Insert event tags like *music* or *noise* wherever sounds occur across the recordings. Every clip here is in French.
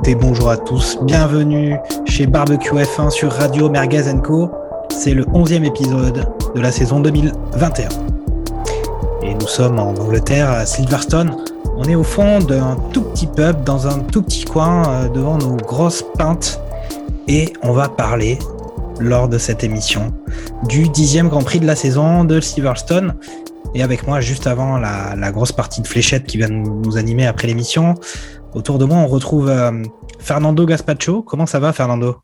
et bonjour à tous. Bienvenue chez Barbecue F1 sur Radio Merguez Co. C'est le 11e épisode de la saison 2021. Et nous sommes en Angleterre, à Silverstone. On est au fond d'un tout petit pub, dans un tout petit coin, euh, devant nos grosses pintes. Et on va parler, lors de cette émission, du dixième Grand Prix de la saison de Silverstone. Et avec moi, juste avant la, grosse partie de fléchette qui va nous animer après l'émission, autour de moi, on retrouve euh, Fernando Gaspacho. Comment ça va, Fernando?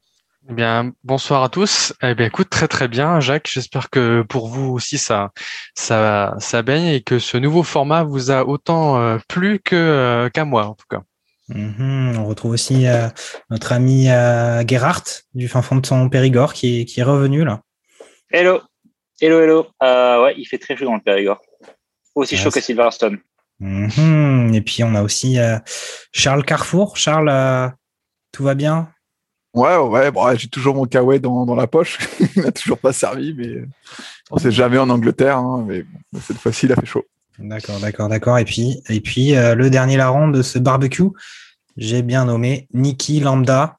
Eh bien, bonsoir à tous. Eh bien, écoute, très très bien, Jacques. J'espère que pour vous aussi ça, ça, ça baigne et que ce nouveau format vous a autant euh, plu que euh, qu'à moi en tout cas. Mhm, On retrouve aussi euh, notre ami euh, Gerhardt du fin fond de son Périgord qui est, qui est revenu là. Hello, hello, hello. Euh, ouais, il fait très chaud dans le Périgord. Aussi Ouais, chaud que Silverstone. Mhm, Et puis on a aussi euh, Charles Carrefour. Charles, euh, tout va bien? Ouais, ouais, bon, j'ai toujours mon kawaii dans, dans la poche. *laughs* il n'a toujours pas servi, mais on sait jamais en Angleterre. hein, mais bon, cette fois-ci, il a fait chaud. D'accord, d'accord, d'accord. Et puis, et puis euh, le dernier larron de ce barbecue, j'ai bien nommé Niki Lambda.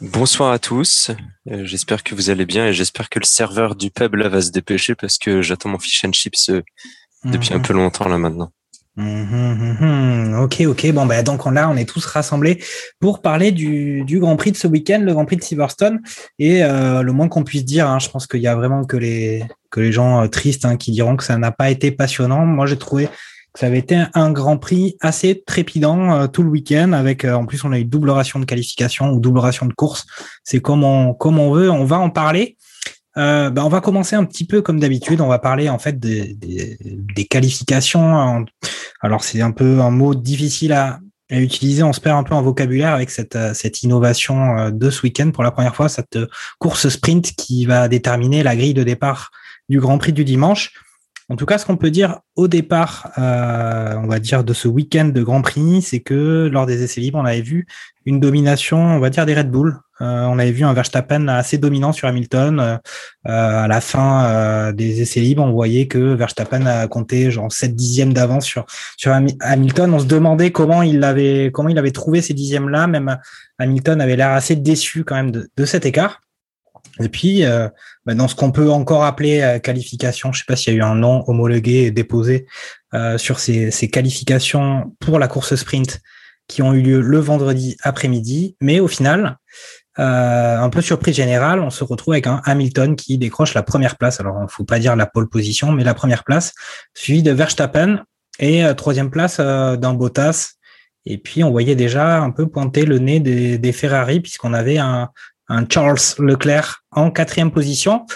Bonsoir à tous. J'espère que vous allez bien et j'espère que le serveur du pub là va se dépêcher parce que j'attends mon fish and chips depuis un Mhm. peu longtemps là maintenant. Mhm, mhm. Ok, ok. Bon, bah, donc on, là, on est tous rassemblés pour parler du, du Grand Prix de ce week-end, le Grand Prix de Silverstone. Et euh, le moins qu'on puisse dire, hein, je pense qu'il y a vraiment que les, que les gens euh, tristes hein, qui diront que ça n'a pas été passionnant. Moi, j'ai trouvé que ça avait été un Grand Prix assez trépidant euh, tout le week-end. Avec, en plus, on a eu double ration de qualification ou double ration de course. C'est comme on, comme on veut. On va en parler. Euh, bah, on va commencer un petit peu comme d'habitude. On va parler en fait des, qualifications. Alors c'est un peu un mot difficile à, à utiliser. On se perd un peu en vocabulaire avec cette, euh, cette innovation euh, de ce week-end pour la première fois, cette course sprint qui va déterminer la grille de départ du Grand Prix du dimanche. En tout cas, ce qu'on peut dire au départ, euh, on va dire de ce week-end de Grand Prix, c'est que lors des essais libres, on avait vu une domination, on va dire des Red Bull. Euh, on avait vu un Verstappen assez dominant sur Hamilton. Euh, à la fin des essais libres, on voyait que Verstappen a compté genre 7 dixièmes d'avance sur sur Hami- Hamilton. On se demandait comment il avait comment il avait trouvé ces dixièmes là. Même Hamilton avait l'air assez déçu quand même de, de cet écart. Et puis, euh, bah, dans ce qu'on peut encore appeler euh, qualification, je sais pas s'il y a eu un nom homologué et déposé euh, sur ces, ces qualifications pour la course sprint qui ont eu lieu le vendredi après-midi, mais au final, euh, un peu surprise générale, on se retrouve avec un Hamilton qui décroche la première place. Alors, il faut pas dire la pole position, mais la première place, suivi de Verstappen et euh, troisième place d'un Bottas. Et puis, on voyait déjà un peu pointer le nez des, des Ferrari puisqu'on avait un, un Charles Leclerc en quatrième position.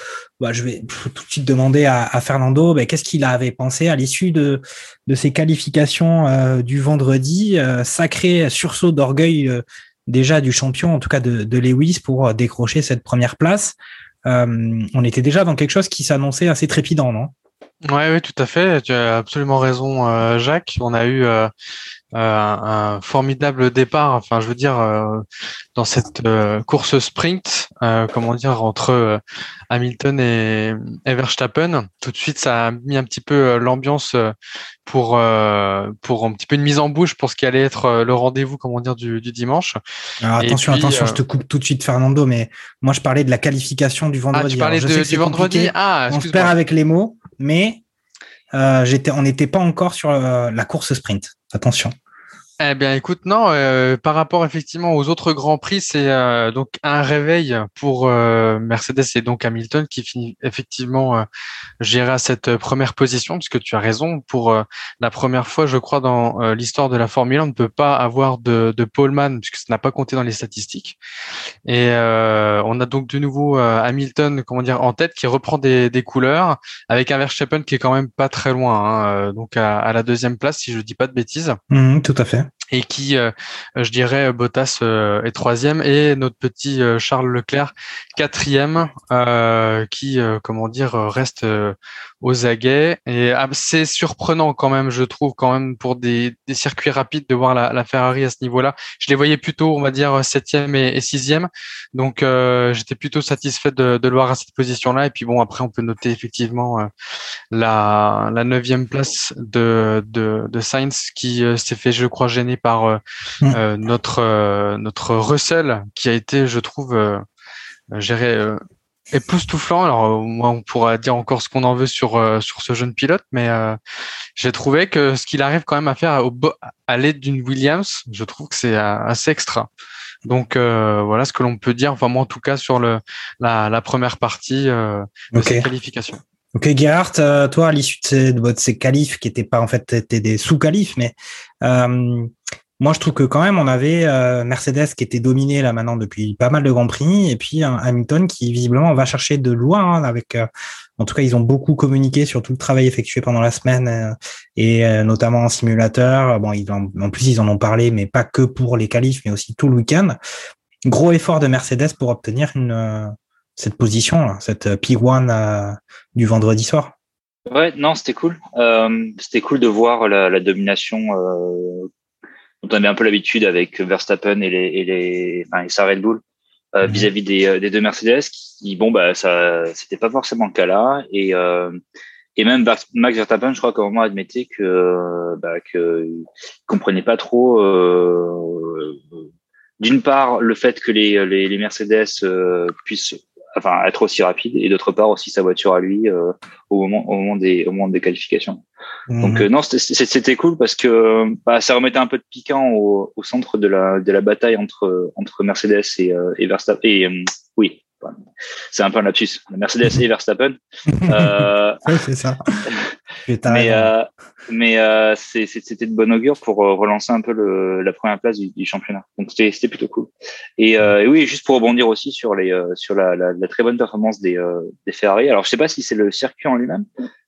Bah, je vais tout de suite demander à, Fernando bah, qu'est-ce qu'il avait pensé à l'issue de, de ces qualifications euh, du vendredi. Euh, sacré sursaut d'orgueil euh, déjà du champion, en tout cas de, de Lewis, pour décrocher cette première place. On était déjà dans quelque chose qui s'annonçait assez trépidant, non? Ouais, oui, tout à fait. Tu as absolument raison, Jacques. On a eu un formidable départ. Enfin, je veux dire, euh, dans cette euh, course sprint, euh, comment dire, entre euh, Hamilton et, Verstappen. Tout de suite, ça a mis un petit peu euh, l'ambiance euh, pour euh, pour un petit peu une mise en bouche pour ce qui allait être euh, le rendez-vous, comment dire, du, du dimanche. Alors attention, puis, attention, euh, je te coupe tout de suite, Fernando, mais moi je parlais de la qualification du Ah, vendredi. tu parlais de- du vendredi. Ah, on se perd avec les mots, mais euh, j'étais, on n'était pas encore sur euh, la course sprint. Attention. Eh bien, écoute, non, euh, par rapport effectivement aux autres grands prix, c'est euh, donc un réveil pour euh, Mercedes et donc Hamilton qui finit effectivement euh, gérer à cette première position, puisque tu as raison, pour euh, la première fois, je crois, dans euh, l'histoire de la Formule 1, on ne peut pas avoir de, de poleman, puisque ça n'a pas compté dans les statistiques. Et on a donc de nouveau Hamilton, comment dire, en tête, qui reprend des, des couleurs, avec un Verstappen qui est quand même pas très loin, hein, donc à, à la deuxième place, si je dis pas de bêtises. Mhm, tout à fait. Et qui, euh, je dirais, Bottas euh, est troisième et notre petit euh, Charles Leclerc quatrième, qui, comment dire, reste aux aguets. Et c'est surprenant quand même, je trouve, quand même pour des, des circuits rapides de voir la, la Ferrari à ce niveau-là. Je les voyais plutôt, on va dire, septième et, et sixième. Donc, j'étais plutôt satisfait de, de, le voir à cette position-là. Et puis bon, après, on peut noter effectivement la, la neuvième place de, de, de Sainz qui s'est fait, je crois, gêner par euh, mm. euh, notre euh, notre Russell qui a été, je trouve, géré époustouflant. Alors moi, on pourra dire encore ce qu'on en veut sur sur ce jeune pilote, mais j'ai trouvé que ce qu'il arrive quand même à faire au, à l'aide d'une Williams, je trouve que c'est assez extra. Donc voilà ce que l'on peut dire. Enfin moi en tout cas sur le la, la première partie de cette qualification. Ok, Gerhard, toi, à l'issue de, ces qualifs qui n'étaient pas en fait étaient des sous-qualifs, mais euh, moi, je trouve que quand même, on avait euh, Mercedes qui était dominé là maintenant depuis pas mal de grands prix, et puis un Hamilton qui visiblement va chercher de loin. Hein, avec, euh, en tout cas, ils ont beaucoup communiqué sur tout le travail effectué pendant la semaine euh, et notamment en simulateur. Bon, ils en, en, plus, ils en ont parlé, mais pas que pour les qualifs, mais aussi tout le week-end. Gros effort de Mercedes pour obtenir une cette position, cette P1 du vendredi soir. Ouais, non, c'était cool. c'était cool de voir la, la domination on avait un peu l'habitude avec Verstappen et les, et les, enfin, et sa Red Bull euh, mhm. vis-à-vis des, euh, des, deux Mercedes, qui bon bah ça, c'était pas forcément le cas là, et euh, et même Max Verstappen, je crois qu'à un moment admettait que bah, que comprenait pas trop. Euh, d'une part, le fait que les, les, les Mercedes puissent enfin être aussi rapide et d'autre part aussi sa voiture à lui euh, au moment au moment des au moment des qualifications. Donc mhm. euh, non c'était cool parce que bah, ça remettait un peu de piquant au, au, centre de la de la bataille entre entre Mercedes et euh, et Verstappen et oui c'est un peu un lapsus Mercedes et Verstappen. *laughs* c'est ça. *laughs* mais euh, mais euh, c'était de bon augure pour euh, relancer un peu le, la première place du, du championnat. Donc c'était plutôt cool. Et, euh, et, oui, juste pour rebondir aussi sur les euh, sur la, la, la, très bonne performance des, des Ferrari. Alors je sais pas si c'est le circuit en lui-même,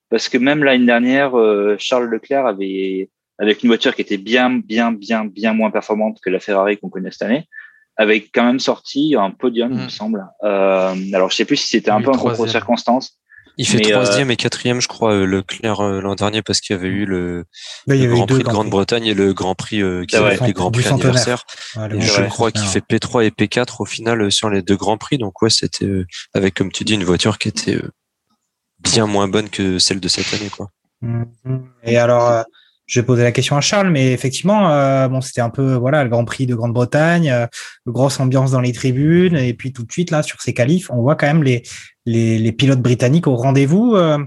parce que même l'année dernière, Charles Leclerc avait avec une voiture qui était bien bien bien bien moins performante que la Ferrari qu'on connaît cette année avait quand même sorti un podium, il me mm. semble. alors, je sais plus si c'était un peu en concours de circonstances, il fait euh, troisième et quatrième, je crois, euh, Leclerc euh, l'an dernier parce qu'il y avait eu le, Grand Prix de Grande-Bretagne et le Grand Prix qui ah ouais, Grand Prix anniversaire. je crois qu'il fait P3 et P4 au final sur les deux Grands Prix. Donc ouais, c'était avec comme tu dis une voiture qui était bien moins bonne que celle de cette année, quoi. Mm-hmm. Et alors, je vais poser la question à Charles, mais effectivement, euh, bon, c'était un peu voilà le Grand Prix de Grande-Bretagne, euh, grosse ambiance dans les tribunes, et puis tout de suite là sur ces qualifs, on voit quand même les les, les pilotes britanniques au rendez-vous. Euh,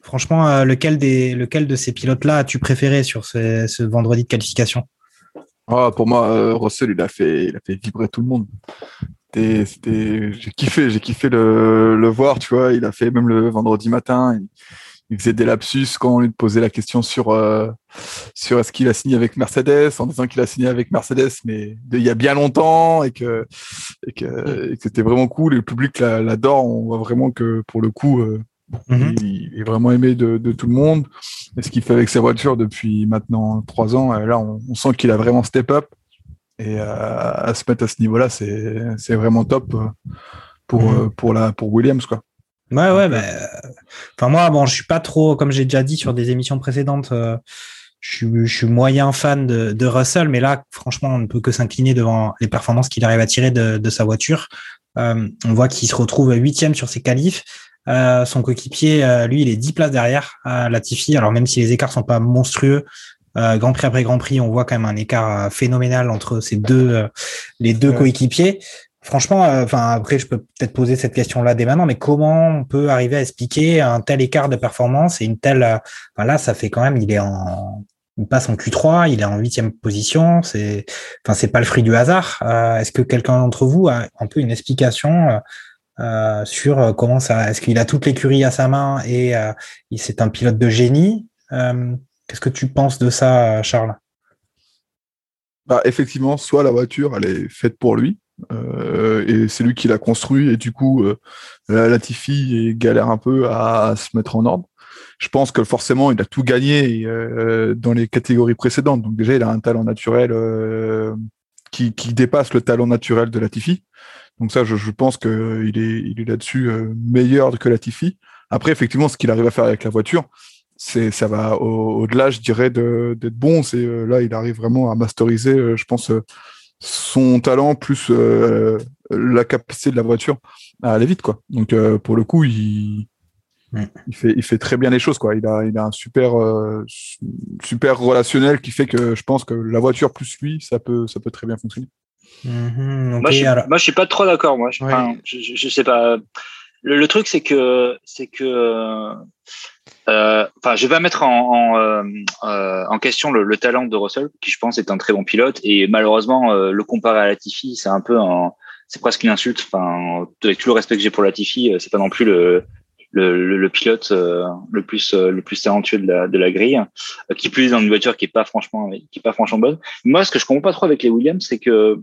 franchement, lequel des lequel de ces pilotes là as-tu préféré sur ce, ce, vendredi de qualification? Oh, Pour moi, Russell, il a fait il a fait vibrer tout le monde. J'ai kiffé, j'ai kiffé le, le voir, tu vois. Il a fait même le vendredi matin. Il faisait des lapsus quand on lui posait la question sur euh, sur est-ce qu'il a signé avec Mercedes en disant qu'il a signé avec Mercedes mais il y a bien longtemps et que et que, c'était vraiment cool et le public l'adore on voit vraiment que pour le coup euh, mhm. il, est vraiment aimé de, de, tout le monde et ce qu'il fait avec sa voiture depuis maintenant trois ans euh, là on, on sent qu'il a vraiment step up et euh, à se mettre à ce niveau là c'est c'est vraiment top pour mhm. pour la pour Williams quoi Ouais, ouais, bah, enfin moi, bon, je suis pas trop, comme j'ai déjà dit sur des émissions précédentes, euh, je, suis, je suis moyen fan de, de, Russell, mais là, franchement, on ne peut que s'incliner devant les performances qu'il arrive à tirer de, de sa voiture. Euh, on voit qu'il se retrouve huitième sur ses qualifs. Euh, son coéquipier, euh, lui, il est dix places derrière à Latifi. Alors même si les écarts sont pas monstrueux, euh, Grand Prix après Grand Prix, on voit quand même un écart phénoménal entre ces deux, les deux coéquipiers. Franchement, euh, enfin après, je peux peut-être poser cette question-là dès maintenant, mais comment on peut arriver à expliquer un tel écart de performance et une telle, euh, enfin là, ça fait quand même, il est en, il passe en Q3, il est en huitième position, c'est, enfin c'est pas le fruit du hasard. Euh, est-ce que quelqu'un d'entre vous a un peu une explication sur comment ça, est-ce qu'il a toute l'écurie à sa main et c'est un pilote de génie Qu'est-ce que tu penses de ça, Charles? Bah, effectivement, soit la voiture, elle est faite pour lui, euh, et c'est lui qui l'a construit et du coup euh, Latifi galère un peu à, se mettre en ordre je pense que forcément, il a tout gagné dans les catégories précédentes. Donc déjà, il a un talent naturel qui, qui, dépasse le talent naturel de Latifi. Donc ça, je, pense qu'il est, il est là-dessus meilleur que Latifi. Après, effectivement, ce qu'il arrive à faire avec la voiture, ça va au-delà, je dirais, d'être bon. C'est là, il arrive vraiment à masteriser, je pense, son talent plus la capacité de la voiture à aller vite, quoi. Donc pour le coup, il il fait, il fait très bien les choses, quoi. Il a, il a un super, super relationnel qui fait que je pense que la voiture plus lui, ça peut, ça peut très bien fonctionner. Mm-hmm. moi, je, moi, je suis pas trop d'accord. Moi, je, je, je, sais pas. Le, truc, c'est que, c'est que, enfin, je vais pas mettre en, en, en question le, talent de Russell, qui je pense est un très bon pilote, et malheureusement, le comparer à Latifi, c'est un peu un, c'est presque une insulte. Enfin, avec tout le respect que j'ai pour Latifi, c'est pas non plus le, le, le, pilote le plus le plus talentueux de la, de la grille, qui plus est dans une voiture qui est pas franchement qui est pas franchement bonne. Moi, ce que je comprends pas trop avec les Williams, c'est que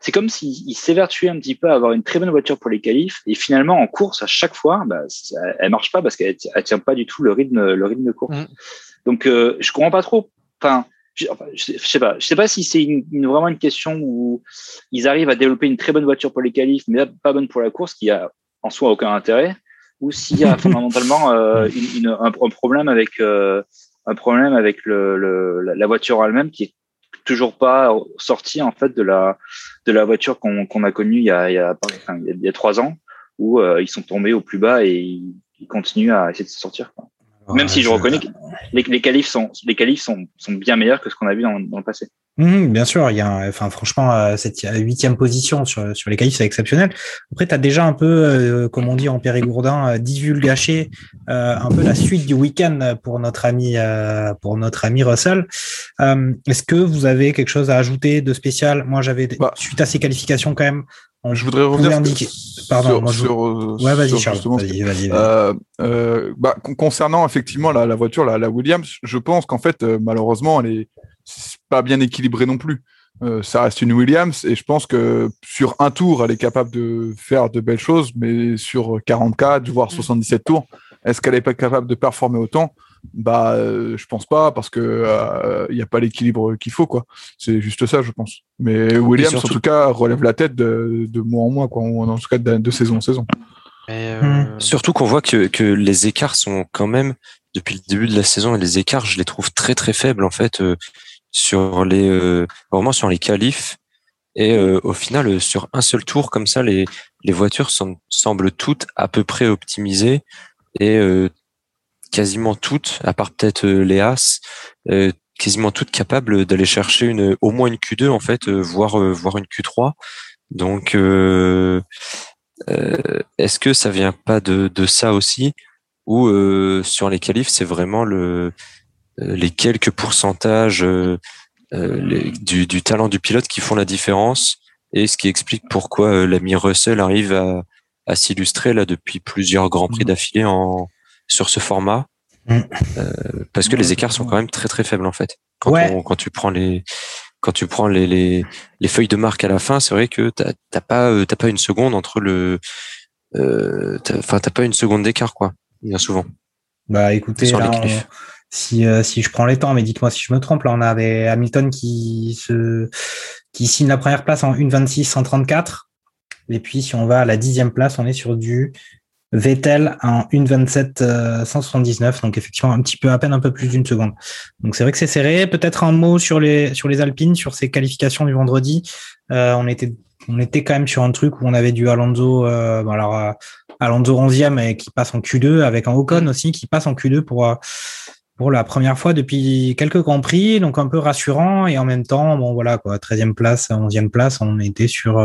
c'est comme s'il s'évertuait un petit peu à avoir une très bonne voiture pour les qualifs et finalement en course à chaque fois, bah, elle marche pas parce qu'elle elle tient pas du tout le rythme le rythme de course. Mm. Donc euh, je comprends pas trop. Enfin, je, sais pas, je sais pas si c'est une, vraiment une question où ils arrivent à développer une très bonne voiture pour les qualifs, mais pas bonne pour la course, qui a en soi aucun intérêt, ou s'il y a *laughs* fondamentalement euh, une, un, un, problème avec euh, un problème avec le, le, la voiture elle-même qui est toujours pas sorti en fait de la de la voiture qu'on a connue il y a il y a, trois ans où euh, ils sont tombés au plus bas et ils, continuent à essayer de se sortir. Même si je reconnais que les, les qualifs sont les qualifs sont, sont bien meilleurs que ce qu'on a vu dans, dans le passé. Mmh, bien sûr, il y a, enfin franchement, euh, cette huitième position sur, sur les qualifs, c'est exceptionnel. Après, tu as déjà un peu, euh, comme on dit en périgourdin, euh, divulgaché euh, un peu la suite du week-end pour notre ami pour notre ami Russell. Est-ce que vous avez quelque chose à ajouter de spécial? Moi, j'avais bah. suite à ces qualifications quand même je voudrais revenir indiquer... Pardon, sur, ouais, vas-y, Charles. Vas-y, vas-y. Euh, euh, bah, concernant effectivement la, la voiture, la, la, Williams, je pense qu'en fait, euh, malheureusement, elle est pas bien équilibrée non plus. Euh, ça reste une Williams et je pense que sur un tour, elle est capable de faire de belles choses, mais sur 44, voire 77 mm. tours, est-ce qu'elle est pas capable de performer autant? Bah, euh, je pense pas parce que il euh, n'y a pas l'équilibre qu'il faut quoi. C'est juste ça, je pense. Mais Williams, en tout cas, relève la tête de, de mois en mois, quoi, en tout cas de, saison en saison. Euh, hmm. Surtout qu'on voit que, que les écarts sont quand même depuis le début de la saison et les écarts, je les trouve très très faibles en fait sur les vraiment sur les qualifs et au final sur un seul tour comme ça les les voitures semblent toutes à peu près optimisées et quasiment toutes, à part peut-être euh, les As, euh, quasiment toutes capables d'aller chercher une, au moins une Q2 en fait, euh, voire voire une Q3. Donc, est-ce que ça vient pas de, de ça aussi, ou sur les qualifs c'est vraiment le les quelques pourcentages du, du, talent du pilote qui font la différence et ce qui explique pourquoi l'ami Russell arrive à, à s'illustrer là depuis plusieurs grands prix mmh. d'affilée en sur ce format mm. euh, parce que les écarts sont quand même très très faibles en fait. Quand, quand tu prends les quand tu prends les, les, les, feuilles de marque à la fin, c'est vrai que t'as pas euh, t'as pas une seconde entre le euh, enfin t'as pas une seconde d'écart quoi bien souvent. Bah écoutez, si euh, si je prends les temps, mais dites-moi si je me trompe, là on avait Hamilton qui se qui signe la première place en 1.26 134 et puis si on va à la dixième place, on est sur du Vettel en 1.27 179, euh, donc effectivement un petit peu à peine un peu plus d'une seconde. Donc c'est vrai que c'est serré. Peut-être un mot sur les sur les Alpines, sur ces qualifications du vendredi. Euh, on était on était quand même sur un truc où on avait du Alonso, euh, alors euh, Alonso 11e et qui passe en Q2 avec un Ocon aussi qui passe en Q2 pour euh, pour la première fois depuis quelques grands prix, donc un peu rassurant et en même temps bon voilà quoi, 13e place, 11e place, on était sur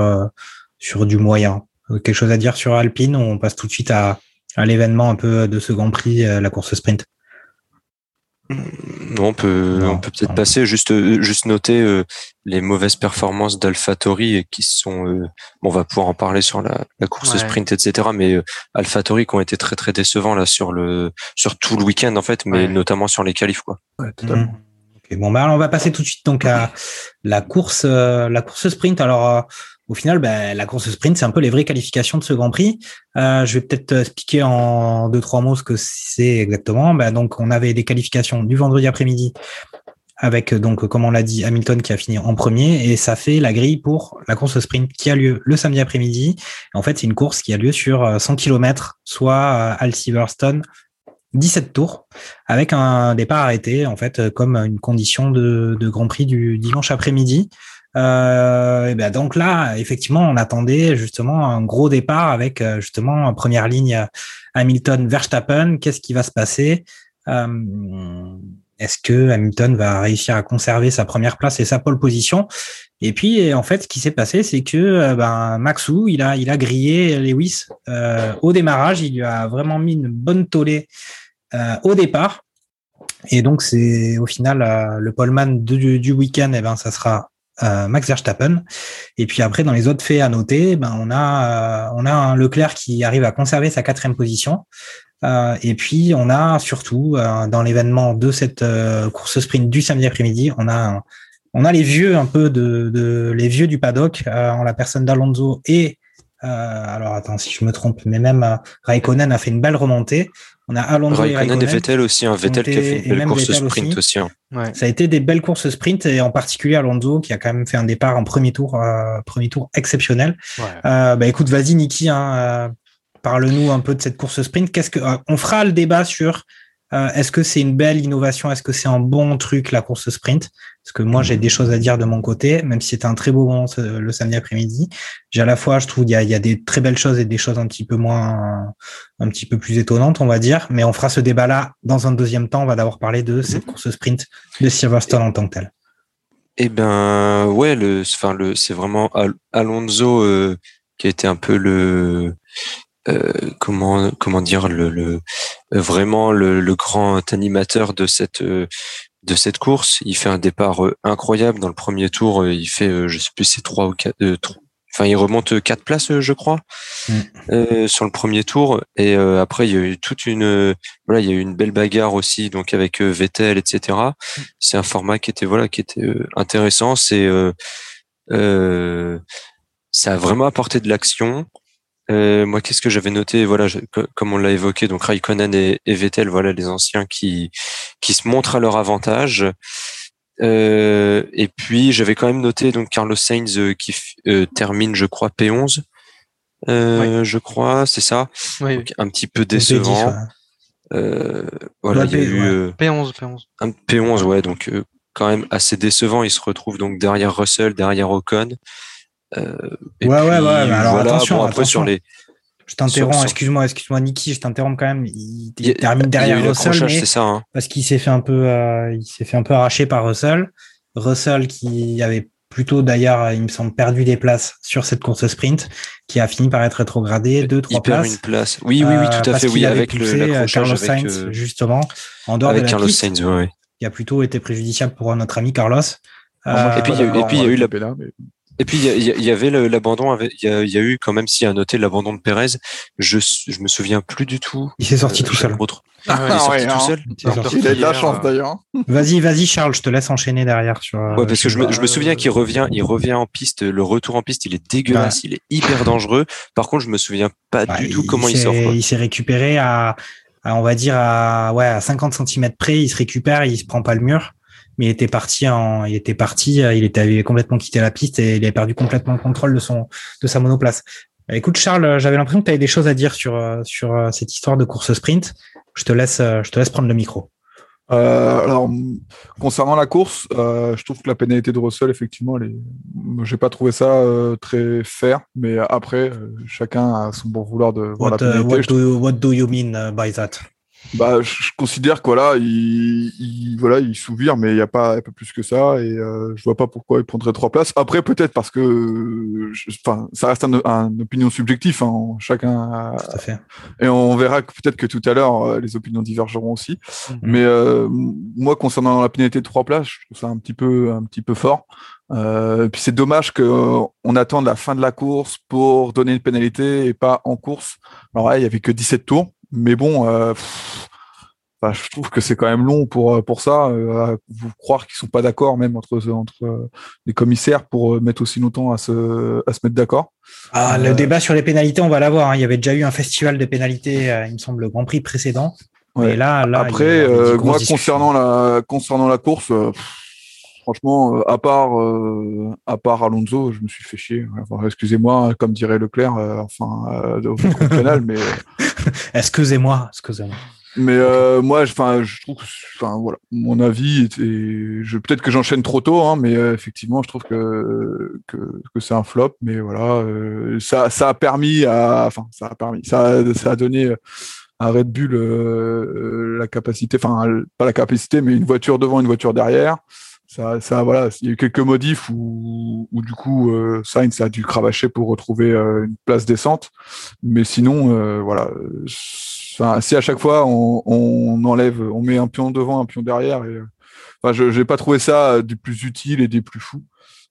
sur du moyen. Euh, quelque chose à dire sur Alpine? Ou on passe tout de suite à, à l'événement un peu de ce Grand Prix, euh, la course sprint non, on peut, on peut peut-être passer juste, euh, juste noter les mauvaises performances d'AlphaTauri qui sont, on va pouvoir en parler sur la, la course sprint, etc. Mais AlphaTauri qui ont été très très décevants là sur le, sur tout le week-end en fait, mais notamment sur les qualifs quoi. Ouais, totalement. Mmh. bon, bah, on va passer tout de suite donc à la course, la course sprint. Alors, au final, ben, la course sprint, c'est un peu les vraies qualifications de ce Grand Prix. Euh, je vais peut-être expliquer en deux trois mots ce que c'est exactement. Ben, donc, on avait des qualifications du vendredi après-midi avec donc comme on l'a dit Hamilton qui a fini en premier et ça fait la grille pour la course sprint qui a lieu le samedi après-midi. En fait, c'est une course qui a lieu sur 100 km, soit à Silverstone, 17 tours avec un départ arrêté en fait comme une condition de Grand Prix du dimanche après-midi. Euh, et ben donc là, effectivement, on attendait justement un gros départ avec euh, justement en première ligne Hamilton Verstappen. Qu'est-ce qui va se passer? Euh, Est-ce que Hamilton va réussir à conserver sa première place et sa pole position? Et puis en fait, ce qui s'est passé, c'est que euh, ben, Maxou, il a il a grillé Lewis euh, au démarrage. Il lui a vraiment mis une bonne tollée au départ. Et donc c'est au final le poleman du, du week-end, eh ben ça sera euh, Max Verstappen. Et puis après, dans les autres faits à noter, ben on a euh, on a un Leclerc qui arrive à conserver sa quatrième position. Euh, et puis on a surtout dans l'événement de cette course sprint du samedi après-midi, on a on a les vieux un peu de, de les vieux du paddock en la personne d'Alonso et alors attends si je me trompe, mais même Raikkonen a fait une belle remontée. On a Alonso Raikkonen et, Vettel aussi, un hein. Vettel qui a fait une belle course sprint aussi. Hein. Ça a été des belles courses sprint et en particulier Alonso qui a quand même fait un départ en premier tour, euh, premier tour exceptionnel. Euh, bah écoute, vas-y Niki, hein, euh, parle-nous un peu de cette course sprint. Qu'est-ce que on fera le débat sur euh, est-ce que c'est une belle innovation? Est-ce que c'est un bon truc la course sprint? Parce que moi j'ai des choses à dire de mon côté, même si c'était un très beau moment le samedi après-midi. J'ai à la fois, je trouve, il y a, y a, des très belles choses et des choses un petit peu moins, un petit peu plus étonnantes, on va dire. Mais on fera ce débat-là dans un deuxième temps. On va d'abord parler de cette course sprint de Silverstone en tant que telle. Eh ben ouais, le, enfin le, c'est vraiment Alonso euh, qui a été un peu le euh, comment comment dire le, le vraiment le, le, grand animateur de cette de cette course. Il fait un départ euh, incroyable dans le premier tour. Euh, il fait je sais plus c'est trois ou quatre. Enfin, il remonte quatre places, je crois, mm. sur le premier tour. Et après, il y a eu toute une, voilà, il y a eu une belle bagarre aussi, donc avec Vettel, etc. Mm. C'est un format qui était, voilà, qui était intéressant. C'est, ça a vraiment apporté de l'action. Euh, moi, qu'est-ce que j'avais noté? Voilà, comme on l'a évoqué, donc Raikkonen et, Vettel, voilà les anciens qui qui se montrent à leur avantage. Euh, et puis j'avais quand même noté donc Carlos Sainz euh, qui euh, termine, je crois, P11. Je crois, c'est ça? Donc, un petit peu décevant. voilà, il y a eu P11, P11. Un P11, ouais, donc quand même assez décevant. Il se retrouve donc derrière Russell, derrière Ocon. Euh, ouais, ouais, ouais, alors attention, après, sur les. Je t'interromps, excuse-moi, excuse-moi, Niki, je t'interromps quand même. Il, termine derrière Russell, mais ça, hein. parce qu'il s'est fait un peu, euh, il s'est fait un peu arracher par Russell. Russell qui avait plutôt d'ailleurs, il me semble, perdu des places sur cette course sprint, qui a fini par être rétrogradé deux, trois places. une place. Oui, oui, oui, tout à euh, fait, oui, avec le Carlos Sainz, justement, en dehors avec de la Carlos piste, Sainz, oui. a plutôt été préjudiciable pour notre ami Carlos. et puis, il y a eu la. Et puis il y, avait l'abandon, il y, a eu quand même s'il y a noté l'abandon de Pérez. Je je me souviens plus du tout. Il s'est sorti tout seul. Autre. Ah, il est sorti tout seul. Il, a de la chance d'ailleurs. Vas-y, vas-y Charles, je te laisse enchaîner derrière sur. Ouais, parce que je me, je me souviens qu'il revient, il revient en piste. Le retour en piste, il est dégueulasse, il est hyper dangereux. Par contre, je me souviens pas du tout comment il, sort. Il s'est récupéré à, à, on va dire à ouais à 50 cm près. Il se récupère, il se prend pas le mur mais il était parti en, il était parti, il était avait complètement quitté la piste et il avait perdu complètement le contrôle de son, de sa monoplace. Écoute Charles, j'avais l'impression que tu avais des choses à dire sur sur cette histoire de course sprint. Je te laisse, je te laisse prendre le micro. Euh, alors, concernant la course, euh, je trouve que la pénalité de Russell, effectivement, elle est... j'ai pas trouvé ça euh, très fair, mais après, euh, chacun a son bon vouloir de voir la pénalité. What do, you, what do you mean by that? Bah, je considère que voilà, il, il voilà, il souvire, mais il n'y a pas un peu plus que ça, et euh, je vois pas pourquoi il prendrait trois places. Après, peut-être parce que, enfin, ça reste une un opinion subjective, hein, chacun. Tout à fait. Et on verra que peut-être que tout à l'heure, euh, les opinions divergeront aussi. Mm-hmm. Mais euh, moi, concernant la pénalité de trois places, je trouve ça un petit peu, un petit peu fort. Euh, puis c'est dommage qu'on on attende la fin de la course pour donner une pénalité et pas en course. Alors ouais, il y avait que 17 tours. Mais bon, euh, je trouve que c'est quand même long pour pour ça. vous croire qu'ils sont pas d'accord même entre entre les commissaires pour mettre aussi longtemps à se à se mettre d'accord. Ah, le débat sur les pénalités, on va l'avoir. Hein. Il y avait déjà eu un festival de pénalités, il me semble, le Grand Prix précédent. Et là, là, après, moi concernant la concernant la course franchement, euh, à part, euh, à part Alonso, je me suis fait chier. excusez-moi, comme dirait Leclerc, euh, enfin, au *laughs* canal, mais. *laughs* excusez-moi, excusez-moi. Mais moi, enfin, je trouve, enfin voilà, mon avis était, je peut-être que j'enchaîne trop tôt, hein, mais effectivement, je trouve que que, que c'est un flop. Mais voilà, ça, ça a permis à, enfin, ça a permis, ça, ça a donné à Red Bull la capacité, enfin pas la capacité, mais une voiture devant, une voiture derrière ça, ça, voilà, il y a eu quelques modifs où, où du coup euh, Sainz a dû cravacher pour retrouver euh, une place décente, mais sinon, euh, voilà, si à chaque fois on, on, enlève, on met un pion devant, un pion derrière, et, enfin, je n'ai pas trouvé ça du plus utile et des plus fous.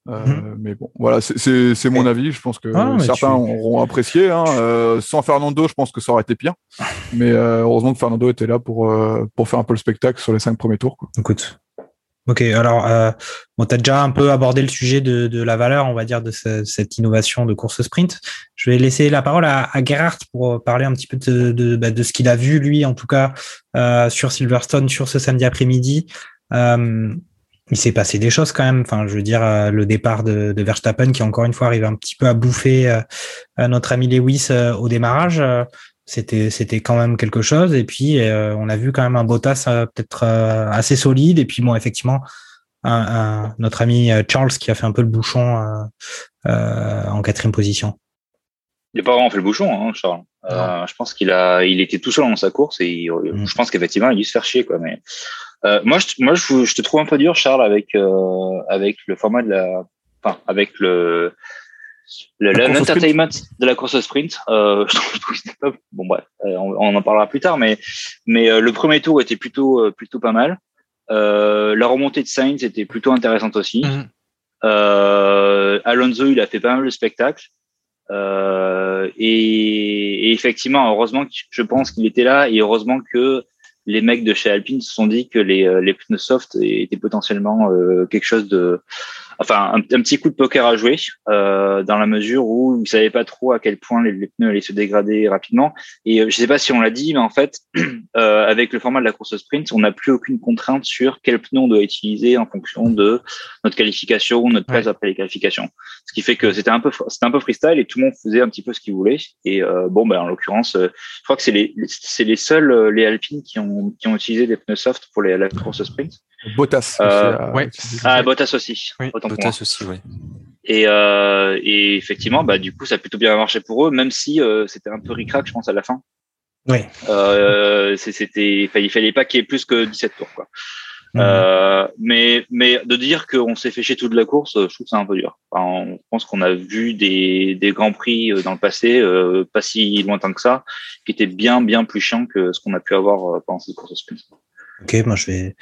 Mhm. Mais bon, voilà, c'est mon avis. Je pense que ah, certains auront apprécié. Hein. sans Fernando, je pense que ça aurait été pire. *laughs* Mais heureusement que Fernando était là pour, pour faire un peu le spectacle sur les cinq premiers tours. Quoi. Écoute, Ok, alors euh, bon, tu as déjà un peu abordé le sujet de, de la valeur, on va dire, de cette innovation de course sprint. Je vais laisser la parole à, à Gerhardt pour parler un petit peu de, de, bah, ce qu'il a vu, lui, en tout cas, euh, sur Silverstone, sur ce samedi après-midi. Euh, il s'est passé des choses quand même. Enfin, je veux dire, euh, le départ de, de, Verstappen qui, encore une fois, arrive un petit peu à bouffer notre ami Lewis au démarrage c'était c'était quand même quelque chose et puis euh, on a vu quand même un Bottas euh, peut-être euh, assez solide et puis bon effectivement un, notre ami Charles qui a fait un peu le bouchon en quatrième position. Il n'a pas vraiment fait le bouchon, hein, Charles. je pense qu'il a, il était tout seul dans sa course et mm. je pense qu'effectivement il a dû se faire chier quoi. Mais moi, je, moi, je, je, te trouve un peu dur, Charles, avec avec le format de la, enfin, avec le L'entertainment de la course sprint, euh, *laughs* je trouve, que pas. Bon bref, euh, on, en parlera plus tard, mais mais euh, le premier tour était plutôt euh, plutôt pas mal. la remontée de Sainz était plutôt intéressante aussi. Mhm. Alonso, il a fait pas mal de spectacles. Et, et, effectivement, heureusement, je pense qu'il était là, et heureusement que les mecs de chez Alpine se sont dit que les, les pneus soft étaient potentiellement quelque chose de enfin un, petit coup de poker à jouer euh, dans la mesure où ils savaient pas trop à quel point les, pneus allaient se dégrader rapidement. Et euh, je sais pas si on l'a dit, mais en fait, *clears throat* euh, avec le format de la course sprint, on n'a plus aucune contrainte sur quel pneu on doit utiliser en fonction de notre qualification ou notre place après les qualifications. Ce qui fait que c'était un peu c'était un peu freestyle et tout le monde faisait un petit peu ce qu'il voulait. Et euh, bon, ben en l'occurrence, euh, je crois que c'est les c'est les seuls euh, les Alpines qui ont qui ont utilisé des pneus soft pour les, la course sprint. Bottas. Euh, ouais. Ah, Bottas aussi. Oui, Bottas aussi, oui. Et, euh, et effectivement, bah, du coup, ça a plutôt bien marché pour eux, même si euh, c'était un peu ricrac, je pense, à la fin. Oui. Euh, c'était, il fallait pas qu'il y ait plus que 17 tours, quoi. Mhm. Euh, mais, mais de dire qu'on s'est fait chier toute la course, je trouve que c'est un peu dur. Enfin, on pense qu'on a vu des, des grands prix euh, dans le passé, euh, pas si lointain que ça, qui étaient bien, bien plus chiants que ce qu'on a pu avoir pendant cette course sprint. Ok, moi je vais,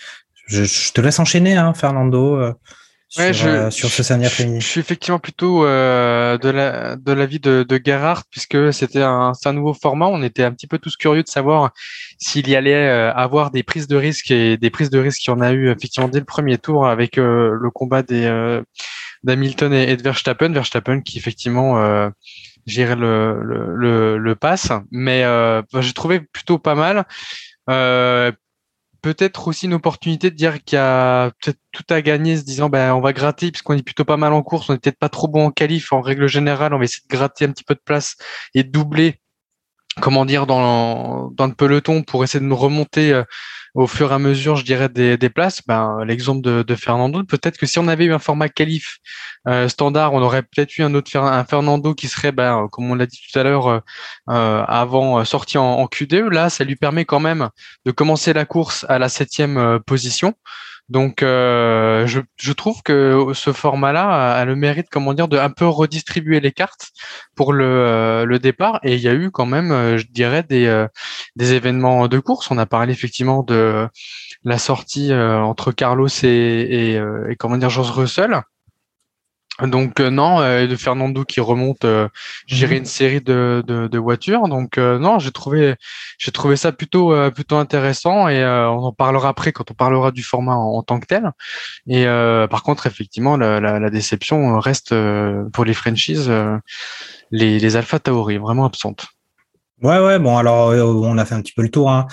je, te laisse enchaîner, hein, Fernando. Euh, je, euh, sur, ce samedi après-midi. Je suis effectivement plutôt euh, de la de l'avis de, de Gerhardt puisque c'était un, un nouveau format. On était un petit peu tous curieux de savoir s'il y allait avoir des prises de risque et des prises de risque qu'il y en a eu effectivement dès le premier tour avec le combat des d'Hamilton et, de Verstappen. Verstappen qui effectivement euh, gérait le, le, le, le pass, mais euh, j'ai trouvé plutôt pas mal. Euh, peut-être aussi une opportunité de dire qu'il y a peut-être tout à gagner, se disant ben on va gratter puisqu'on est plutôt pas mal en course, on est peut-être pas trop bon en qualif. En règle générale, on va essayer de gratter un petit peu de place et de doubler, comment dire dans le peloton pour essayer de nous remonter euh, au fur et à mesure, je dirais, des, places, ben, l'exemple de, Fernando, peut-être que si on avait eu un format qualif euh, standard, on aurait peut-être eu un autre un Fernando qui serait, ben, comme on l'a dit tout à l'heure, euh, euh avant euh, sorti en, en, Q2. Là, ça lui permet quand même de commencer la course à la septième position. Donc, euh, je, trouve que ce format-là a, le mérite, comment dire, de un peu redistribuer les cartes pour le, euh, départ. Et il y a eu quand même, euh, je dirais, des, des événements de course. On a parlé effectivement de la sortie entre Carlos et, et, et comment dire, George Russell. Donc euh, non, euh, de Fernando qui remonte euh, gérer mhm. une série de, de, de voitures. Donc euh, non, j'ai trouvé j'ai trouvé ça plutôt plutôt intéressant et on en parlera après quand on parlera du format en, tant que tel. Et par contre, effectivement, la, la, la déception reste pour les franchises les les Alpha Tauri vraiment absentes. Ouais, ouais, bon, alors on a fait un petit peu le tour. Hein.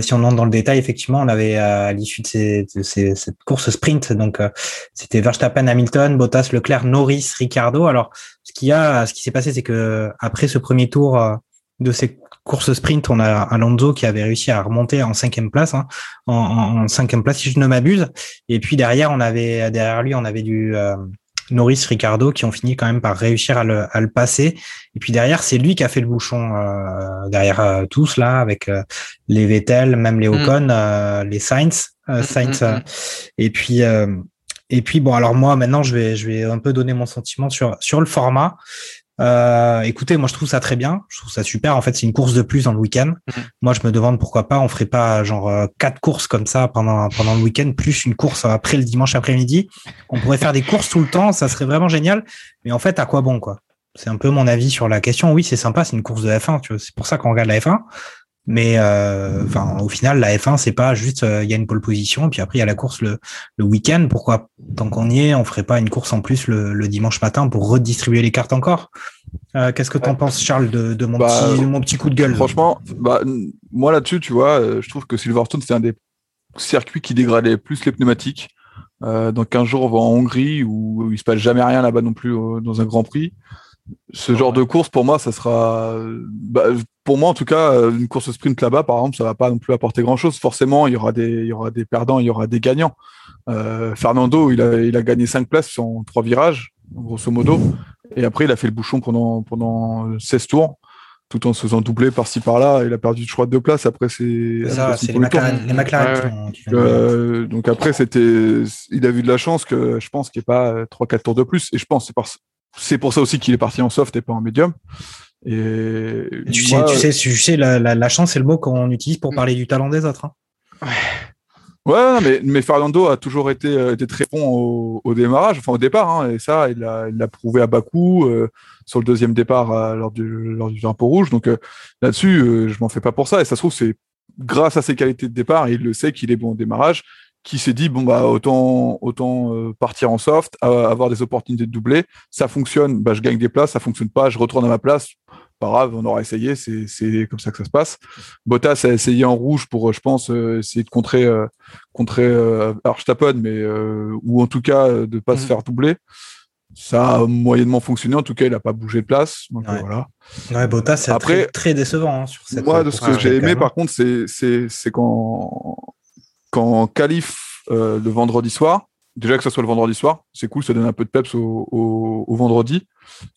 si on entre dans le détail, effectivement, on avait à l'issue de, ces, de ces, cette course sprint, donc c'était Verstappen, Hamilton, Bottas, Leclerc, Norris, Ricardo. Alors, ce qui a, ce qui s'est passé, c'est que après ce premier tour de ces courses sprint, on a Alonso qui avait réussi à remonter en cinquième place, hein, en, en, cinquième place si je ne m'abuse. Et puis derrière, on avait derrière lui, on avait du Norris, Ricardo, qui ont fini quand même par réussir à le, à le passer. Et puis derrière, c'est lui qui a fait le bouchon euh, derrière euh, tous là, avec euh, les Vettel, même les mm. Ocon, les Sainz, mm, Sainz. Mm, et puis et puis bon, alors moi maintenant, je vais je vais un peu donner mon sentiment sur sur le format. Euh, écoutez, moi je trouve ça très bien, je trouve ça super. En fait, c'est une course de plus dans le week-end. Mhm. Moi, je me demande pourquoi pas, on ferait pas genre euh, quatre courses comme ça pendant pendant le week-end, plus une course après le dimanche après-midi. On pourrait faire des courses tout le temps, ça serait vraiment génial. Mais en fait, à quoi bon quoi? C'est un peu mon avis sur la question. Oui, c'est sympa, c'est une course de F1, tu vois. C'est pour ça qu'on regarde la F1. Mais euh, enfin, au final, la F1, c'est pas juste euh, il y a une pole position, puis après il y a la course le, le week-end. Pourquoi tant qu'on y est, on ferait pas une course en plus le, le dimanche matin pour redistribuer les cartes encore? Euh, Qu'est-ce que tu en penses, Charles, de, de mon, bah, petit, mon petit coup de gueule? Franchement, bah, moi là-dessus, tu vois, euh, je trouve que Silverstone c'est un des circuits qui dégradait plus les pneumatiques. Euh, donc un jour on va en Hongrie où il se passe jamais rien là-bas non plus dans un Grand Prix ce genre de course, pour moi, ça sera, bah, pour moi en tout cas, une course sprint là-bas, par exemple, ça va pas non plus apporter grand-chose. Forcément, il y aura des, il y aura des perdants, il y aura des gagnants. Euh, Fernando, il a, il a gagné cinq places en trois virages, grosso modo, et après il a fait le bouchon pendant pendant 16 tours, tout en se faisant doubler par-ci par-là. Il a perdu, je crois, deux places. Après, c'est ça, c'est les, McLaren. Euh, donc après, c'était, il a vu de la chance que je pense qu'il n'y ait pas trois, quatre tours de plus. Et je pense c'est parce c'est pour ça aussi qu'il est parti en soft et pas en médium. Et tu, sais, tu sais, tu sais, la, la, chance, c'est le mot qu'on utilise pour mm. parler du talent des autres. Hein. Ouais. mais, mais Fernando a toujours été, euh, été très bon au, au, démarrage, enfin au départ, hein, et ça, il l'a prouvé à Bakou euh, sur le deuxième départ euh, lors, du, lors du drapeau rouge. Donc là-dessus, je m'en fais pas pour ça. Et ça se trouve, c'est grâce à ses qualités de départ, il le sait qu'il est bon au démarrage, qui s'est dit bon bah autant autant euh, partir en soft, avoir des opportunités de doubler. Ça fonctionne, bah je gagne des places. Ça fonctionne pas, je retourne à ma place. Pas grave, on aura essayé. C'est c'est comme ça que ça se passe. Bottas a essayé en rouge pour, je pense, euh, essayer de contrer euh, contrer euh, mais ou en tout cas de pas se mmh. faire doubler. Ça a moyennement fonctionné. En tout cas, il a pas bougé de place. Donc voilà. Ouais, Bottas, c'est très, très décevant hein, sur cette. Moi, de ce que j'ai aimé, par contre, c'est c'est c'est quand quand qualif euh, le vendredi soir, déjà que ce soit le vendredi soir, c'est cool, ça donne un peu de peps au, vendredi,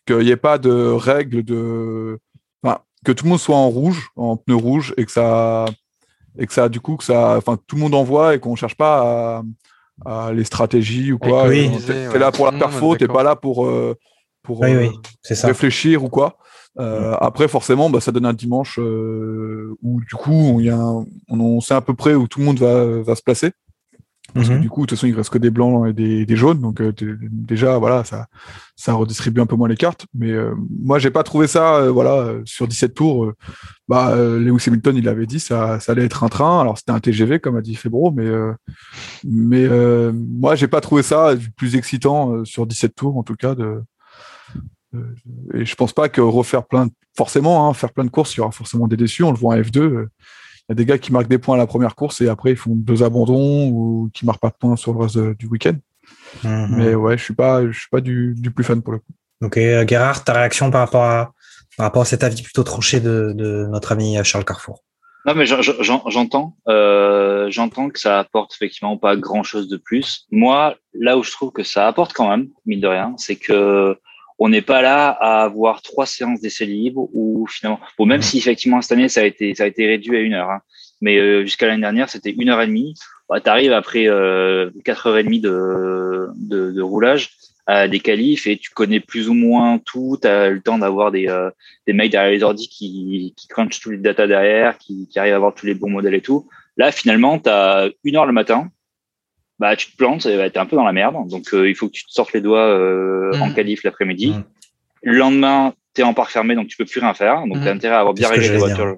qu'il n'y ait pas de règles de. Enfin, que tout le monde soit en rouge, en pneu rouge, et que ça. Et que ça, du coup, que ça. Enfin, tout le monde envoie et qu'on ne cherche pas à, les stratégies ou quoi. Oui, t'es là pour la perfo, t'es pas là pour, euh, pour euh, réfléchir ou quoi. Après, forcément, bah, ça donne un dimanche où du coup, y a on, sait à peu près où tout le monde va, va se placer. Parce que mhm. du coup, de toute façon, il reste que des blancs et des, des jaunes. Donc euh, déjà, voilà, ça, ça redistribue un peu moins les cartes. Mais euh, moi, j'ai pas trouvé ça, euh, voilà, sur 17 tours. bah, Lewis Hamilton, il avait dit, ça, ça allait être un train. Alors c'était un TGV, comme a dit Febro, mais mais moi, j'ai pas trouvé ça plus excitant sur 17 tours, en tout cas. De, et je pense pas que refaire plein, forcément, hein, faire plein de courses, il y aura forcément des déçus. On le voit en F2 y a des gars qui marquent des points à la première course et après ils font deux abandons ou qui marquent pas de points sur le reste du week-end. Mhm. Mais ouais, je suis pas, je suis pas du, plus fan pour le coup. Ok, euh, Gérard, ta réaction par rapport à par rapport à cet avis plutôt tranché de, notre ami Charles Carrefour? Non, mais j'entends, euh, j'entends que ça apporte effectivement pas grand chose de plus. Moi, là où je trouve que ça apporte quand même, mine de rien, c'est que on n'est pas là à avoir trois séances d'essais libres ou finalement, bon, même si effectivement cette année ça a été ça a été réduit à une heure, hein, mais euh, jusqu'à l'année dernière c'était une heure et demie. Bah, tu arrives après euh, quatre heures et demie de, de, de, roulage à des qualifs et tu connais plus ou moins tout. Tu as le temps d'avoir des, euh, des mecs derrière les ordi qui, qui crunchent tous les data derrière, qui, qui arrivent à avoir tous les bons modèles et tout. Là, finalement, tu as une heure le matin bah tu te plantes, tu es un peu dans la merde. Donc il faut que tu te sortes les doigts en mmh. qualif l'après-midi. Mmh. Le lendemain, tu es en parc fermé, donc tu peux plus rien faire. Donc mmh. tu as intérêt à avoir bien réglé ta voiture.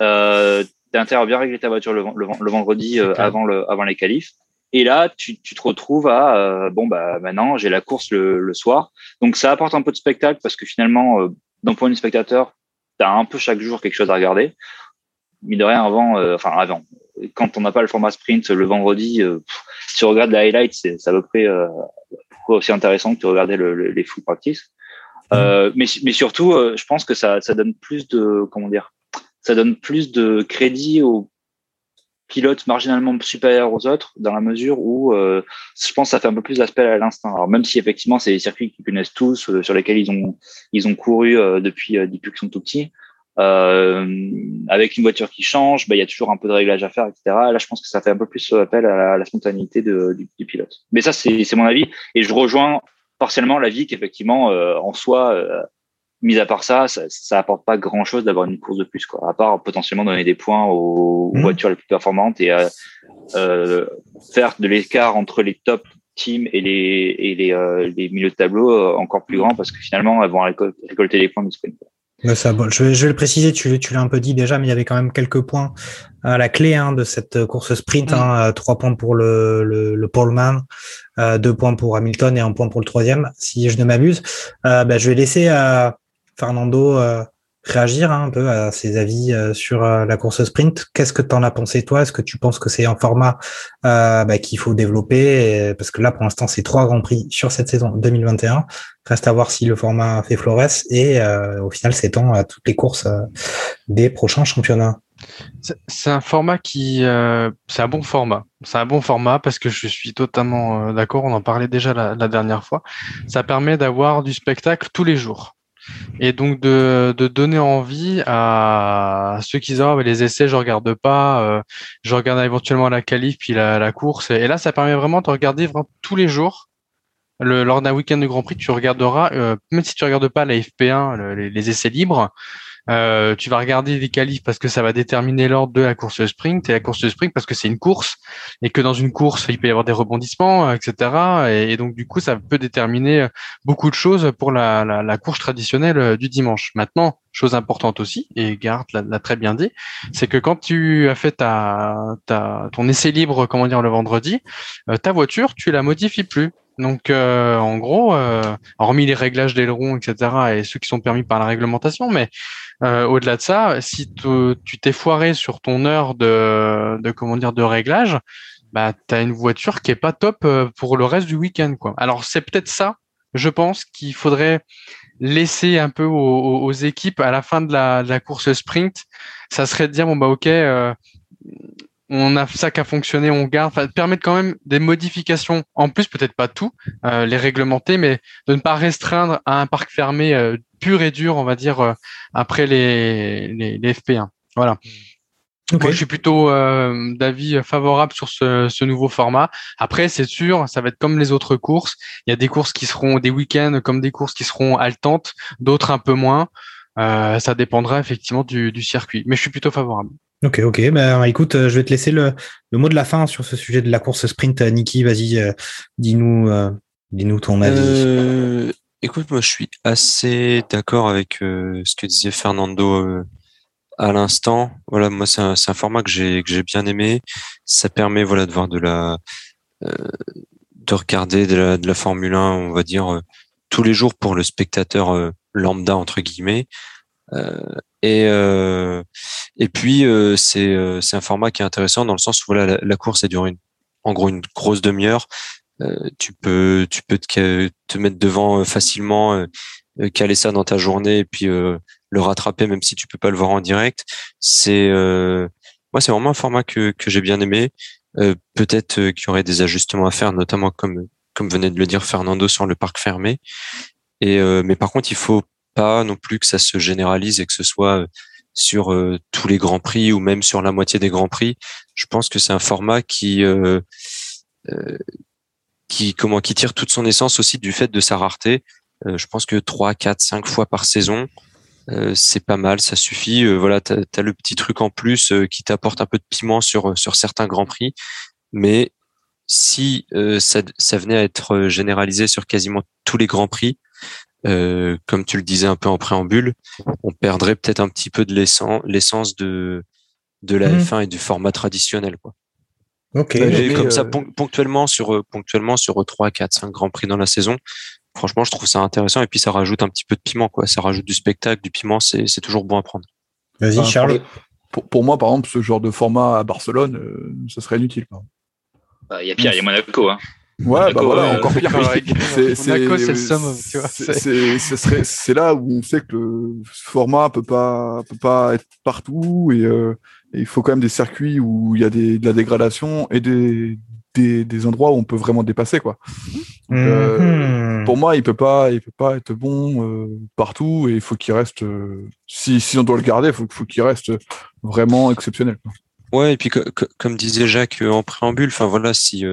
Euh, tu as intérêt à bien régler ta voiture le, le, vendredi avant, le, avant les qualifs. Et là, tu, tu te retrouves à euh, bon bah maintenant j'ai la course le, le, soir. Donc ça apporte un peu de spectacle parce que finalement, euh, d'un point de vue spectateur, tu as un peu chaque jour quelque chose à regarder. Mais de rien avant, euh, enfin avant, quand on n'a pas le format sprint le vendredi, euh, si tu regardes les highlights, c'est à peu près aussi intéressant que regardais le, les full practice. Mmh. mais, mais surtout, je pense que ça, ça donne plus de comment dire, ça donne plus de crédit aux pilote marginalement supérieur aux autres dans la mesure où euh, je pense que ça fait un peu plus d'aspect à l'instinct. Alors même si effectivement c'est des circuits qu'ils connaissent tous, euh, sur lesquels ils ont ils ont couru euh, depuis depuis qu'ils sont tout petits, avec une voiture qui change, bah, il y a toujours un peu de réglage à faire, etc. Là, je pense que ça fait un peu plus appel à la, spontanéité de, du, du, pilote. Mais ça, c'est mon avis et je rejoins partiellement l'avis qu'effectivement en soi mis à part ça, ça, ça apporte pas grand chose d'avoir une course de plus, quoi. À part potentiellement donner des points aux, mmh. voitures les plus performantes et euh, euh, faire de l'écart entre les top teams et les et les, euh, les milieux de tableau euh, encore plus grand parce que finalement elles vont récolter les points du sprint. Ça, bon, je, vais, je vais le préciser, tu, tu l'as un peu dit déjà, mais il y avait quand même quelques points à la clé hein, de cette course sprint. Mmh. Hein, trois points pour le, le, le poleman, euh, deux points pour Hamilton et un point pour le troisième, si je ne m'abuse. Euh, bah, je vais laisser à, Fernando euh, réagir hein, un peu à ses avis euh, sur euh, la course sprint. Qu'est-ce que tu en as pensé toi? Est-ce que tu penses que c'est un format bah, qu'il faut développer? Parce que là, pour l'instant, c'est trois grands prix sur cette saison 2021. Reste à voir si le format fait florès et au final s'étend à toutes les courses des prochains championnats. C'est un format qui, c'est un bon format. C'est un bon format parce que je suis totalement d'accord. On en parlait déjà la dernière fois. Ça permet d'avoir du spectacle tous les jours et donc de, de, donner envie à ceux qui disent oh, les essais je regarde pas euh, je regarde éventuellement la qualif puis la, course. Et là ça permet vraiment de regarder vraiment tous les jours. Le, lors d'un week-end de Grand Prix tu regarderas euh, même si tu regardes pas la FP1 les, les, essais libres euh, tu vas regarder les qualifs parce que ça va déterminer l'ordre de la course sprint et la course sprint parce que c'est une course et que dans une course il peut y avoir des rebondissements, etc. Et, donc du coup ça peut déterminer beaucoup de choses pour la, course traditionnelle euh, du dimanche. Maintenant, chose importante aussi, et Garth l'a très bien dit, c'est que quand tu as fait ta, ta, ton essai libre, comment dire, le vendredi, euh, ta voiture, tu la modifies plus. Donc, euh, en gros, euh, hormis les réglages d'aileron, etc., et ceux qui sont permis par la réglementation, mais euh, au-delà de ça, si tu t'es foiré sur ton heure de, de comment dire de réglage, bah, tu as une voiture qui est pas top pour le reste du week-end. quoi. Alors, c'est peut-être ça, je pense, qu'il faudrait laisser un peu aux, aux, équipes à la fin de la, de la, course sprint. Ça serait de dire, bon, bah, ok, on a ça qui a fonctionné, on garde, enfin, permettre quand même des modifications. En plus, peut-être pas tout, euh, les réglementer, mais de ne pas restreindre à un parc fermé euh, pur et dur, on va dire, euh, après les, les, les, FP1. Voilà. Moi, je suis plutôt d'avis favorable sur ce, ce, nouveau format. Après, c'est sûr, ça va être comme les autres courses. Il y a des courses qui seront des week-ends comme des courses qui seront haletantes, d'autres un peu moins. ça dépendra effectivement du, du circuit. Mais je suis plutôt favorable. Ok, ok. Ben, écoute, euh, je vais te laisser le, le, mot de la fin sur ce sujet de la course sprint. Euh, Niki, vas-y, euh, dis-nous dis-nous ton avis. écoute, moi, je suis assez d'accord avec ce que disait Fernando à l'instant. Voilà, moi, c'est un, un, format que j'ai j'ai bien aimé. Ça permet, voilà, de voir de la de regarder de la, de la Formule 1, on va dire tous les jours pour le spectateur lambda entre guillemets. Euh, et euh, et puis euh, c'est c'est un format qui est intéressant dans le sens où voilà la, course elle dure une en gros une grosse demi-heure. tu peux tu peux te, te mettre devant facilement, caler ça dans ta journée et puis le rattraper même si tu peux pas le voir en direct. C'est moi c'est vraiment un format que que j'ai bien aimé. Peut-être qu'il y aurait des ajustements à faire, notamment comme comme venait de le dire Fernando sur le parc fermé. Et mais par contre, il faut pas non plus que ça se généralise et que ce soit euh, sur euh, tous les grands prix ou même sur la moitié des grands prix. Je pense que c'est un format qui euh, qui comment qui tire toute son essence aussi du fait de sa rareté. je pense que 3, 4, 5 fois par saison, c'est pas mal, ça suffit. voilà, tu as, le petit truc en plus qui t'apporte un peu de piment sur sur certains grands prix, mais si ça, venait à être généralisé sur quasiment tous les grands prix, comme tu le disais un peu en préambule, on perdrait peut-être un petit peu de l'essence de de la mmh. F1 et du format traditionnel, quoi. Ok. comme ça ponctuellement sur ponctuellement sur 3, 4, 5 grands prix dans la saison. Franchement, je trouve ça intéressant et puis ça rajoute un petit peu de piment, quoi. Ça rajoute du spectacle, du piment, c'est toujours bon à prendre. Vas-y, Charles. Pour, moi, par exemple, ce genre de format à Barcelone, euh, ce serait inutile. Bah, il y a pire, il y a Monaco. Hein. Ouais, bah voilà, encore pire. *laughs* C'est vois. C'est là où on sait que le format peut pas, peut pas être partout et, euh, et, il faut quand même des circuits où il y a des, de la dégradation et des, des, endroits où on peut vraiment dépasser quoi. Euh, mhm. pour moi, il peut pas, il peut pas être bon euh, partout et il faut qu'il reste. Euh, si, si on doit le garder, il faut, faut qu'il reste vraiment exceptionnel. Ouais, et puis comme disait Jacques en préambule, enfin voilà, si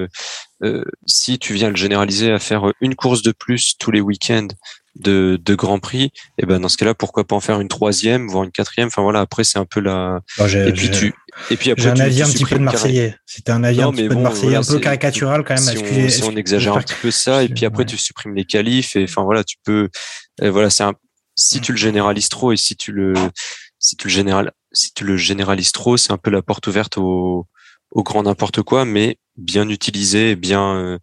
si tu viens le généraliser à faire une course de plus tous les week-ends de, de Grand Prix, et eh ben dans ce cas-là, pourquoi pas en faire une troisième, voire une quatrième. Enfin voilà, après c'est un peu la. et puis tu. Et puis après, j'ai un avis un petit peu de Marseillais. C'était un avis un petit peu de Marseillais, un peu caricatural quand même. Si, on, si on, exagère un petit peu ça, et puis après tu supprimes les qualifs, et enfin voilà, tu peux. voilà, c'est un. Si tu le généralises trop et si tu le, si tu le général, si tu le généralises trop, c'est un peu la porte ouverte au, grand n'importe quoi, mais bien utilisé euh,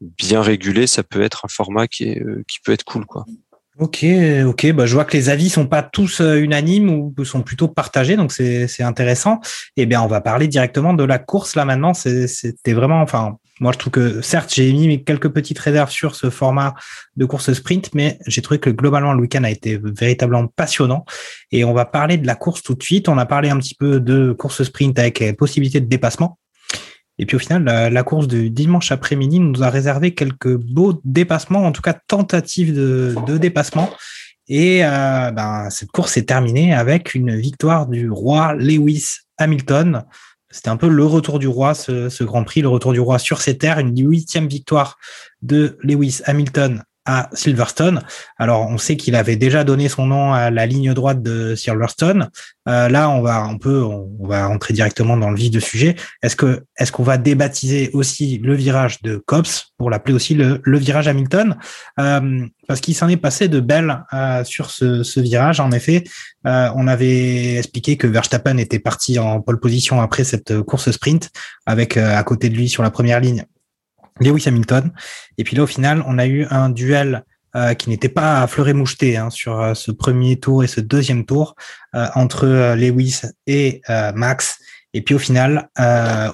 bien régulé, ça peut être un format qui, euh, peut être cool, quoi. Ok, ok. Bah, je vois que les avis sont pas tous euh, unanimes ou sont plutôt partagés, donc c'est intéressant. Eh bien, on va parler directement de la course là maintenant. C'était vraiment, enfin, moi je trouve que certes j'ai mis quelques petites réserves sur ce format de course sprint, mais j'ai trouvé que globalement le week-end a été véritablement passionnant. Et on va parler de la course tout de suite. On a parlé un petit peu de course sprint avec possibilité de dépassement. Et puis au final, la, course de dimanche après-midi nous a réservé quelques beaux dépassements, en tout cas tentatives de, dépassement. Et euh, ben, cette course est terminée avec une victoire du roi Lewis Hamilton. C'était un peu le retour du roi, ce, ce, Grand Prix, le retour du roi sur ses terres, une huitième victoire de Lewis Hamilton à Silverstone. Alors, on sait qu'il avait déjà donné son nom à la ligne droite de Silverstone. Euh, là, on va un peu, on, va rentrer directement dans le vif du sujet. Est-ce que, est-ce qu'on va débaptiser aussi le virage de Cops pour l'appeler aussi le, le, virage Hamilton? Euh, Parce qu'il s'en est passé de belles euh, sur ce, ce, virage. En effet, euh, on avait expliqué que Verstappen était parti en pole position après cette course sprint, avec euh, à côté de lui sur la première ligne Lewis Hamilton. Et puis là, au final, on a eu un duel euh, qui n'était pas à fleur et moucheté hein, sur euh, ce premier tour et ce deuxième tour euh, entre Lewis et Max. Et puis au final,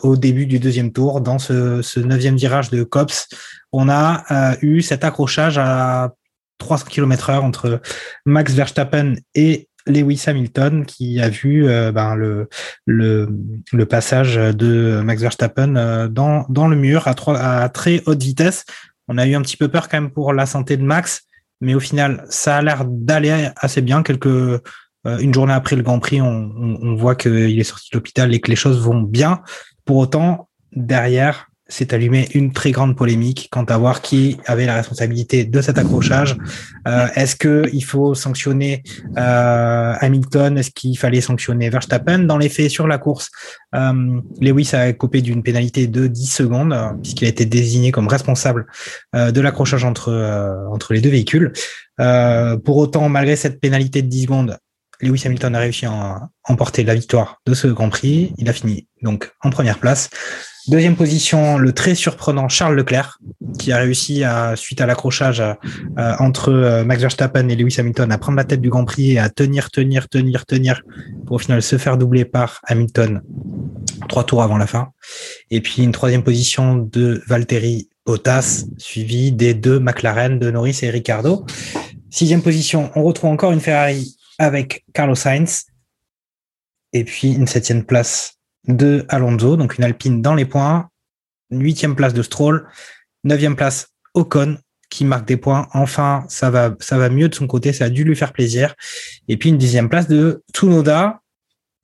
au début du deuxième tour, dans ce, ce neuvième virage de Cops, on a eu cet accrochage à 300 km heure entre Max Verstappen et Lewis Hamilton qui a vu euh, ben, le, le, le, passage de Max Verstappen euh, dans, dans le mur à, à très haute vitesse. On a eu un petit peu peur quand même pour la santé de Max, mais au final, ça a l'air d'aller assez bien. Quelques, euh, une journée après le Grand Prix, on, on voit qu'il est sorti de l'hôpital et que les choses vont bien. Pour autant, derrière, s'est allumé une très grande polémique quant à voir qui avait la responsabilité de cet accrochage. Euh, est-ce que il faut sanctionner euh, Hamilton? Est-ce qu'il fallait sanctionner Verstappen Dans les faits, sur la course, euh, Lewis a coupé d'une pénalité de 10 secondes puisqu'il a été désigné comme responsable de l'accrochage entre entre les deux véhicules. pour autant, malgré cette pénalité de 10 secondes, Lewis Hamilton a réussi à emporter la victoire de ce Grand Prix. Il a fini donc en première place. Deuxième position, le très surprenant Charles Leclerc, qui a réussi, à, suite à l'accrochage entre euh, Max Verstappen et Lewis Hamilton, à prendre la tête du Grand Prix et à tenir, tenir, tenir, tenir, pour au final se faire doubler par Hamilton trois tours avant la fin. Et puis une troisième position de Valtteri Bottas, suivi des deux McLaren de Norris et Ricardo. Sixième position, on retrouve encore une Ferrari avec Carlos Sainz. Et puis une septième place de Alonso, donc une Alpine dans les points. Huitième place de Stroll. Neuvième place Ocon qui marque des points. Enfin, ça va, ça va mieux de son côté. Ça a dû lui faire plaisir. Et puis une dixième place de Tsunoda.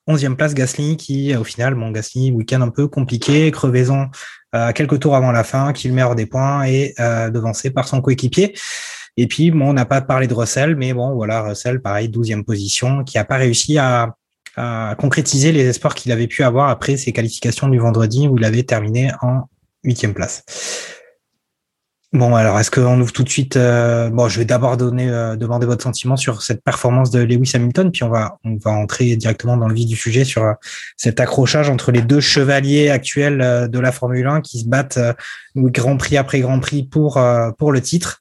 Onzième place Gasly qui, au final, bon, Gasly, week-end un peu compliqué, crevaison euh, quelques tours avant la fin, qui le meilleur des points et euh, devancé par son coéquipier. Et puis, bon, on n'a pas parlé de Russell, mais bon, voilà, Russell, pareil, douzième position, qui a pas réussi à, à concrétiser les espoirs qu'il avait pu avoir après ses qualifications du vendredi où il avait terminé en huitième place. Bon, alors est-ce qu'on ouvre tout de suite euh, Bon, je vais d'abord donner euh, demander votre sentiment sur cette performance de Lewis Hamilton, puis on va on va entrer directement dans le vif du sujet sur euh, cet accrochage entre les deux chevaliers actuels de la Formule 1 qui se battent Grand Prix après Grand Prix pour pour le titre.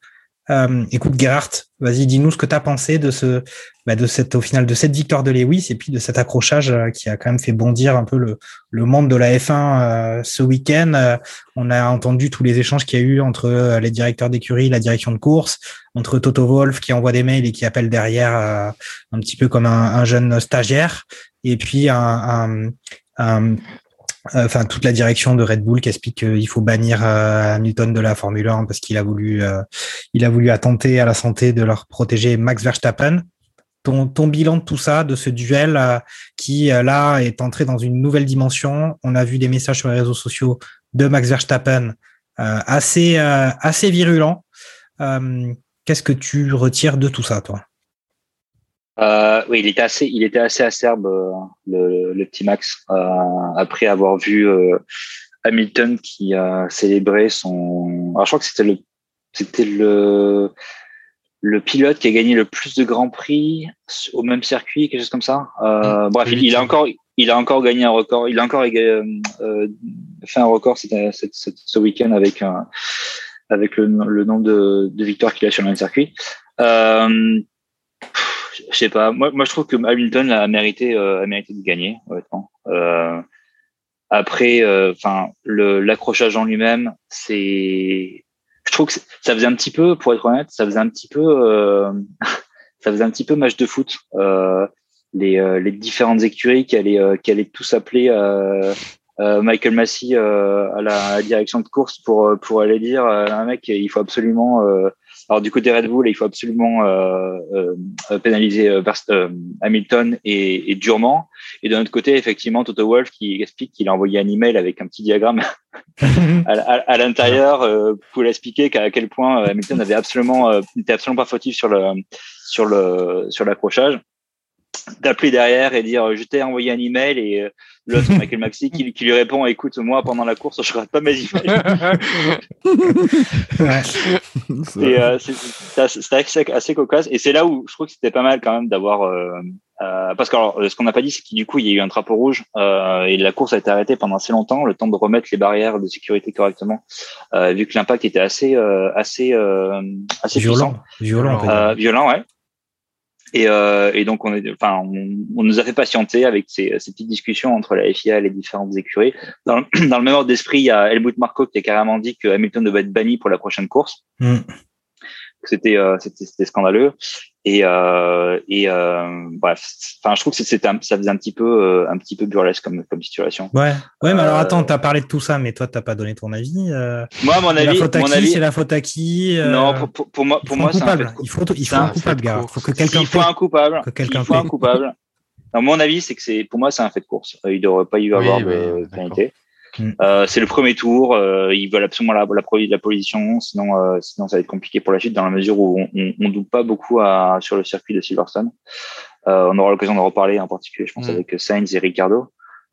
Euh, écoute, Gerhardt, vas-y, dis-nous ce que tu as pensé de ce, bah, de cette, au final, de cette victoire de Lewis et puis de cet accrochage euh, qui a quand même fait bondir un peu le, le monde de la F1 euh, ce week-end. on a entendu tous les échanges qu'il y a eu entre les directeurs d'écurie, la direction de course, entre Toto Wolf qui envoie des mails et qui appelle derrière un petit peu comme un, un jeune stagiaire, et puis un, enfin toute la direction de Red Bull qui explique qu'il faut bannir euh, Hamilton de la Formule 1 parce qu'il a voulu euh, il a voulu attenter à la santé de leur protéger Max Verstappen. Ton, ton bilan de tout ça, de ce duel qui là est entré dans une nouvelle dimension. On a vu des messages sur les réseaux sociaux de Max Verstappen assez assez virulents. Qu'est-ce que tu retires de tout ça, toi? Euh, oui, il était assez, il était assez acerbe euh, le, le, petit Max euh, après avoir vu euh, Hamilton qui a célébré son. Alors je crois que c'était le, c'était le le pilote qui a gagné le plus de grands prix au même circuit, quelque chose comme ça. Euh, mm. bref, il, a encore, il a encore gagné un record. Il a encore euh, fait un record ce week-end avec avec le, le nombre de, de victoires qu'il a sur le même circuit. Euh, je sais pas. Moi, moi, je trouve que Hamilton a mérité, euh, a mérité de gagner, honnêtement. Euh, après, euh, enfin, l'accrochage en lui-même, c'est, je trouve que ça faisait un petit peu, pour être honnête, ça faisait un petit peu, euh, *laughs* ça faisait un petit peu match de foot. Les, les différentes écuries qui allaient, qui allaient tous appeler Michael Massey à la, direction de course pour pour aller dire, un mec, il faut absolument alors du côté Red Bull, il faut absolument euh, euh, pénaliser euh, Hamilton et, durement. Et de notre côté, effectivement, Toto Wolf qui explique qu'il a envoyé un email avec un petit diagramme *laughs* à, l'intérieur pour expliquer qu'à quel point Hamilton avait absolument n'était absolument pas fautif sur le sur le sur l'accrochage d'appeler derrière et dire je t'ai envoyé un email et l'autre *laughs* Michael Maxi qui, qui, lui répond écoute moi pendant la course *laughs* je rate pas mes emails. *laughs* Euh, c'était assez, assez, cocasse. Et c'est là où je trouve que c'était pas mal quand même d'avoir euh, euh, parce que alors, ce qu'on n'a pas dit c'est qu'il du coup il y a eu un drapeau rouge euh, et la course a été arrêtée pendant assez longtemps le temps de remettre les barrières de sécurité correctement euh, vu que l'impact était assez assez assez violent. violent violent ouais et, euh, et, donc, on, est, enfin, on, on, nous a fait patienter avec ces, ces, petites discussions entre la FIA et les différentes écuries. Dans, le, *clears throat* dans le même ordre d'esprit, il y a Helmut Marko qui a carrément dit que Hamilton devait être banni pour la prochaine course. Mm. C'était euh, c'était scandaleux. Et, euh, et euh, bref, enfin, je trouve que c'était ça faisait un petit peu euh, un petit peu burlesque comme comme situation. Ouais, ouais, mais alors euh, attends, t'as parlé de tout ça, mais toi t'as pas donné ton avis. Euh, moi, mon avis, la faute à qui, c'est la faute à qui Non, pour, pour, moi, pour moi, c'est un Il faut il faut un coupable, gars. Il faut que quelqu'un. Il faut un coupable. Il faut un coupable. Non, mon avis, c'est que c'est pour moi, c'est un fait de course. Il devrait pas y avoir de pénalité. Mm. Euh, c'est le premier tour. Euh, ils veulent absolument la, la, la position, sinon, euh, sinon ça va être compliqué pour la suite dans la mesure où on, on, on doute pas beaucoup à, sur le circuit de Silverstone. Euh, on aura l'occasion d'en reparler en particulier, je pense, mm. avec Sainz et Ricardo.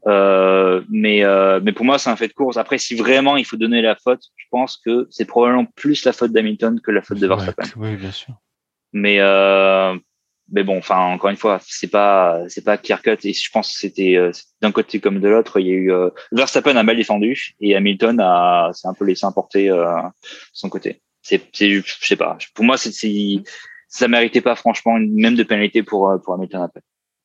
Euh, mais, mais pour moi, c'est un fait de course. Après, si vraiment il faut donner la faute, je pense que c'est probablement plus la faute d'Hamilton que la faute de Verstappen. oui, bien sûr. Mais mais bon, enfin encore une fois, c'est pas c'est pas clear cut et je pense que c'était euh, d'un côté comme de l'autre. Il y a eu euh, Verstappen a mal défendu et Hamilton a s'est un peu laissé emporter euh, son côté. C'est je sais pas. Pour moi, c'est ça méritait pas franchement même de pénalité pour pour Hamilton après.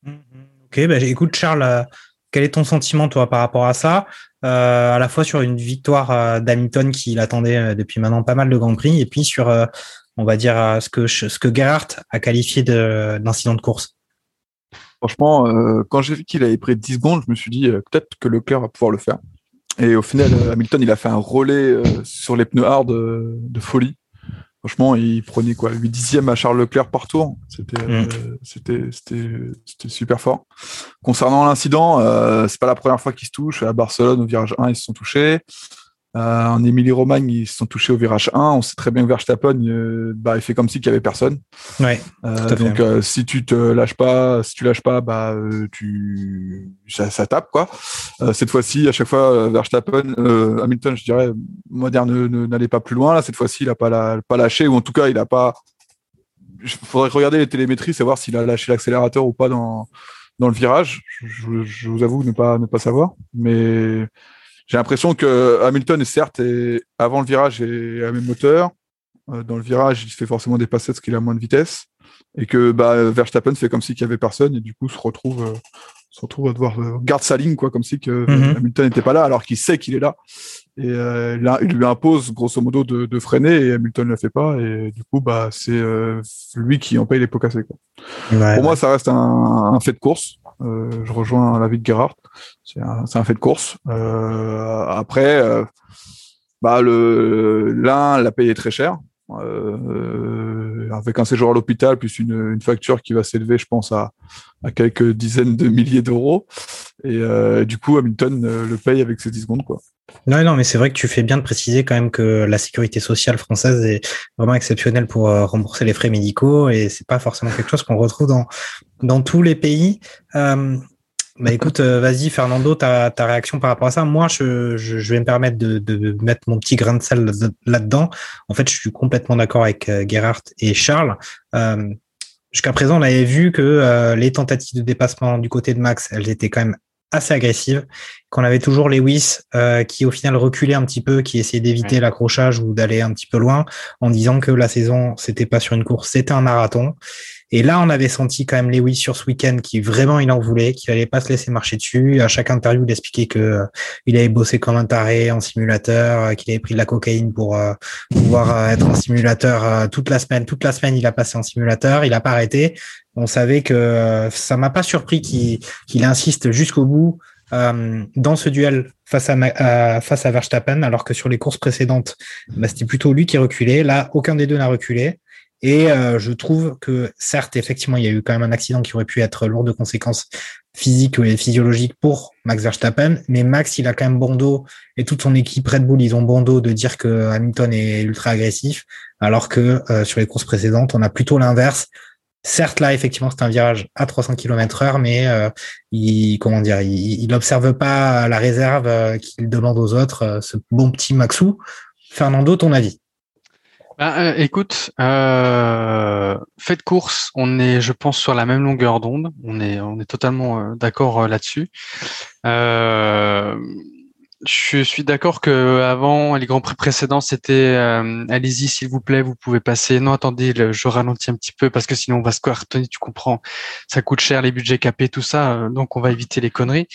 Ok, bah, écoute Charles, quel est ton sentiment toi par rapport à ça? À la fois sur une victoire d'Hamilton qui l'attendait depuis maintenant pas mal de grands prix et puis sur on va dire, ce que, ce que Gerhardt a qualifié d'incident de, course Franchement, euh, quand j'ai vu qu'il avait pris 10 secondes, je me suis dit euh, peut-être que Leclerc va pouvoir le faire. Et au final, euh, Hamilton, il a fait un relais sur les pneus hard de folie. Franchement, il prenait quoi 8 dixièmes à Charles Leclerc par tour. C'était mm. c'était c'était super fort. Concernant l'incident, c'est pas la première fois qu'ils se touchent. À Barcelone, au virage 1, ils se sont touchés. Euh, en Émilie Romagne, ils se sont touchés au virage 1. On sait très bien que Verstappen, euh, bah, il fait comme s'il n'y avait personne. Ouais, euh, donc, si tu te lâches pas, si tu lâches pas, bah, tu, ça, ça tape, quoi. cette fois-ci, à chaque fois, Verstappen, Hamilton, je dirais, moderne, n'allait pas plus loin. Là, cette fois-ci, il n'a pas, pas lâché, ou en tout cas, il n'a pas. Il faudrait regarder les télémétries, savoir s'il a lâché l'accélérateur ou pas dans, dans le virage. Je, je, vous avoue ne pas, ne pas savoir. Mais j'ai l'impression que Hamilton, certes, est, avant le virage, est à même hauteur. Euh, dans le virage, il se fait forcément dépasser parce qu'il a moins de vitesse. Et que bah, Verstappen fait comme si il n'y avait personne et du coup se retrouve, euh, se retrouve à devoir euh, garder sa ligne, quoi, comme si que mhm. Hamilton n'était pas là alors qu'il sait qu'il est là. Et là, il lui impose grosso modo de, freiner et Hamilton ne le fait pas. Et du coup, bah, c'est lui qui en paye les pots cassés. Quoi. Pour moi, ça reste un, un fait de course. Je rejoins l'avis de Gerhardt. C'est un, fait de course. Euh, après, euh, bah, l'un l'a payé très cher. Euh, avec un séjour à l'hôpital plus une, facture qui va s'élever, je pense, à, quelques dizaines de milliers d'euros. Et du coup, Hamilton le paye avec ses 10 secondes. Quoi. Non, non, mais c'est vrai que tu fais bien de préciser quand même que la sécurité sociale française est vraiment exceptionnelle pour rembourser les frais médicaux et c'est pas forcément quelque chose qu'on retrouve dans, dans tous les pays. Bah écoute, euh, vas-y Fernando, ta, ta réaction par rapport à ça. Moi, je, je, vais me permettre de, de, mettre mon petit grain de sel là-dedans. En fait, je suis complètement d'accord avec euh, Gerhardt et Charles. Euh, Jusqu'à présent, on avait vu que euh, les tentatives de dépassement du côté de Max, elles étaient quand même assez agressives. Qu'on avait toujours Lewis qui, au final, reculait un petit peu, qui essayait d'éviter l'accrochage ou d'aller un petit peu loin, en disant que la saison, c'était pas sur une course, c'était un marathon. Et là, on avait senti quand même Lewis sur ce week-end qui vraiment il en voulait, qu'il allait pas se laisser marcher dessus. À chaque interview, il expliquait que euh, il avait bossé comme un taré en simulateur, euh, qu'il avait pris de la cocaïne pour euh, pouvoir être en simulateur toute la semaine. Toute la semaine, il a passé en simulateur. Il a pas arrêté. On savait que ça m'a pas surpris qu'il insiste jusqu'au bout dans ce duel face à, Verstappen, alors que sur les courses précédentes, bah, c'était plutôt lui qui reculait. Là, aucun des deux n'a reculé. Et euh, je trouve que certes, effectivement, il y a eu quand même un accident qui aurait pu être lourd de conséquences physiques et physiologiques pour Max Verstappen, mais Max, il a quand même bon dos et toute son équipe Red Bull, ils ont bon dos de dire que Hamilton est ultra agressif, alors que euh, sur les courses précédentes, on a plutôt l'inverse. Certes, là, effectivement, c'est un virage à 300 km heure, mais euh, il, comment dire, il n'observe pas la réserve qu'il demande aux autres, ce bon petit Maxou. Fernando, ton avis? Bah, euh, écoute, euh, faites course, on est, je pense, sur la même longueur d'onde. On est, on est totalement euh, d'accord euh, là-dessus. Euh, je suis d'accord que avant les grands prix précédents, c'était allez-y s'il vous plaît, vous pouvez passer. Non, attendez, je ralentis un petit peu parce que sinon on va se cartonner. Tu comprends Ça coûte cher les budgets capés, tout ça. Donc on va éviter les conneries.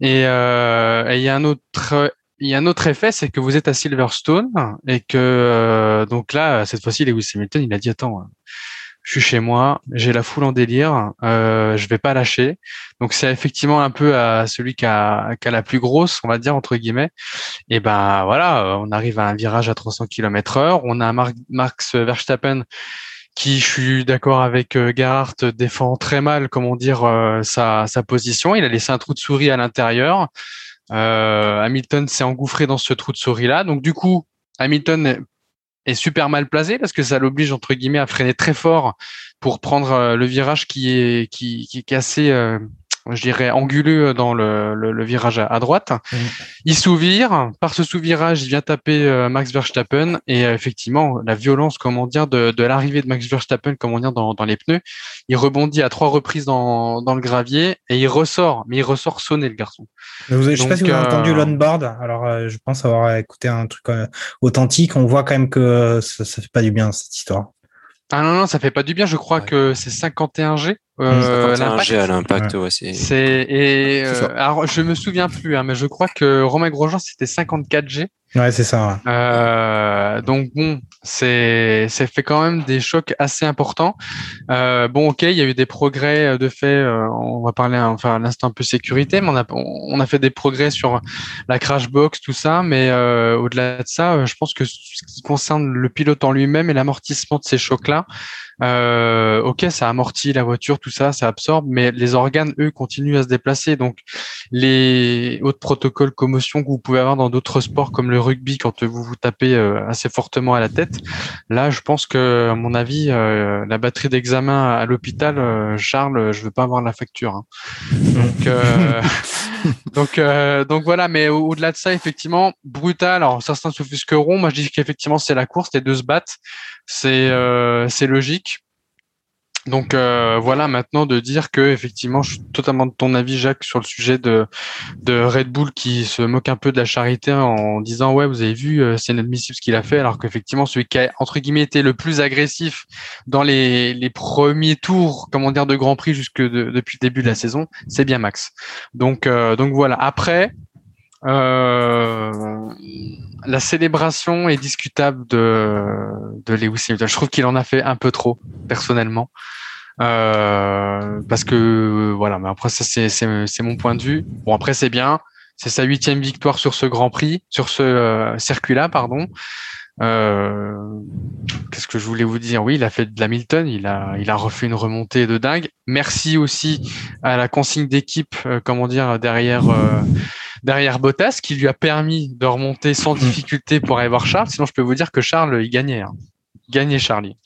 Et il y a un autre il y a un autre effet, c'est que vous êtes à Silverstone et que euh, donc là, cette fois-ci, Lewis Hamilton, il a dit attends, je suis chez moi, j'ai la foule en délire, euh, je vais pas lâcher. Donc c'est effectivement un peu à celui qui a, qui a la plus grosse, on va dire entre guillemets. Et ben voilà, on arrive à un virage à 300 km/h. On a Max Verstappen qui, je suis d'accord avec euh, Gerhardt, défend très mal, comment dire, euh, sa, sa position. Il a laissé un trou de souris à l'intérieur. Euh, Hamilton s'est engouffré dans ce trou de souris là. Donc du coup, Hamilton est super mal placé parce que ça l'oblige entre guillemets à freiner très fort pour prendre euh, le virage qui est qui, qui, est assez euh, je dirais, anguleux dans le, le, virage à, droite. Mm. Il souvire, par ce sous-virage, il vient taper euh, Max Verstappen et euh, effectivement, la violence, comment dire, de, de l'arrivée de Max Verstappen, comment dire, dans, dans les pneus, il rebondit à trois reprises dans, dans le gravier et il ressort, mais il ressort sonner le garçon. Vous je sais pas si vous avez entendu euh, l'onboard. Alors, je pense avoir écouté un truc authentique. On voit quand même que ça, ça fait pas du bien cette histoire. Ah non, non, ça fait pas du bien. Je crois que c'est 51G. Euh, 51G à l'impact, ouais. c'est. et euh, alors je me souviens plus, hein, mais je crois que Romain Grosjean c'était 54G. Ouais, c'est ça. Euh, donc bon, c'est c'est fait quand même des chocs assez importants. Euh, bon, ok, il y a eu des progrès euh, de fait. Euh, on va parler enfin l'instant un peu sécurité, mais on a on a fait des progrès sur la crash box, tout ça. Mais euh, au-delà de ça, je pense que ce qui concerne le pilote en lui-même et l'amortissement de ces chocs-là, euh, ok, ça amortit la voiture, tout ça, ça absorbe, mais les organes, eux, continuent à se déplacer. Donc, les autres protocoles commotion que vous pouvez avoir dans d'autres sports comme le rugby quand vous vous tapez assez fortement à la tête. Là, je pense que, à mon avis, la batterie d'examen à l'hôpital, Charles, je veux pas avoir la facture. Hein. Donc, *laughs* *laughs* donc, donc voilà. Mais au-delà de ça, effectivement, brutal. Alors certains s'offusqueront. Moi, je dis qu'effectivement, c'est la course, les deux se battent. C'est c'est logique. Donc euh, voilà maintenant de dire que effectivement je suis totalement de ton avis Jacques sur le sujet de de Red Bull qui se moque un peu de la charité en disant ouais vous avez vu euh, c'est inadmissible ce qu'il a fait alors qu'effectivement celui qui a entre guillemets été le plus agressif dans les, les premiers tours comment dire de Grand Prix jusque depuis le début de la saison c'est bien Max. Donc euh, donc voilà. Après euh, la célébration est discutable de, de Lewis Hamilton. Je trouve qu'il en a fait un peu trop, personnellement. Euh, parce que voilà, mais après ça c'est mon point de vue. Bon après c'est bien, c'est sa huitième victoire sur ce Grand Prix, sur ce euh, circuit-là, pardon. Euh, Qu'est-ce que je voulais vous dire? Oui, il a fait de l'Hamilton, il a il a refait une remontée de dingue. Merci aussi à la consigne d'équipe, comment dire derrière derrière Bottas qui lui a permis de remonter sans mm. difficulté pour aller voir Charles. Sinon, je peux vous dire que Charles, il gagnait. Hein. Il gagnait Charlie.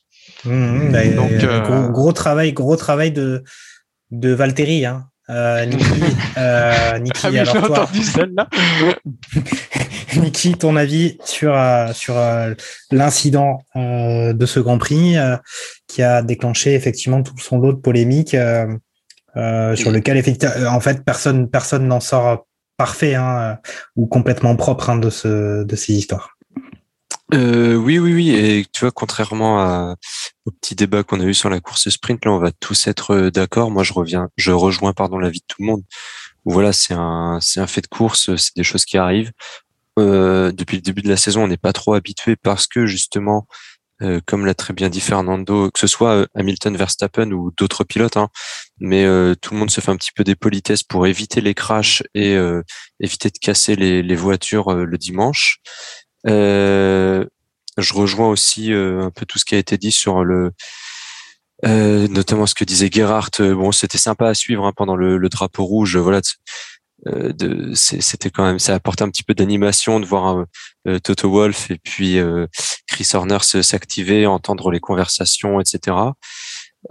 Mm, mm. Bah, Donc, euh, gros, travail, gros travail de, de Valtteri. Hein. Euh, Niki, *laughs* euh, Niki ah alors toi, *laughs* Niki, ton avis sur euh, sur l'incident de ce Grand Prix qui a déclenché effectivement tout son lot de polémiques sur lequel effectivement en fait personne personne n'en sort parfait hein, ou complètement propre hein, de, ce, de ces histoires. Euh, oui, oui, oui. Et tu vois, contrairement au petit débat qu'on a eu sur la course sprint, là, on va tous être euh, d'accord. Moi, je reviens, je rejoins, pardon, l'avis de tout le monde. Voilà, c'est un, c'est un fait de course, c'est des choses qui arrivent. Euh, depuis le début de la saison, on n'est pas trop habitué parce que justement, euh, comme l'a très bien dit Fernando, que ce soit euh, Hamilton, Verstappen ou d'autres pilotes, hein, mais euh, tout le monde se fait un petit peu des politesses pour éviter les crashs et éviter de casser les, les voitures le dimanche. je rejoins aussi un peu tout ce qui a été dit sur le, notamment ce que disait Gerhardt. Bon, c'était sympa à suivre hein, pendant le, le, drapeau rouge. Voilà, euh, c'était quand même ça apporte un petit peu d'animation de voir euh, Toto Wolf et puis euh, Chris Horner s'activer, entendre les conversations, etc.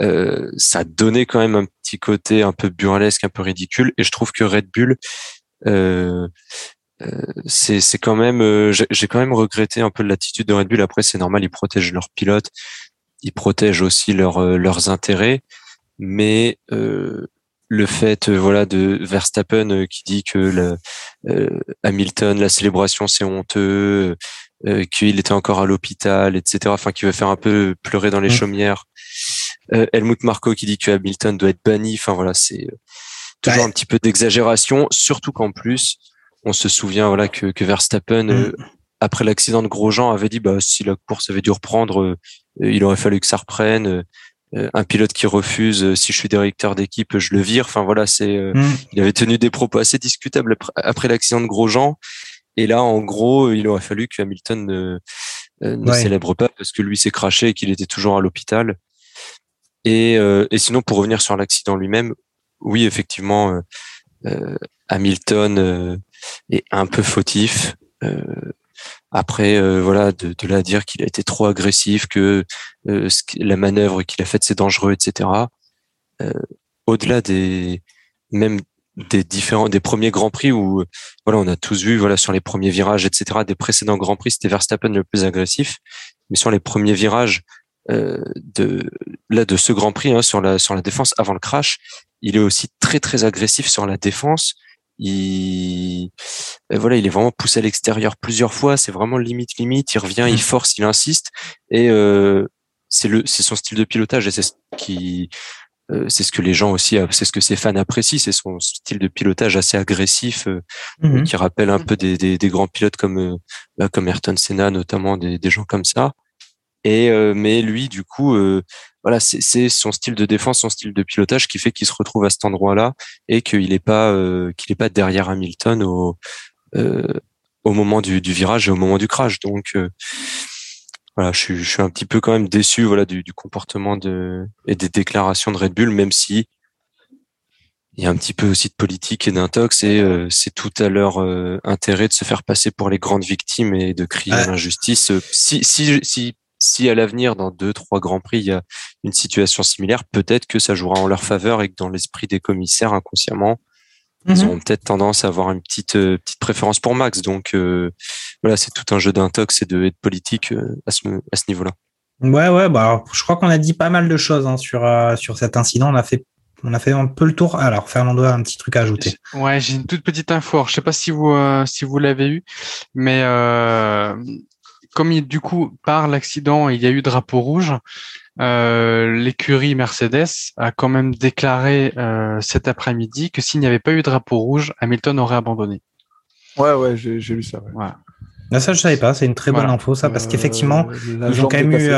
Euh, ça donnait quand même un petit côté un peu burlesque, un peu ridicule. Et je trouve que Red Bull, euh, c'est quand même, j'ai quand même regretté un peu l'attitude de Red Bull. Après, c'est normal, ils protègent leurs pilotes, ils protègent aussi leurs leurs intérêts, mais le fait euh, voilà de Verstappen euh, qui dit que le, euh, Hamilton la célébration c'est honteux qu'il était encore à l'hôpital etc enfin qui veut faire un peu pleurer dans les mmh. chaumières. Helmut Marko qui dit que Hamilton doit être banni. Enfin voilà c'est toujours un petit peu d'exagération. Surtout qu'en plus on se souvient voilà que, que Verstappen mmh. après l'accident de Grosjean avait dit bah si la course avait dû reprendre il aurait fallu que ça reprenne euh, un pilote qui refuse, euh, si je suis directeur d'équipe, je le vire. Enfin voilà, c'est, euh, mm. il avait tenu des propos assez discutables après, l'accident de Grosjean. Et là, en gros, il aurait fallu que Hamilton ne, ne célèbre pas parce que lui s'est craché et qu'il était toujours à l'hôpital. Et, et sinon, pour revenir sur l'accident lui-même, oui, effectivement, Hamilton est un peu fautif. Après, euh, voilà, de, de là dire qu'il a été trop agressif, que euh, la manœuvre qu'il a faite c'est dangereux, etc. Euh, au-delà des même des différents des premiers grands prix où voilà on a tous vu voilà sur les premiers virages etc des précédents grands prix c'était Verstappen le plus agressif mais sur les premiers virages euh, de là de ce grand prix hein, sur la sur la défense avant le crash il est aussi très très agressif sur la défense il voilà, il est vraiment poussé à l'extérieur plusieurs fois. C'est vraiment limite limite. Il revient, il mmh. force, il insiste, et euh, c'est le c'est son style de pilotage et c'est ce qui euh, c'est ce que les gens aussi, c'est ce que ses fans apprécient, c'est son style de pilotage assez agressif, euh, mmh qui rappelle un peu des, des, des grands pilotes comme bah, comme Ayrton Senna, notamment des, des gens comme ça. Et mais lui, du coup, voilà, c'est son style de défense, son style de pilotage qui fait qu'il se retrouve à cet endroit-là et qu'il n'est pas euh, qu'il est pas derrière Hamilton au euh, au moment du, du, virage et au moment du crash. Donc euh, voilà, je suis, je suis un petit peu quand même déçu voilà du, du, comportement de et des déclarations de Red Bull, même si il y a un petit peu aussi de politique et d'intox et euh, c'est tout à leur euh, intérêt de se faire passer pour les grandes victimes et de crier à l'injustice. Si, si, si, si à l'avenir, dans deux, trois grands prix, il y a une situation similaire, peut-être que ça jouera en leur faveur et que dans l'esprit des commissaires, inconsciemment, ils mhm. auront peut-être tendance à avoir une petite, euh, petite préférence pour Max. Donc voilà, c'est tout un jeu d'intox et de, et de politique à ce, à ce niveau-là. Ouais, ouais, bah, je crois qu'on a dit pas mal de choses hein, sur, sur cet incident. On a fait on a fait un peu le tour. Alors, Fernando a un petit truc à ajouter. Ouais, j'ai une toute petite info. Je sais pas si vous euh, si vous l'avez eu, mais euh, comme il, du coup par l'accident il y a eu drapeau rouge, euh, l'écurie Mercedes a quand même déclaré cet après-midi que s'il n'y avait pas eu drapeau rouge, Hamilton aurait abandonné. Ouais, ouais, j'ai lu ça. Ouais. Ah, ça, je savais pas. C'est une très bonne info, ça, parce qu'effectivement, ils ont quand même eu.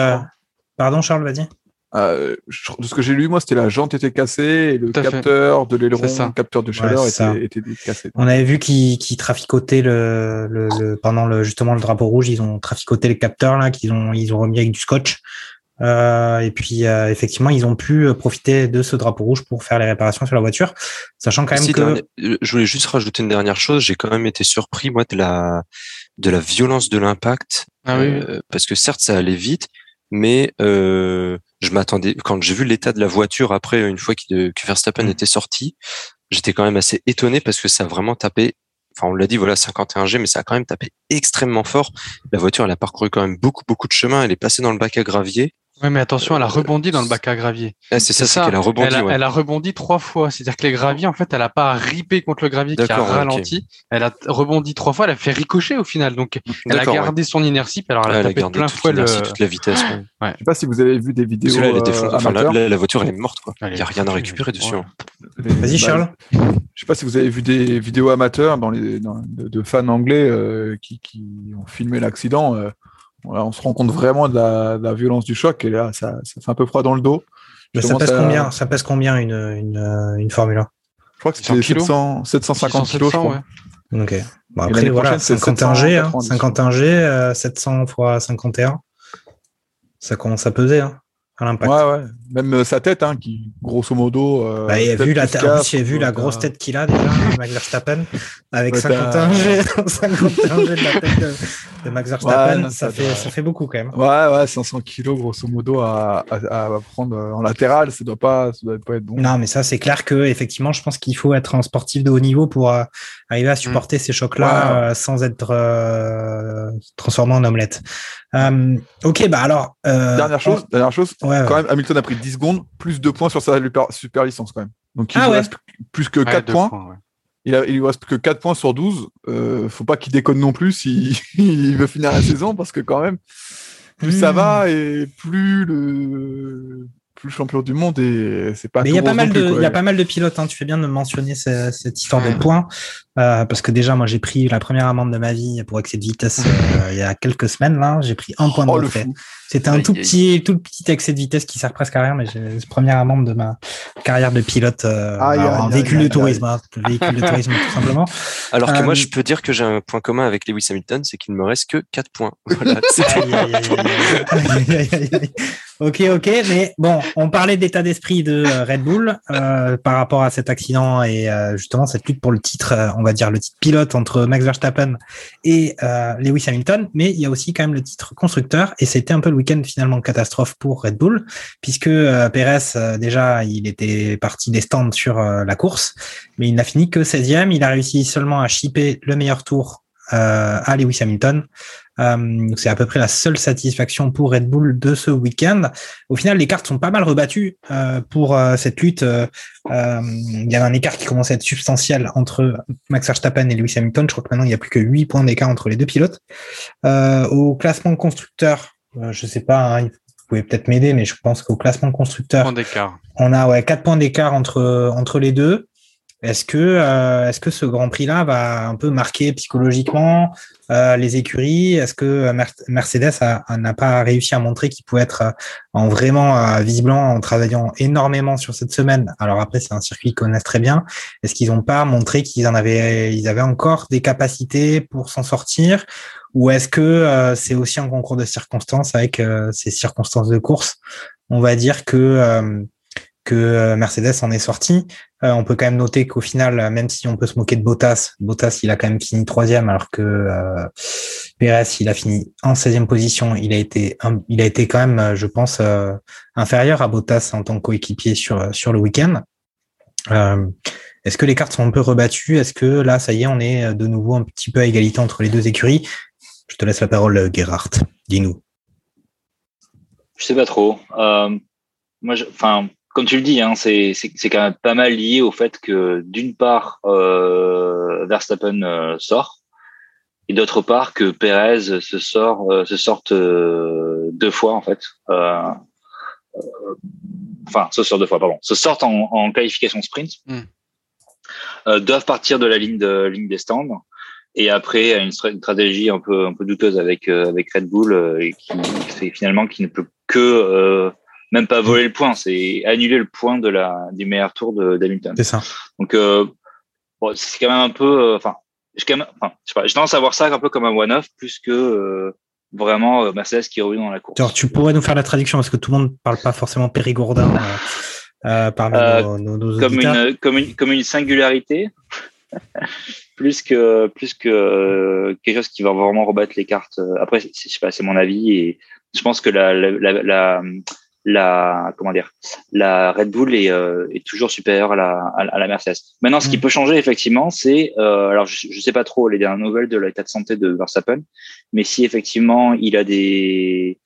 Pardon, Charles, vas-y. Euh, de ce que j'ai lu, moi, c'était la jante était cassée et le capteur de l'aileron, le capteur de chaleur était, était, cassé. On avait vu qu'ils traficotaient le, le, pendant le, justement le drapeau rouge, ils ont traficoté le capteur là, qu'ils ont, ils ont remis avec du scotch. Euh, et puis euh, effectivement, ils ont pu profiter de ce drapeau rouge pour faire les réparations sur la voiture, sachant quand même que. Je voulais juste rajouter une dernière chose. J'ai quand même été surpris moi de la de la violence de l'impact, ah oui. Euh, parce que certes ça allait vite, mais euh, je m'attendais quand j'ai vu l'état de la voiture après une fois que Verstappen mm. était sorti, j'étais quand même assez étonné parce que ça a vraiment tapé. Enfin, on l'a dit, voilà, 51 G, mais ça a quand même tapé extrêmement fort. La voiture, elle a parcouru quand même beaucoup, beaucoup de chemin. Elle est passée dans le bac à gravier. Oui, mais attention, elle a rebondi dans le bac à gravier. c'est ça, c'est qu'elle a rebondi. Elle a, rebondi trois fois. C'est-à-dire que les graviers, en fait, elle a pas ripé contre le gravier qui a ralenti. Elle a rebondi trois fois. Elle a fait ricocher au final. Donc, elle a gardé son inertie. alors, elle a tapé plein fois le... toute la vitesse. *clears throat* Ouais. Je sais pas si vous avez vu des vidéos. Là, elle était euh, enfin, la, voiture, elle est morte. Quoi. Il n'y a rien à récupérer dessus. Hein. Vas-y, Charles. Je sais pas si vous avez vu des vidéos amateurs dans les, de, fans anglais euh, qui, qui, ont filmé l'accident. Euh, on se rend compte vraiment de la, violence du choc et là, ça, ça, fait un peu froid dans le dos. ça pèse, combien, ça pèse combien une, une, une Formule 1 Je crois que c'est 750 kg, je crois. Ok. Bon, après, voilà, 51 G, hein, 51 G, 700 x 51. Ça commence à peser. Hein. Ouais, ouais. Même euh, sa tête, hein, qui, grosso modo. Euh, bah, il a vu la, j'ai vu la grosse tête qu'il a déjà, Max Verstappen, avec 51 G, 51 G de la tête de, Max Verstappen, ça, fait, ça fait beaucoup quand même. Ouais, ouais, 500 kilos, grosso modo, à, à, prendre en latéral, ça doit pas, ça doit pas être bon. Non, mais ça, c'est clair que, effectivement, je pense qu'il faut être un sportif de haut niveau pour euh, arriver à supporter mm. ces chocs-là sans être transformé en omelette. ok, bah alors. dernière chose, dernière chose. quand même, Hamilton a pris 10 secondes, plus 2 points sur sa super licence quand même. Donc il ah lui reste plus que 4 points. il, a, il lui reste que 4 points sur 12. Euh, faut pas qu'il déconne non plus s'il *laughs* il veut finir la saison parce que quand même, plus ça hmm. va et plus le plus champion du monde et c'est pas. Mais il y a pas mal de, il y a pas mal de pilotes. Hein. Tu fais bien de mentionner cette, cette histoire de points euh, parce que déjà moi j'ai pris la première amende de ma vie pour excès de vitesse *laughs* euh, il y a quelques semaines là. J'ai pris un point de oh, c'était un tout petit, tout petit excès de vitesse qui sert presque à rien, mais j'ai le premier membre de ma carrière de pilote euh, en véhicule de tourisme, hein, véhicule de tourisme tout simplement. *laughs* Alors que moi, je peux dire que j'ai un point commun avec Lewis Hamilton, c'est qu'il ne me reste que 4 points. Ok, ok, mais bon, on parlait d'état d'esprit de Red Bull euh, par rapport à cet accident et euh, justement cette lutte pour le titre, on va dire le titre pilote entre Max Verstappen et Lewis Hamilton, mais il y a aussi quand même le titre constructeur et c'était un peu le week-end finalement catastrophe pour Red Bull, puisque euh, Pérez, euh, déjà, il était parti des stands sur euh, la course, mais il n'a fini que 16e. Il a réussi seulement à chipper le meilleur tour à Lewis Hamilton. C'est à peu près la seule satisfaction pour Red Bull de ce week-end. Au final, les cartes sont pas mal rebattues pour cette lutte. il y avait un écart qui commence à être substantiel entre Max Verstappen et Lewis Hamilton. Je crois que maintenant, il n'y a plus que 8 points d'écart entre les deux pilotes. au classement constructeur, euh, je sais pas, hein, vous pouvez peut-être m'aider, mais je pense qu'au classement constructeur, on a ouais, 4 points d'écart entre, entre les deux. Est-ce que, euh, est-ce que ce Grand Prix-là va un peu marquer psychologiquement euh, les écuries? Est-ce que Mercedes n'a pas réussi à montrer qu'il pouvait être en vraiment visiblement en travaillant énormément sur cette semaine? Alors après, c'est un circuit qu'ils connaissent très bien. Est-ce qu'ils n'ont pas montré qu'ils en avaient, ils avaient encore des capacités pour s'en sortir? Ou est-ce que euh, c'est aussi un concours de circonstances avec euh, ces circonstances de course? On va dire que euh, que Mercedes en est sorti. on peut quand même noter qu'au final, même si on peut se moquer de Bottas, Bottas il a quand même fini troisième alors que Perez il a fini en 16e position. Il a été, il a été quand même, je pense, inférieur à Bottas en tant que coéquipier sur sur le week-end. Est-ce que les cartes sont un peu rebattues? Est-ce que là, ça y est, on est de nouveau un petit peu à égalité entre les deux écuries? Je te laisse la parole, Gerhardt. Dis-nous. Je sais pas trop. Euh, moi, enfin, comme tu le dis, hein, c'est quand même pas mal lié au fait que d'une part, euh, Verstappen euh, sort et d'autre part que Perez se sort, se sorte deux fois en fait. enfin, se sort deux fois, pardon. Se sortent en, qualification sprint. Hmm. doivent partir de la ligne de ligne des stands et après une, stratégie un peu un peu douteuse avec avec Red Bull et qui fait finalement qui ne peut que euh, même pas voler le point, c'est annuler le point de la du meilleur tour de d'Hamilton. C'est ça. Donc euh, bon, c'est quand même un peu, euh, enfin, je quand même, enfin, je sais pas, j'ai tendance à voir ça un peu comme un one-off plus que vraiment Mercedes qui est revenu dans la course. Alors, tu pourrais nous faire la traduction parce que tout le monde parle pas forcément périgourdin euh, parmi nos, nos, comme une, comme une comme une singularité. *laughs* plus que plus que quelque chose qui va vraiment rebattre les cartes. Après, je sais pas, c'est mon avis et je pense que la, la, la, la, comment dire, la Red Bull est, euh, est toujours supérieure à la, à, la Mercedes. Maintenant, ce qui mm. peut changer effectivement, c'est, euh, alors je, je sais pas trop les dernières nouvelles de l'état de santé de Verstappen, mais si effectivement il a des,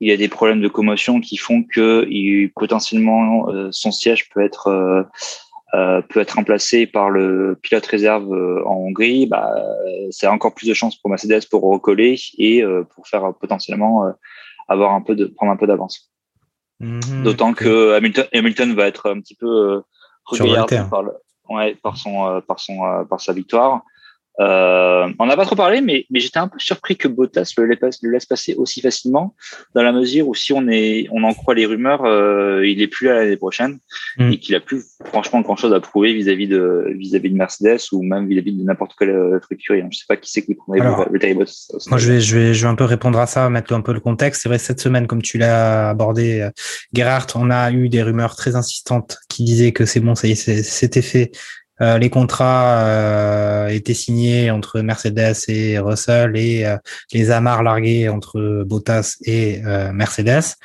il y a des problèmes de commotion qui font que il, potentiellement euh, son siège peut être euh, euh, peut être remplacé par le pilote réserve en Hongrie, bah, c'est encore plus de chances pour Mercedes pour recoller et pour faire potentiellement avoir un peu de prendre un peu d'avance. Mhm, D'autant que Hamilton, Hamilton va être un petit peu euh, par, le, ouais, par son euh, par son euh, par sa victoire. Euh, on n'a pas trop parlé, mais, mais j'étais un peu surpris que Bottas le, le, laisse passer aussi facilement, dans la mesure où si on est, on en croit les rumeurs, euh, il est plus là l'année prochaine mm. et qu'il a plus franchement grand chose à prouver vis-à-vis de vis-à-vis de Mercedes ou même vis-à-vis de n'importe quelle euh, structure. Je sais pas qui c'est qui prendrait le, le Moi, je vais, je vais, je vais un peu répondre à ça, mettre un peu le contexte. C'est vrai, cette semaine, comme tu l'as abordé, euh, Gerhardt, on a eu des rumeurs très insistantes qui disaient que c'est bon, ça y est, c'était fait. Euh, les contrats euh, étaient signés entre Mercedes et Russell et euh, les amarres larguées entre Bottas et Mercedes.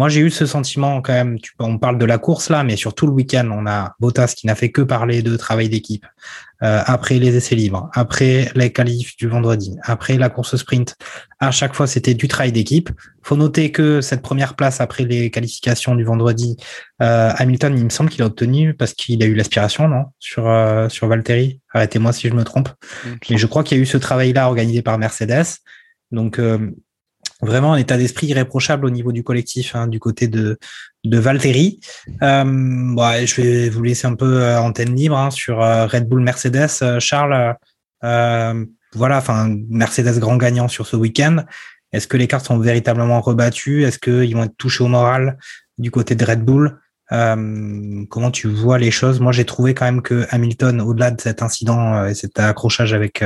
Moi, j'ai eu ce sentiment quand même. Tu, on parle de la course là, mais sur tout le week-end, on a Bottas qui n'a fait que parler de travail d'équipe. Euh, après les essais libres, après les qualifs du vendredi, après la course sprint, à chaque fois c'était du travail d'équipe. Faut noter que cette première place après les qualifications du vendredi, euh, Hamilton, il me semble qu'il a obtenu parce qu'il a eu l'aspiration, non, sur euh, sur Valtteri. Arrêtez-moi si je me trompe, mais je crois qu'il y a eu ce travail-là organisé par Mercedes. Donc euh, vraiment un état d'esprit irréprochable au niveau du collectif, hein, du côté de, de Valtteri. Euh, je vais vous laisser un peu euh, antenne libre hein, sur euh, Red Bull Mercedes. Euh, Charles, voilà, enfin Mercedes grand gagnant sur ce week-end. Est-ce que les cartes sont véritablement rebattues? Est-ce qu'ils vont être touchés au moral du côté de Red Bull? Comment tu vois les choses? Moi, j'ai trouvé quand même que Hamilton, au-delà de cet incident et cet accrochage avec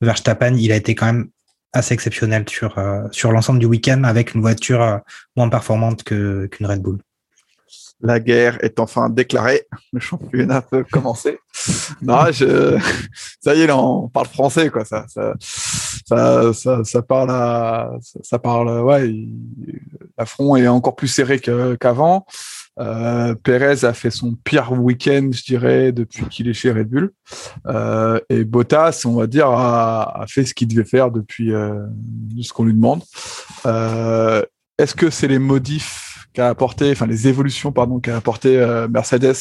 Verstappen, il a été quand même assez exceptionnel sur, euh, sur l'ensemble du week-end avec une voiture euh, moins performante qu'une Red Bull. La guerre est enfin déclarée. Le championnat peut commencer. non, je... ça y est, là, on parle français, quoi. Ça, ça, ça, ça parle à, ça parle, ouais, l'affront est encore plus serré qu'avant. Euh, Perez a fait son pire week-end, je dirais, depuis qu'il est chez Red Bull. Euh, et Bottas, on va dire, a, a fait ce qu'il devait faire depuis euh, ce qu'on lui demande. Euh, Est-ce que c'est les modifs qu'a apporté, enfin les évolutions, pardon, qu'a apporté euh, Mercedes?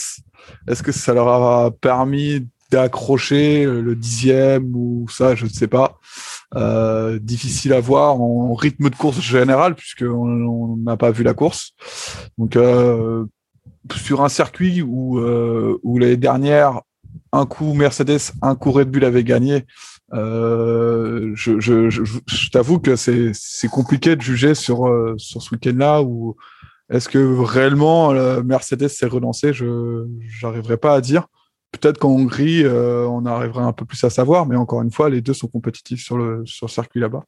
Est-ce que ça leur a permis d'accrocher le dixième ou ça, je ne sais pas. Euh, difficile à voir en rythme de course général puisqu'on n'a pas vu la course. Donc euh, sur un circuit où, euh, où l'année dernière, un coup Mercedes, un coup Red Bull avait gagné, euh, je, je, je, t'avoue que c'est, compliqué de juger sur, euh, sur ce week-end-là où est-ce que réellement Mercedes s'est relancé, je n'arriverai pas à dire. Peut-être qu'en Hongrie, euh, on arrivera un peu plus à savoir, mais encore une fois, les deux sont compétitifs sur le, sur le circuit là-bas.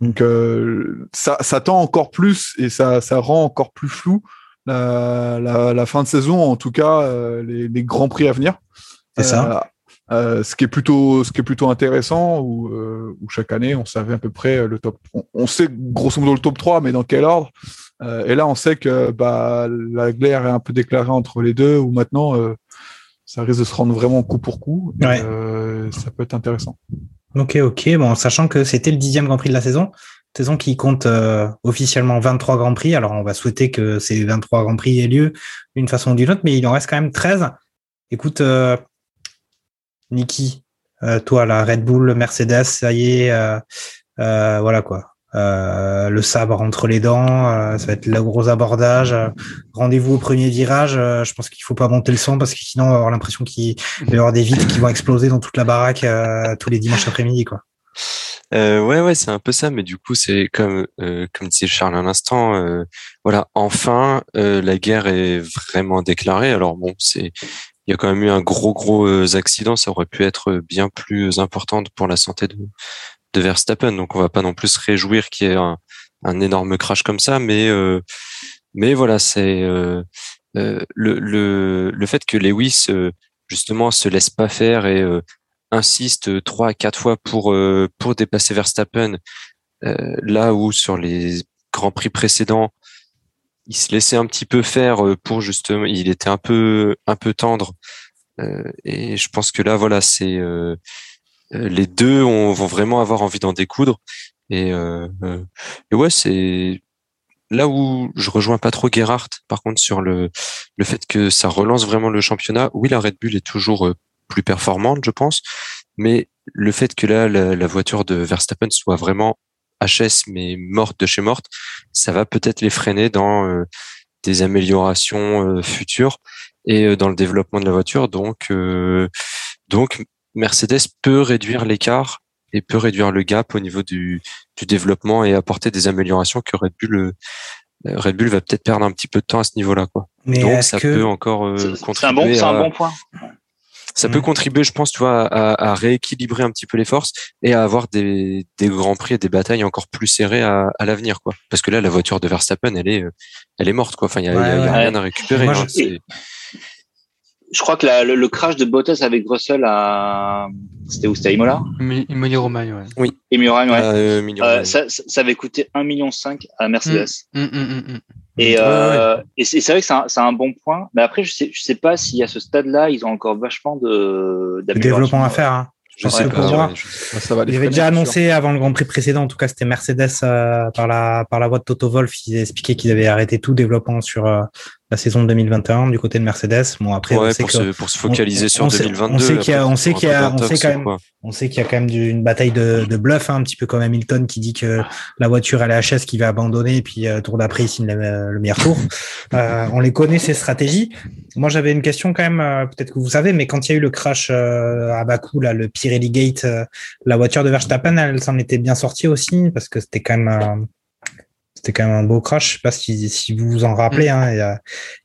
Donc, euh, ça, ça tend encore plus et ça, ça rend encore plus flou la, fin de saison, en tout cas les, les, grands prix à venir. C'est ça. Euh, ce qui est plutôt ce qui est plutôt intéressant où, euh, où, chaque année on savait à peu près le top on, sait grosso modo le top 3 mais dans quel ordre euh, et là on sait que bah, la glaire est un peu déclarée entre les deux où maintenant euh, ça risque de se rendre vraiment coup pour coup ouais. ça peut être intéressant ok ok bon sachant que c'était le dixième Grand Prix de la saison saison qui compte officiellement 23 Grands Prix alors on va souhaiter que ces 23 Grands Prix aient lieu d'une façon ou d'une autre mais il en reste quand même 13 écoute Niki, euh, toi, la Red Bull, Mercedes, ça y est, euh, euh, voilà quoi. Le sabre entre les dents, ça va être le gros abordage. Rendez-vous au premier virage. je pense qu'il faut pas monter le son parce que sinon on va avoir l'impression qu'il va y avoir des vitres qui vont exploser dans toute la baraque tous les dimanches après-midi, quoi. Euh, ouais, ouais, c'est un peu ça, mais du coup, c'est comme comme disait Charles à l'instant. voilà, enfin, la guerre est vraiment déclarée. Alors bon, c'est il y a quand même eu un gros gros euh, accident. Ça aurait pu être bien plus importante pour la santé de, de Verstappen. Donc on va pas non plus se réjouir qu'il y ait un, un, énorme crash comme ça, mais euh, mais voilà, c'est euh, le, le, le fait que Lewis justement se laisse pas faire et insiste trois à quatre fois pour pour dépasser Verstappen, là où sur les grands prix précédents il se laissait un petit peu faire euh, pour justement, il était un peu un peu tendre euh, et je pense que là voilà c'est euh, les deux vont vraiment avoir envie d'en découdre. Et, et ouais c'est là où je rejoins pas trop Gerhardt par contre sur le le fait que ça relance vraiment le championnat. Oui la Red Bull est toujours plus performante je pense. Mais le fait que là la, la voiture de Verstappen soit vraiment HS mais morte de chez morte, ça va peut-être les freiner dans euh, des améliorations euh, futures et euh, dans le développement de la voiture. Donc, donc Mercedes peut réduire l'écart et peut réduire le gap au niveau du, du développement et apporter des améliorations que Red Bull Red Bull va peut-être perdre un petit peu de temps à ce niveau-là, quoi. Mais Donc ça peut encore contribuer. C'est un bon, c'est un bon point ça peut mm. contribuer, je pense, tu vois, à, à, rééquilibrer un petit peu les forces et à avoir des, des grands prix et des batailles encore plus serrées à, à l'avenir, quoi. Parce que là, la voiture de Verstappen, elle est, elle est morte, quoi. Enfin, il y a, y a, rien à récupérer. Hein, je croit que la, le, crash de Bottas avec Russell à c'était où? C'était Imola? Emilia Romagne ouais. Oui. Emilia Romagne ouais. Euh, euh, ça, ça, avait coûté 1,5 million à Mercedes. Mm, mm, mm, et, euh, et c'est vrai que c'est un, un, bon point. Mais après, je sais, je sais pas si à ce stade-là, ils ont encore vachement de, de développement à faire. Hein. Je sais pas. Ça va il avait déjà annoncé avant le Grand Prix précédent, en tout cas c'était Mercedes euh, par la par la voix de Toto Wolff, ils expliquaient qu'ils avaient arrêté tout développement sur euh, la saison 2021 du côté de Mercedes. Bon après, on sait pour, se, pour se focaliser sur 2022. On sait qu'il y a, on sait qu'il y a, on sait quand même, on sait qu'il y a quand même une bataille de, de bluff, hein, un petit peu comme Hamilton qui dit que la voiture elle est HS qui va abandonner et puis euh, tour d'après il signe le, le meilleur tour. euh, on les connaît ces stratégies. Moi j'avais une question quand même, euh, peut-être que vous savez, mais quand il y a eu le crash euh, à Bakou là, le Pirelli Gate, la voiture de Verstappen, elle s'en était bien sortie aussi parce que c'était quand même c'était quand même un beau crash. Je sais pas si, si vous vous en rappelez. Mm. Hein, il, y a,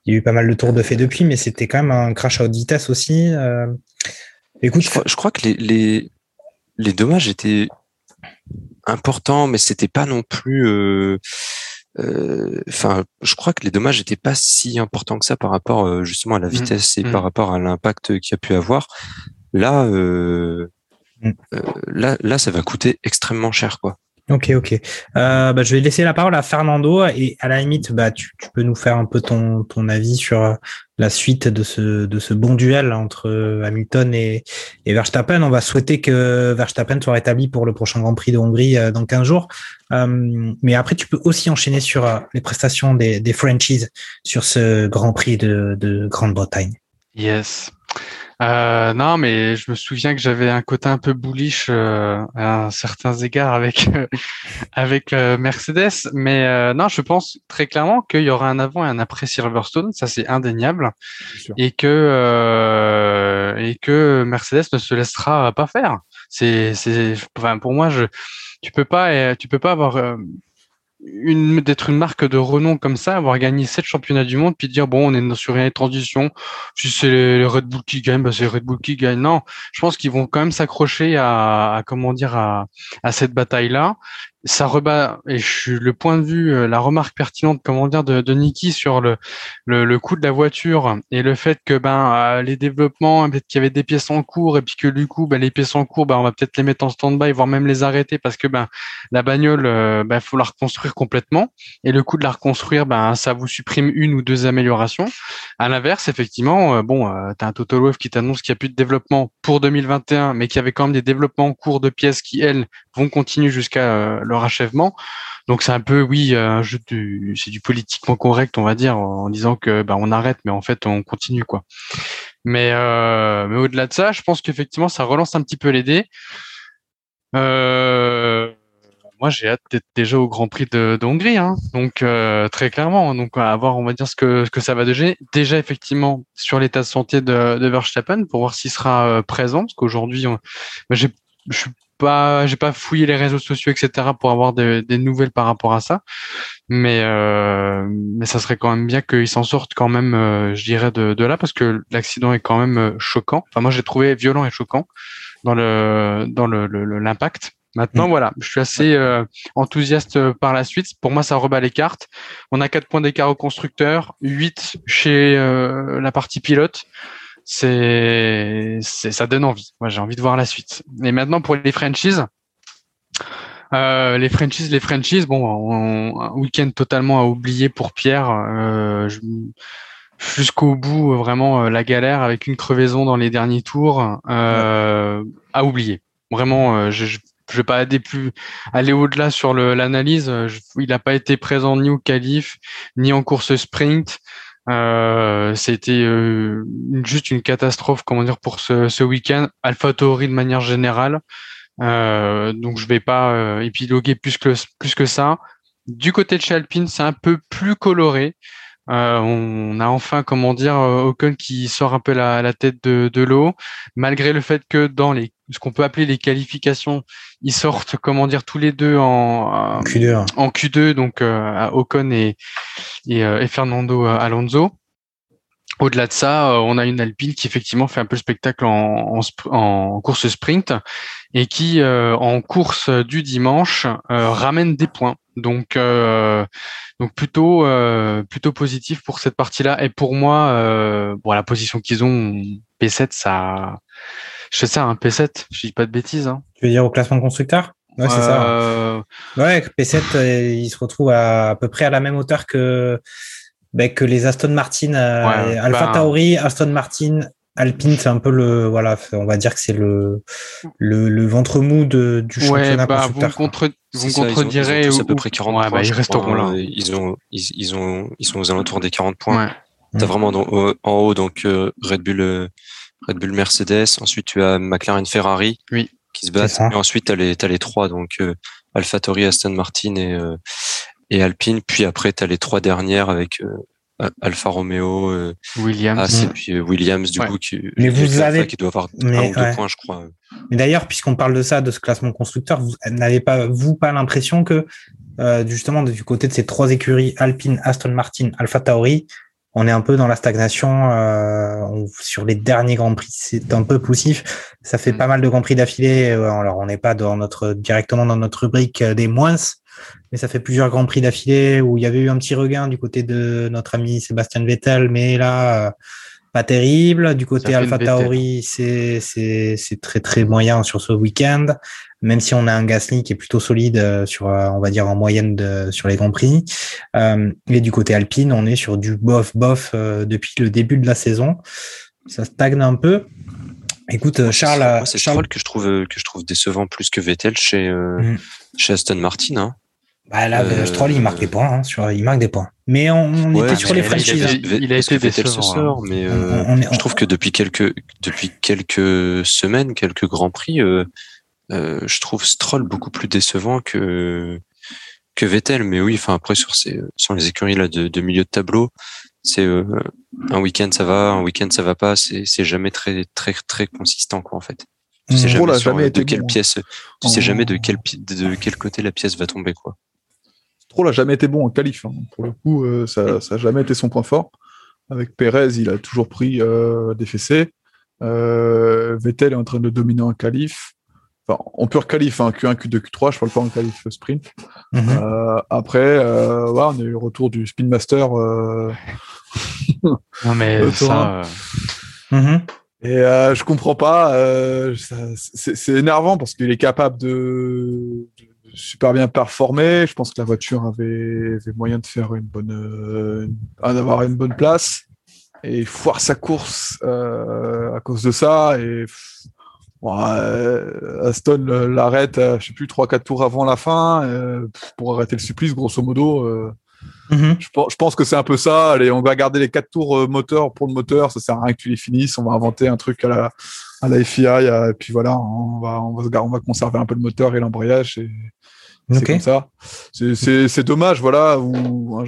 il, y a, eu pas mal de tours de fait depuis, mais c'était quand même un crash à haute vitesse aussi. Euh... Écoute, je crois, je crois, que les, les, les dommages étaient importants, mais c'était pas non plus. Euh, euh, enfin, euh, je crois que les dommages n'étaient pas si importants que ça par rapport euh, justement à la mm. vitesse et mm. par rapport à l'impact qu'il y a pu avoir. Là, euh, là, là, ça va coûter extrêmement cher, quoi. Ok, ok. Euh, bah, je vais laisser la parole à Fernando et à la limite, bah, tu, peux nous faire un peu ton, avis sur euh, la suite de ce, bon duel entre euh, Hamilton et, Verstappen. On va souhaiter que Verstappen soit rétabli pour le prochain Grand Prix de Hongrie dans 15 jours. mais après, tu peux aussi enchaîner sur les prestations des, des Frenchies sur ce Grand Prix de Grande-Bretagne. Yes. Euh, non, mais je me souviens que j'avais un côté un peu bullish euh, à certains égards avec *laughs* avec euh, Mercedes, mais euh, non, je pense très clairement qu'il y aura un avant et un après Silverstone, ça c'est indéniable, et que euh, et que Mercedes ne se laissera pas faire. C'est c'est enfin pour moi je tu peux pas tu peux pas avoir d'être une marque de renom comme ça, avoir gagné sept championnats du monde, puis dire bon, on est sur une transition. Si c'est les, Red Bull qui gagnent, bah c'est les Red Bull qui gagnent. Non, je pense qu'ils vont quand même s'accrocher à, comment dire à, à cette bataille-là. Ça rebat et je suis le point de vue, euh, la remarque pertinente, comment dire, de, de sur le, le, coût de la voiture et le fait que ben euh, les développements, peut-être qu'il y avait des pièces en cours et puis que du coup, ben, les pièces en cours, ben, on va peut-être les mettre en stand-by, voire même les arrêter parce que ben la bagnole, euh, ben faut la reconstruire complètement et le coût de la reconstruire, ben ça vous supprime une ou deux améliorations. À l'inverse, effectivement, bon, euh, tu as un Total Wave qui t'annonce qu'il n'y a plus de développement pour 2021, mais qu'il y avait quand même des développements en cours de pièces qui elles vont continuer jusqu'à leur achèvement. Donc c'est un peu, oui, du, c'est du politiquement correct, on va dire, en disant que bah, on arrête, mais en fait on continue quoi. Mais, euh, mais au-delà de ça, je pense qu'effectivement ça relance un petit peu les dés. Euh, moi j'ai hâte d'être déjà au Grand Prix de, Hongrie, hein. donc euh, très clairement, donc à voir, on va dire ce que ça va donner. Déjà effectivement sur l'état de santé de, Verstappen pour voir s'il sera présent, parce qu'aujourd'hui, je suis pas, j'ai pas fouillé les réseaux sociaux, etc. pour avoir des nouvelles par rapport à ça. Mais, euh, mais ça serait quand même bien qu'ils s'en sortent quand même, euh, je dirais, de, de là, parce que l'accident est quand même euh, choquant. Enfin, moi, j'ai trouvé violent et choquant dans le, dans le, l'impact. Maintenant, mm. voilà, je suis assez euh, enthousiaste par la suite. Pour moi, ça rebat les cartes. On a quatre points d'écart au constructeur, 8 chez la partie pilote c'est, ça donne envie. Moi, j'ai envie de voir la suite. Et maintenant pour les franchises, euh, les franchises, les franchises, bon, un week-end totalement à oublier pour Pierre. Euh, jusqu'au bout, vraiment euh, la galère avec une crevaison dans les derniers tours, euh, à oublier. Vraiment, je, je je vais pas aller plus aller au-delà sur l'analyse. Il n'a pas été présent ni au qualif ni en course sprint. Euh, C'était euh, juste une catastrophe, comment dire, pour ce, ce week-end. AlphaTauri de manière générale. Euh, donc je vais pas euh, épiloguer plus que plus que ça. Du côté de chez c'est un peu plus coloré. Euh, on a enfin, comment dire, euh, Ocon qui sort un peu la, la tête de, de l'eau, malgré le fait que dans les ce qu'on peut appeler les qualifications, ils sortent, comment dire, tous les deux en, Q2, en Q2 donc euh, Ocon et, et, euh, et Fernando Alonso. Au-delà de ça, on a une Alpine qui effectivement fait un peu le spectacle en, en, en course sprint et qui, en course du dimanche, ramène des points. Donc, euh, donc plutôt, euh, plutôt positif pour cette partie-là. Et pour moi, euh, bon, la position qu'ils ont, P7, ça, je sais ça, un P7, je dis pas de bêtises. Hein. Tu veux dire au classement de constructeur Ouais, c'est ça. Euh, ouais, P7, euh, il se retrouve à, à peu près à la même hauteur que, ben, que les Aston Martin, ouais, Alpha bah, Tauri, Aston Martin, Alpine, c'est un peu le, voilà, on va dire que c'est le, le, le, ventre mou de, du championnat bah, Vous contre, contredirez. Ils, à peu près 40 ouais, points. Bah, ils resteront là. Ils ont, ils, ils, ont, ils sont aux alentours des 40 points. Ouais. T'as vraiment en haut donc euh, Red Bull, euh, Red Bull Mercedes. Ensuite tu as McLaren Ferrari oui. qui se battent. Et ensuite t'as les, as les trois donc euh, AlphaTauri, Aston Martin et euh, et Alpine. Puis après t'as les trois dernières avec Alfa Romeo, euh, Williams, et puis euh, Williams du coup qui, mais vous avez... qui doit avoir mais, un ou deux points, je crois. Mais d'ailleurs, puisqu'on parle de ça, de ce classement constructeur, vous n'avez pas vous pas l'impression que euh, justement du côté de ces trois écuries Alpine, Aston Martin, Alpha Tauri, on est un peu dans la stagnation euh, sur les derniers grands prix. C'est un peu poussif. Ça fait mm. pas mal de grands prix d'affilée. Alors on n'est pas dans notre directement dans notre rubrique des moins, mais ça fait plusieurs grands prix d'affilée où il y avait eu un petit regain du côté de notre ami Sébastien Vettel, mais là, euh, pas terrible. Du côté Alpha Tauri, c'est c'est très très moyen sur ce week-end, même si on a un Gasly qui est plutôt solide euh, sur, euh, on va dire en moyenne de, sur les grands prix. Euh, et du côté Alpine, on est sur du bof bof depuis le début de la saison. Ça stagne un peu. Écoute, Charles, c'est Charles... que je trouve que je trouve décevant plus que Vettel chez mm. chez Aston Martin. Hein. Bah là, euh... Stroll, il marque des points. Hein, sur, il marque des points. Mais on, on ouais, était sur les franchises. Il, il, a été décevant. Hein. mais euh, on, on est, je trouve que depuis quelques depuis quelques semaines, quelques grands prix, euh, euh, je trouve Stroll beaucoup plus décevant que que Vettel. Mais oui, enfin après sur ces sur les écuries là de, de milieu de tableau, c'est euh, un week-end ça va, un week-end ça va pas. C'est c'est jamais très très très consistant quoi en fait. Tu sais jamais, sur, jamais de quelle bon. pièce, tu sais jamais de quel de quel côté la pièce va tomber quoi. Stroll n'a jamais été bon en qualif. Hein. Pour le coup, euh, ça n'a jamais été son point fort. Avec Perez, il a toujours pris euh, des fessées. Euh, Vettel est en train de dominer en qualif. on peut qualif hein, Q1, Q2, Q3, je parle pas en qualif sprint. Mhm. Après, on a eu le retour du Spin Master. Euh... *laughs* non mais ça. Mhm. Et je comprends pas. c'est énervant parce qu'il est capable de, super bien performer. Je pense que la voiture avait, avait moyen de faire une bonne, d'avoir une bonne place et foire sa course à cause de ça et euh, Aston l'arrête, euh, je sais plus, 3-4 tours avant la fin euh, pour arrêter le supplice, grosso modo. Mhm. je, pense que c'est un peu ça. Allez, on va garder les 4 tours moteur pour le moteur. Ça sert à rien que tu les finisses. On va inventer un truc à la, à la FIA. Et puis voilà, on va, on va, on va conserver un peu le moteur et l'embrayage. C'est comme ça. C'est dommage, voilà, où,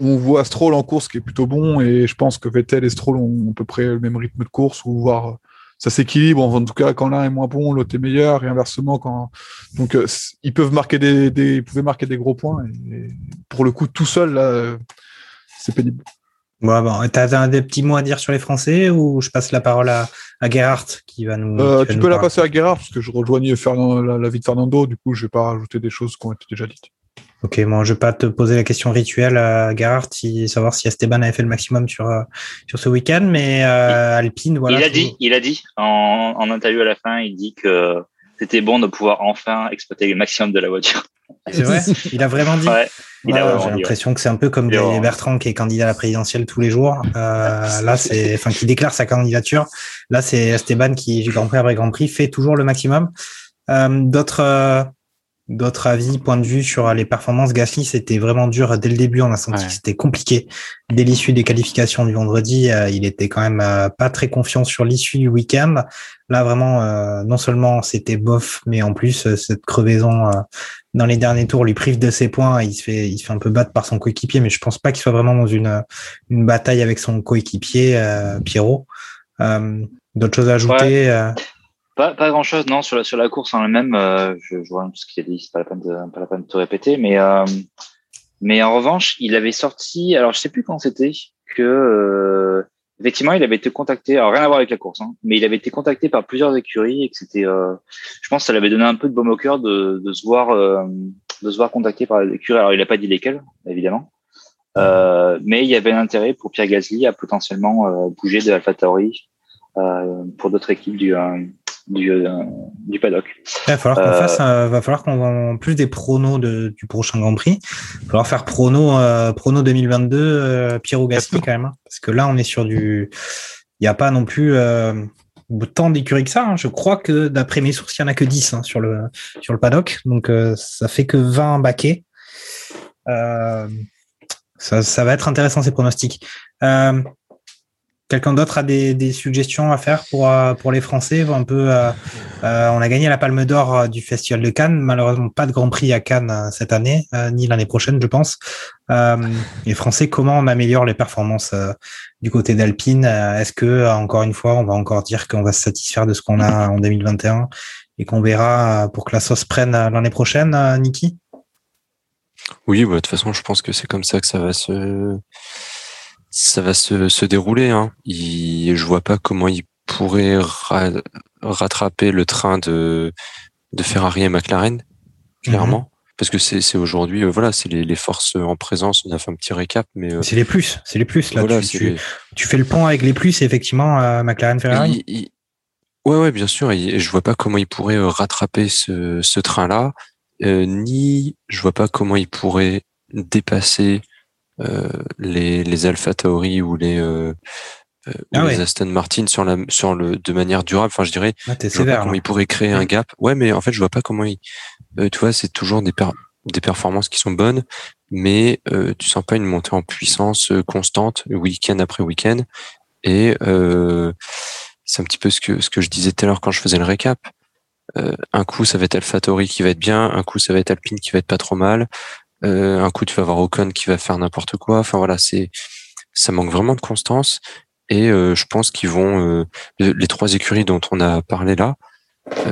on voit Stroll en course qui est plutôt bon et je pense que Vettel et Stroll ont à peu près le même rythme de course ou voire ça s'équilibre. En tout cas, quand l'un est moins bon, l'autre est meilleur, et inversement. Quand donc euh, ils peuvent marquer des, des, ils pouvaient marquer des gros points. Et, pour le coup, tout seul là, c'est pénible. Bon, bon. T'as des petits mots à dire sur les Français ou je passe la parole à, à Gerhardt qui va nous. Euh, tu peux la passer à Gerhardt parce que je rejoignais Fernand, la, vie de Fernando. Du coup, je vais pas rajouter des choses qui ont été déjà dites. Ok, bon, je vais pas te poser la question rituelle, à Gerhardt, si, savoir si Esteban avait fait le maximum sur euh, sur ce week-end, mais euh, Alpine, voilà. Il a dit, il a dit en, en interview à la fin, il dit que c'était bon de pouvoir enfin exploiter le maximum de la voiture. C'est vrai, il a vraiment dit. Ouais, J'ai l'impression que c'est un peu comme Bertrand qui est candidat à la présidentielle tous les jours. Euh, *laughs* là, c'est, enfin, qui déclare sa candidature. Là, c'est Esteban qui, du Grand Prix après Grand Prix, fait toujours le maximum. Euh, d'autres euh, d'autres avis, point de vue sur les performances. Gasly, c'était vraiment dur dès le début. On a senti que c'était compliqué. Dès l'issue des qualifications du vendredi, euh, il était quand même euh, pas très confiant sur l'issue du week-end. Là, vraiment, euh, non seulement c'était bof, mais en plus, cette crevaison dans les derniers tours lui prive de ses points. Il se fait, il se fait un peu battre par son coéquipier, mais je pense pas qu'il soit vraiment dans une, une bataille avec son coéquipier, Pierrot. D'autres choses à ajouter pas, pas grand chose, non, sur la, sur la course en elle-même, euh, je, je, vois tout ce qu'il a dit, c'est pas la peine de, pas la peine de te répéter, mais, euh, mais en revanche, il avait sorti, alors je sais plus quand c'était, que, euh, effectivement, il avait été contacté, alors rien à voir avec la course, hein, mais il avait été contacté par plusieurs écuries et que c'était, euh, je pense que ça lui avait donné un peu de baume au cœur de, de se voir, de se voir contacté par des écuries. Alors, il a pas dit lesquelles, évidemment. Mais il y avait un intérêt pour Pierre Gasly à potentiellement bouger de AlphaTauri pour d'autres équipes du, du, euh, du paddock. Il va falloir qu'on euh, fasse, va falloir qu'on en plus des pronos de, du prochain Grand Prix. Il va falloir faire prono, euh, prono 2022, euh, Pierrot Gasly quand même, hein. parce que là on est sur du, il n'y a pas non plus euh, tant d'écuries que ça. Hein. Je crois que d'après mes sources, il n'y en a que 10 hein, sur le sur le paddock, donc ça fait que 20 baquets. ça, ça va être intéressant ces pronostics. Euh, Quelqu'un d'autre a des, des, suggestions à faire pour, euh, pour les Français un peu, euh, euh, On a gagné la Palme d'Or du Festival de Cannes. Malheureusement, pas de Grand Prix à Cannes cette année, ni l'année prochaine, je pense. les Français, comment on améliore les performances du côté d'Alpine Est-ce que, encore une fois, on va encore dire qu'on va se satisfaire de ce qu'on a en 2021 et qu'on verra pour que la sauce prenne l'année prochaine, Niki? Oui, bah, de toute façon, je pense que c'est comme ça que ça va se ça va se, se dérouler. Hein. Il, je vois pas comment il pourrait rattraper le train de, de Ferrari et McLaren, clairement. Mhm. Parce que c'est aujourd'hui, euh, voilà, c'est les, les, forces en présence. On a fait un petit récap, mais euh, c'est les plus, c'est les plus. Là, tu, tu, fais le pont avec les plus, effectivement, euh, McLaren, Ferrari? ouais, ouais, bien sûr. Et je vois pas comment il pourrait rattraper ce, ce train-là, ni je vois pas comment il pourrait dépasser euh, les, les Alpha Tauri ou les euh, euh, ah les Aston Martin sur la sur le de manière durable. Enfin je dirais ah, sévère, comment il pourrait créer un gap. Ouais mais en fait je vois pas comment il tu vois c'est toujours des des performances qui sont bonnes mais euh, tu sens pas une montée en puissance constante week-end après week-end. Et euh, c'est un petit peu ce que ce que je disais tout à l'heure quand je faisais le récap. Un coup ça va être AlphaTauri qui va être bien un coup ça va être Alpine qui va être pas trop mal euh, un coup, tu vas avoir Ocon qui va faire n'importe quoi. Enfin voilà, c'est ça manque vraiment de constance. Et euh, je pense qu'ils vont, euh, les trois écuries dont on a parlé là,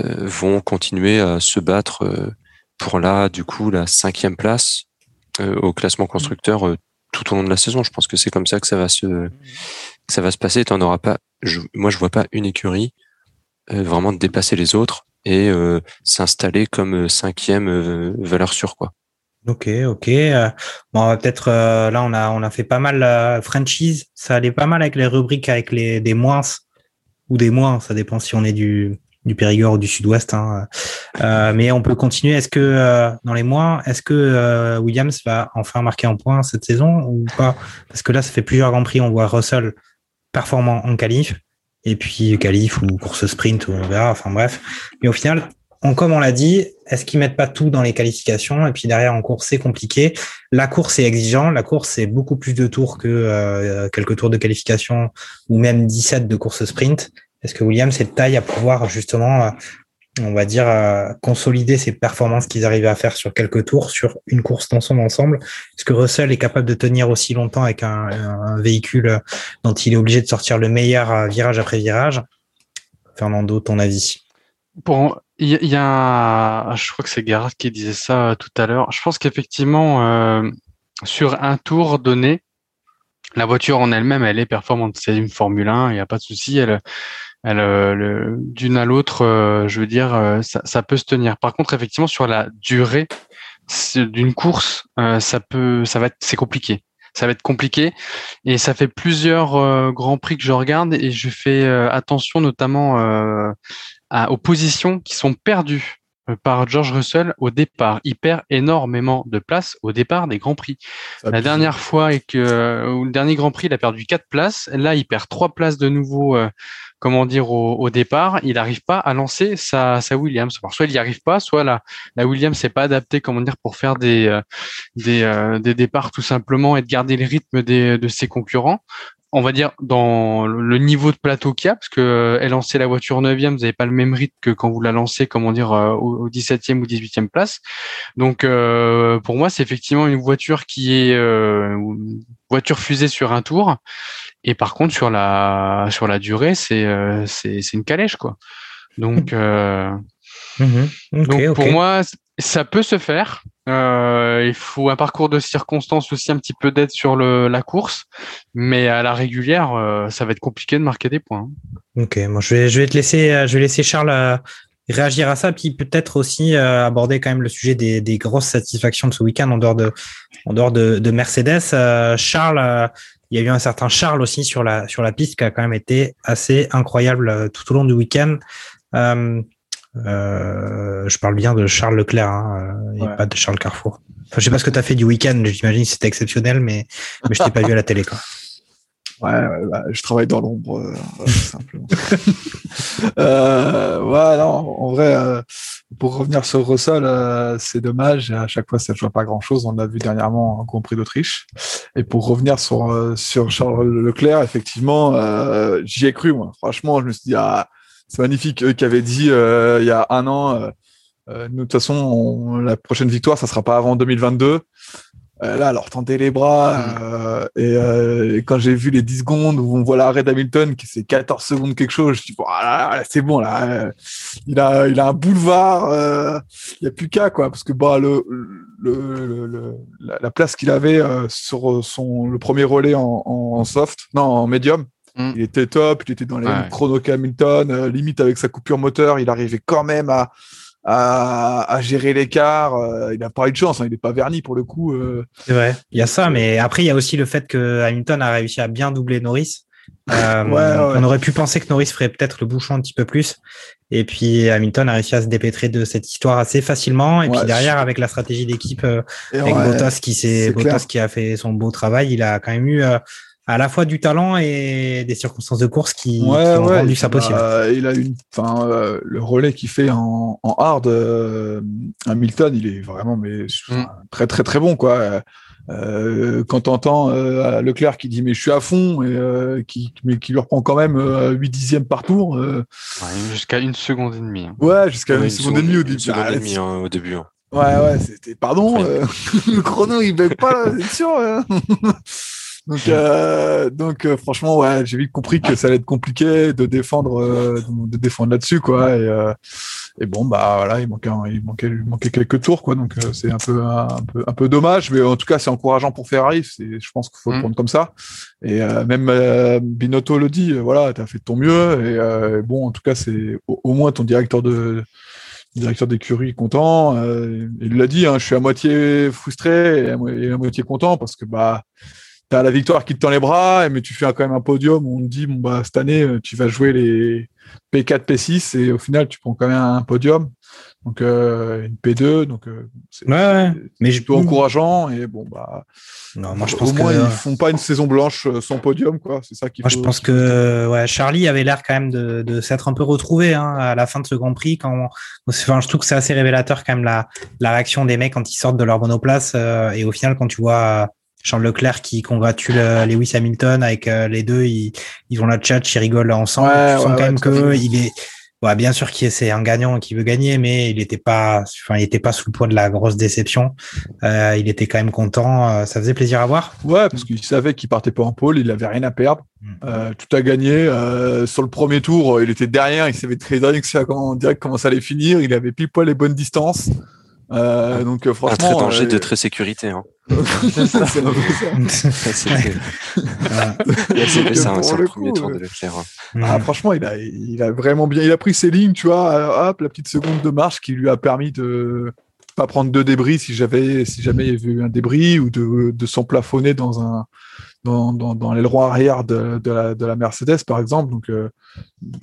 vont continuer à se battre pour là, du coup, la cinquième place au classement constructeur tout au long de la saison. Je pense que c'est comme ça que ça va se, ça va se passer. T'en auras pas. Je, moi, je vois pas une écurie vraiment dépasser les autres et s'installer comme cinquième valeur sûre quoi. Ok, ok. bon, peut-être là on a on a fait pas mal franchise. Ça allait pas mal avec les rubriques avec les des moins ou des moins. Ça dépend si on est du du Périgord ou du Sud-Ouest. Hein. Euh, mais on peut continuer. Est-ce que euh, dans les mois, est-ce que euh, Williams va enfin marquer en point cette saison ou pas? Parce que là, ça fait plusieurs grands prix. On voit Russell performant en qualif et puis qualif ou course sprint, on verra. Enfin bref. Mais au final, comme on l'a dit, est-ce qu'ils mettent pas tout dans les qualifications? Et puis derrière en course c'est compliqué. La course est exigeant. La course c'est beaucoup plus de tours que quelques tours de qualification ou même 17 de course sprint. Est-ce que Williams est de taille à pouvoir justement, euh, on va dire, euh, consolider ces performances qu'ils arrivaient à faire sur quelques tours, sur une course dans son ensemble? Est-ce que Russell est capable de tenir aussi longtemps avec un, véhicule dont il est obligé de sortir le meilleur euh, virage après virage? Fernando, ton avis? Il y, a, je crois que c'est Gareth qui disait ça tout à l'heure. Je pense qu'effectivement, sur un tour donné, la voiture en elle-même, elle est performante. C'est une Formule 1, il n'y a pas de souci. Elle, euh, d'une à l'autre, euh, je veux dire, euh, ça, peut se tenir. Par contre, effectivement, sur la durée d'une course, ça peut, ça va être, c'est compliqué. Ça va être compliqué et ça fait plusieurs grands prix que je regarde et je fais attention notamment à, aux positions qui sont perdues par George Russell au départ. Il perd énormément de place au départ des Grands Prix. La dernière fois, et que, le dernier Grand Prix, il a perdu quatre places. Là, il perd trois places de nouveau comment dire, au, départ, il n'arrive pas à lancer sa, sa Williams. Alors, soit il n'y arrive pas, soit la, la Williams n'est pas adaptée, comment dire, pour faire des, euh, des, euh, des départs tout simplement et de garder le rythme des, de ses concurrents on va dire dans le niveau de plateau qu'il y a, parce que euh, elle lançait la voiture 9e, vous n'avez pas le même rythme que quand vous la lancez, comment dire, au 17e ou 18e place. Donc pour moi, c'est effectivement une voiture qui est une voiture fusée sur un tour et par contre, sur la, sur la durée, c'est euh, c'est une calèche, quoi. Donc, euh, *laughs* mhm. donc pour moi, ça peut se faire. Euh, il faut un parcours de circonstances aussi un petit peu d'aide sur la course, mais à la régulière, euh, ça va être compliqué de marquer des points. Ok, moi je vais te laisser je vais laisser Charles euh, réagir à ça, puis peut-être aussi aborder quand même le sujet des, grosses satisfactions de ce week-end en dehors de Mercedes. Charles, il y a eu un certain Charles aussi sur la, sur la piste qui a quand même été assez incroyable euh, tout au long du week-end. Euh, euh, je parle bien de Charles Leclerc hein, et pas de Charles Carrefour. Enfin, je sais pas ce que tu as fait du week-end, j'imagine que c'était exceptionnel, mais, mais je t'ai pas vu à la télé. Quoi. *laughs* Ouais, bah, je travaille dans l'ombre, euh, simplement. *laughs* euh, ouais, non, en vrai, euh, pour revenir sur Russell, euh, c'est dommage. À chaque fois, ça ne joue pas grand-chose. On l'a vu dernièrement en Grand Prix d'Autriche. Et pour revenir sur, sur Charles Leclerc, effectivement, j'y ai cru, moi. Franchement, je me suis dit, ah, c'est magnifique. Eux qui avaient dit il y a un an, nous, de toute façon, la prochaine victoire, ça sera pas avant 2022. Euh, là, alors tendez les bras. Euh, euh, et, quand j'ai vu les 10 secondes où on voit l'arrêt d'Hamilton, qui c'est 14 secondes quelque chose, je dis, voilà, c'est bon, là. il, a, il a un boulevard. Il n'y a plus qu'à, quoi. Parce que bah, le, le, le, la, place qu'il avait sur son, le premier relais en, en soft, non, en médium, mm. il était top. Il était dans les ouais. chrono qu'Hamilton. limite, avec sa coupure moteur, il arrivait quand même à à, gérer l'écart. Euh, il n'a pas eu de chance, hein, il n'est pas verni pour le coup. Euh. C'est vrai, il y a ça, mais après il y a aussi le fait que Hamilton a réussi à bien doubler Norris. *laughs* Euh, on aurait pu penser que Norris ferait peut-être le bouchon un petit peu plus. Et puis Hamilton a réussi à se dépêtrer de cette histoire assez facilement. Et puis derrière, avec la stratégie d'équipe, avec Bottas qui s'est Bottas qui a fait son beau travail, il a quand même eu à la fois du talent et des circonstances de course qui, ont rendu ça possible. il a une, enfin, euh, le relais qu'il fait en, en hard, euh, Hamilton, il est vraiment mais mm. très très très bon quoi. Euh, quand t'entends euh, Leclerc qui dit mais je suis à fond et euh, qui mais qui leur prend quand même 8 dixièmes par tour. jusqu'à une seconde et demie. Hein. Ouais, jusqu'à une, seconde et demie au début. Ah, hein, au début. Hein. Ouais, ouais, c'était pardon. *laughs* le chrono il bug pas, *laughs* c'est sûr. *laughs* Donc, euh, donc euh, franchement, ouais, j'ai vite compris que ça allait être compliqué de défendre, euh, de défendre là-dessus, quoi. Et, euh, et, bon, bah voilà, il manquait, il manquait, il manquait quelques tours, quoi. Donc c'est un peu, un, peu, un peu dommage, mais en tout cas, c'est encourageant pour Ferrari. C'est, je pense qu'il faut le mm. prendre comme ça. Et même Binotto le dit, voilà, t'as fait de ton mieux. Et bon, en tout cas, c'est au, moins ton directeur de directeur d'écurie content. Euh, il l'a dit, hein, je suis à moitié frustré et à, moitié content parce que bah tu as la victoire qui te tend les bras, mais tu fais quand même un podium où on te dit bon bah cette année tu vas jouer les P4, P6 et au final tu prends quand même un podium. Donc euh, une P2, donc euh, c'est ouais, mais plutôt encourageant et bon bah non, moi je pense au moins ils font pas une saison blanche euh, sans podium quoi, c'est ça qui. Moi je pense que ouais, Charlie avait l'air quand même de, de s'être un peu retrouvé hein, à la fin de ce Grand Prix quand enfin je trouve que c'est assez révélateur quand même la la réaction des mecs quand ils sortent de leur monoplace et au final quand tu vois Charles Leclerc qui congratule Lewis Hamilton avec les deux ils, ils ont la chat ils rigolent ensemble ouais, quand même que il est bien sûr qu'il c'est un gagnant qui veut gagner, mais il n'était pas, enfin, il était pas sous le poids de la grosse déception. Euh, il était quand même content. Euh, ça faisait plaisir à voir. Ouais, parce qu'il savait qu'il partait pas en pôle, il avait rien à perdre. Mm. Euh, tout a gagné. Euh, sur le premier tour, il était derrière, il savait très bien comment, direct comment ça allait finir. Il avait pile poil les bonnes distances. Euh, donc franchement, un très danger de très sécurité. Hein. *laughs* c'est ça. *laughs* c'est ça, c'est le premier tour de Leclerc. Ah, franchement, il a, il a vraiment bien, il a pris ses lignes, tu vois, hop, la petite seconde de marche qui lui a permis de pas prendre deux débris si j'avais, si jamais il y avait eu un débris ou de, de s'emplafonner dans un, dans, dans, dans l'aileron arrière de, de, la, de, la, Mercedes, par exemple. Donc, euh,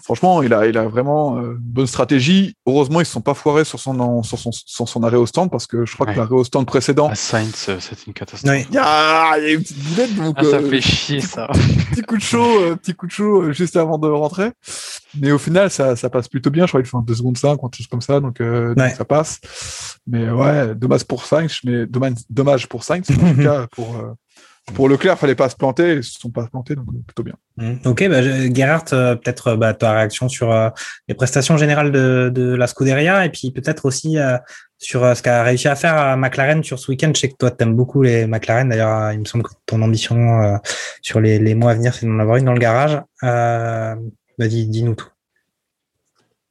franchement, il a, il a vraiment euh, une bonne stratégie. Heureusement, ils ne se sont pas foirés sur son, sur son, sur son arrêt au stand parce que je crois que l'arrêt au stand précédent. À Sainz, euh, c'est une catastrophe. Il y, a, il y a une petite boulette. Donc, ah, ça fait chier, ça. *laughs* petit coup de chaud, petit coup de chaud juste avant de rentrer. Mais au final, ça, ça passe plutôt bien. Je crois qu'il fait en 2 secondes 5, quelque chose comme ça. Donc, donc, ça passe. Mais ouais, dommage pour Sainz, mais dommage, dommage pour Sainz, en tout *laughs* cas, pour, pour Leclerc, fallait pas se planter, ils se sont pas plantés, donc plutôt bien. Mmh. Ok, bah, Gerhard, euh, peut-être euh, bah, ta réaction sur euh, les prestations générales de, de, la Scuderia et puis peut-être aussi sur ce qu'a réussi à faire McLaren sur ce week-end. Je sais que toi, tu aimes beaucoup les McLaren. D'ailleurs, il me semble que ton ambition sur les, les, mois à venir, c'est d'en avoir une dans le garage. Dis-nous tout.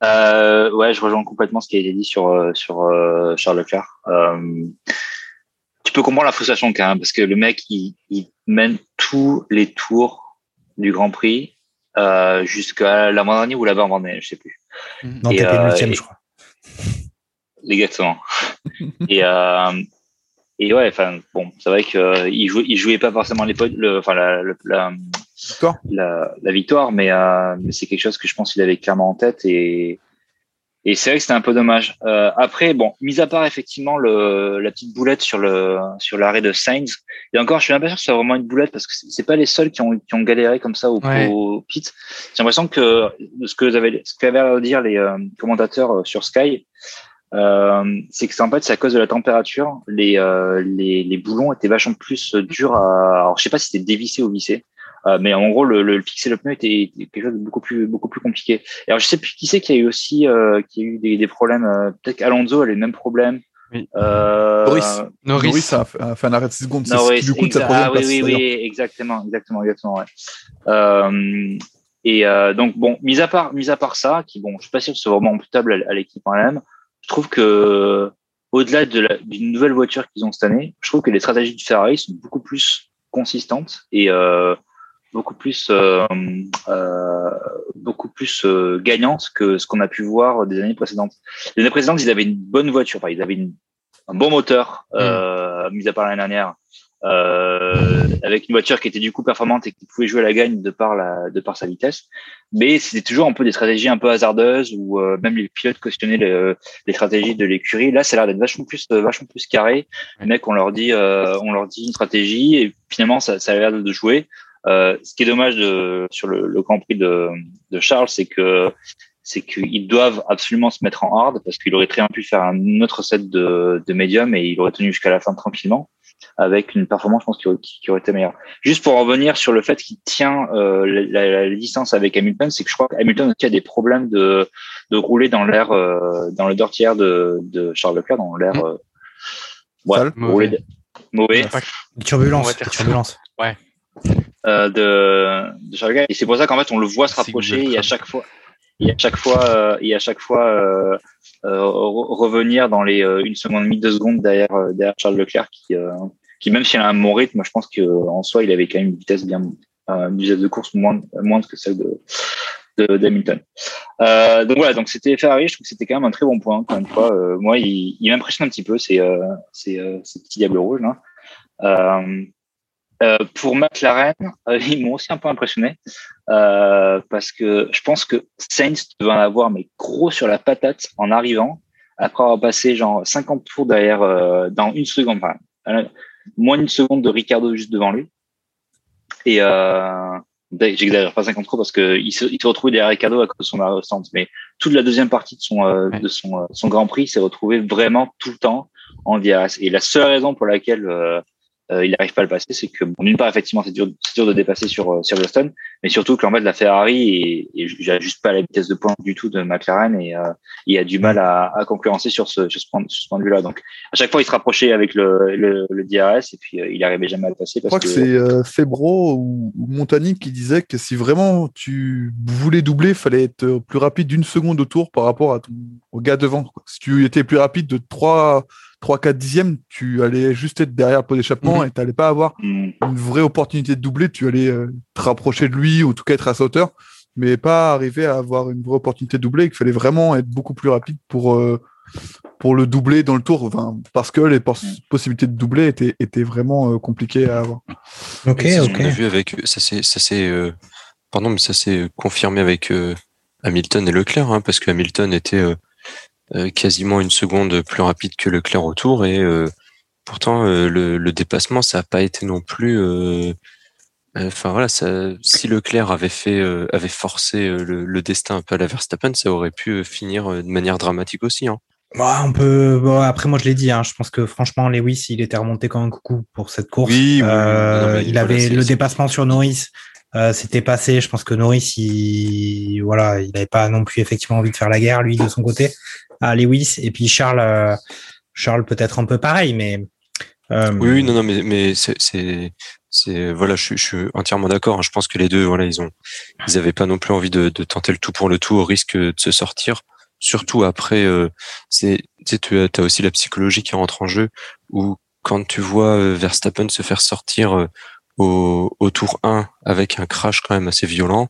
ouais, je rejoins complètement ce qui a été dit sur, sur Charles Leclerc tu peux comprendre la frustration quand même, parce que le mec, il, il mène tous les tours du Grand Prix euh, jusqu'à l'avant-dernier ou l'avant-dernier, je sais plus. Non, t'étais euh, huitième, je crois. *laughs* Exactement. et, euh, et ouais, enfin, bon, c'est vrai qu'il euh, jouait, il jouait pas forcément les le, enfin, la, la, la, la, victoire, mais, euh, mais c'est quelque chose que je pense qu'il avait clairement en tête et, et c'est vrai que c'était un peu dommage. Euh, après, bon, mis à part effectivement le, la petite boulette sur le sur l'arrêt de Sainz, et encore, je suis pas sûr que c'est vraiment une boulette parce que c'est pas les seuls qui ont qui ont galéré comme ça au, pit. J'ai l'impression que ce que avaient ce qu'avaient à dire les euh, commentateurs euh, sur Sky, euh, c'est que c'est en fait c'est à cause de la température. Les, euh, les les boulons étaient vachement plus durs à. Alors je sais pas si c'était dévissé ou vissé. Euh, mais en gros, le, le fixer le pneu était, quelque chose de beaucoup plus, beaucoup plus compliqué. Alors, je sais plus qui c'est qui a eu aussi, euh, qui a eu des, des problèmes. Euh, peut-être qu'Alonso a les mêmes problèmes. Oui. Euh, Norris. Norris. a, fait un arrêt de 6 secondes. Norris, du coup, ça ah, oui, oui, oui, exactement, exactement, exactement. Ouais. Euh, et euh, donc bon, mis à part, mis à part ça, qui bon, je suis pas sûr que c'est vraiment imputable à, l'équipe en elle-même. Je trouve que au-delà d'une nouvelle voiture qu'ils ont cette année, je trouve que les stratégies du Ferrari sont beaucoup plus consistantes et euh, beaucoup plus euh, euh, beaucoup plus euh, gagnante que ce qu'on a pu voir des années précédentes. Les années précédentes, ils avaient une bonne voiture, enfin, ils avaient une, un bon moteur, mm. euh, mis à part l'année dernière, euh, avec une voiture qui était du coup performante et qui pouvait jouer à la gagne de par la de par sa vitesse. Mais c'était toujours un peu des stratégies un peu hasardeuses où euh, même les pilotes questionnaient les, les stratégies de l'écurie. Là, ça a l'air d'être vachement plus vachement plus carré. Les mecs, on leur dit on leur dit une stratégie et finalement ça, ça a l'air de jouer. Euh, ce qui est dommage de, sur le, le Grand Prix de, de Charles, c'est que c'est qu'ils doivent absolument se mettre en hard parce qu'il aurait très bien pu faire un autre set de, de médium et il aurait tenu jusqu'à la fin tranquillement avec une performance, je pense, qui aurait, qui aurait été meilleure. Juste pour revenir sur le fait qu'il tient euh, la, la, distance avec Hamilton, c'est que je crois qu'Hamilton aussi a des problèmes de, de rouler dans l'air, euh, dans le dirtière de, de Charles Leclerc, dans l'air. Mmh. Euh, ouais, mauvais. mauvais. Turbulence. Turbulence. Ouais euh, de, de chaque Et c'est pour ça qu'en fait, on le voit se rapprocher et à chaque fois, et à chaque fois, euh, et à chaque fois euh, revenir dans les une seconde et demie, deux secondes derrière, derrière Charles Leclerc, qui, qui même s'il a un bon rythme, je pense qu'en soi, il avait quand même une vitesse bien, une vitesse de course moindre, moindre que celle de, d'Hamilton. Euh, donc voilà, donc c'était Ferrari, je trouve que c'était quand même un très bon point. Encore une fois, euh, moi, il, il m'impressionne un petit peu, c'est euh, c'est euh, ce petit diable rouge là. pour McLaren, ils m'ont aussi un peu impressionné parce que je pense que Sainz devait en avoir mais gros sur la patate en arrivant après avoir passé genre 50 tours derrière dans une seconde, enfin, moins d'une seconde de Ricardo juste devant lui. Et euh, j'exagère pas 50 trop parce que il se, il se retrouvait derrière Ricardo à cause de son arrêt mais toute la deuxième partie de son euh, de son, euh, son Grand Prix s'est retrouvé vraiment tout le temps en DRS. Et la seule raison pour laquelle euh, euh, il n'arrive pas à le passer, c'est que, d'une part, effectivement, c'est dur, dur, de dépasser sur, euh, sur Boston, mais surtout qu'en fait, la Ferrari et, et juste pas la vitesse de pointe du tout de McLaren et euh, il a du mal à, à concurrencer sur ce, sur ce point, sur ce point de vue-là. Donc, à chaque fois, il se rapprochait avec le, le, le DRS et puis il n'arrivait jamais à le passer. Parce Je crois que, c'est euh, Febro ou, ou Montagny qui disait que si vraiment tu voulais doubler, il fallait être plus rapide d'une seconde au tour par rapport à ton, au gars devant. Si tu étais plus rapide de 3 3-4 dixièmes, tu allais juste être derrière le pot d'échappement mhm. et tu n'allais pas avoir mhm. une vraie opportunité de doubler. Tu allais euh, te rapprocher de lui ou en tout cas être à sa hauteur, mais pas arriver à avoir une vraie opportunité de doubler. Il fallait vraiment être beaucoup plus rapide pour, euh, pour le doubler dans le tour, parce que les possibilités de doubler étaient, étaient vraiment euh, compliquées à avoir. Ok, ok. On a vu avec ça c'est pardon, mais ça s'est confirmé avec Hamilton et Leclerc, hein, parce que Hamilton était euh, quasiment une seconde plus rapide que Leclerc autour et euh, pourtant euh, le, le, dépassement ça n'a pas été non plus enfin voilà ça, si Leclerc avait fait avait forcé le, le, destin un peu à la Verstappen ça aurait pu finir de manière dramatique aussi hein. Bah, on peut. Bon, après, moi, je l'ai dit. Hein, je pense que franchement, Lewis, il était remonté comme un coucou pour cette course. Oui, euh, il avait le dépassement sur Norris. Euh, C'était passé. Je pense que Norris, il, voilà, il n'avait pas non plus effectivement envie de faire la guerre lui de son côté à Lewis. Et puis Charles, euh, Charles peut-être un peu pareil, mais. Euh, oui, non, non, mais, mais c'est, c'est, voilà, je, suis entièrement d'accord. Hein. Je pense que les deux, voilà, ils ont, ils avaient pas non plus envie de, de, tenter le tout pour le tout au risque de se sortir. Surtout après, euh, c'est, tu as aussi la psychologie qui rentre en jeu où quand tu vois euh, Verstappen se faire sortir au, au, tour 1 avec un crash quand même assez violent,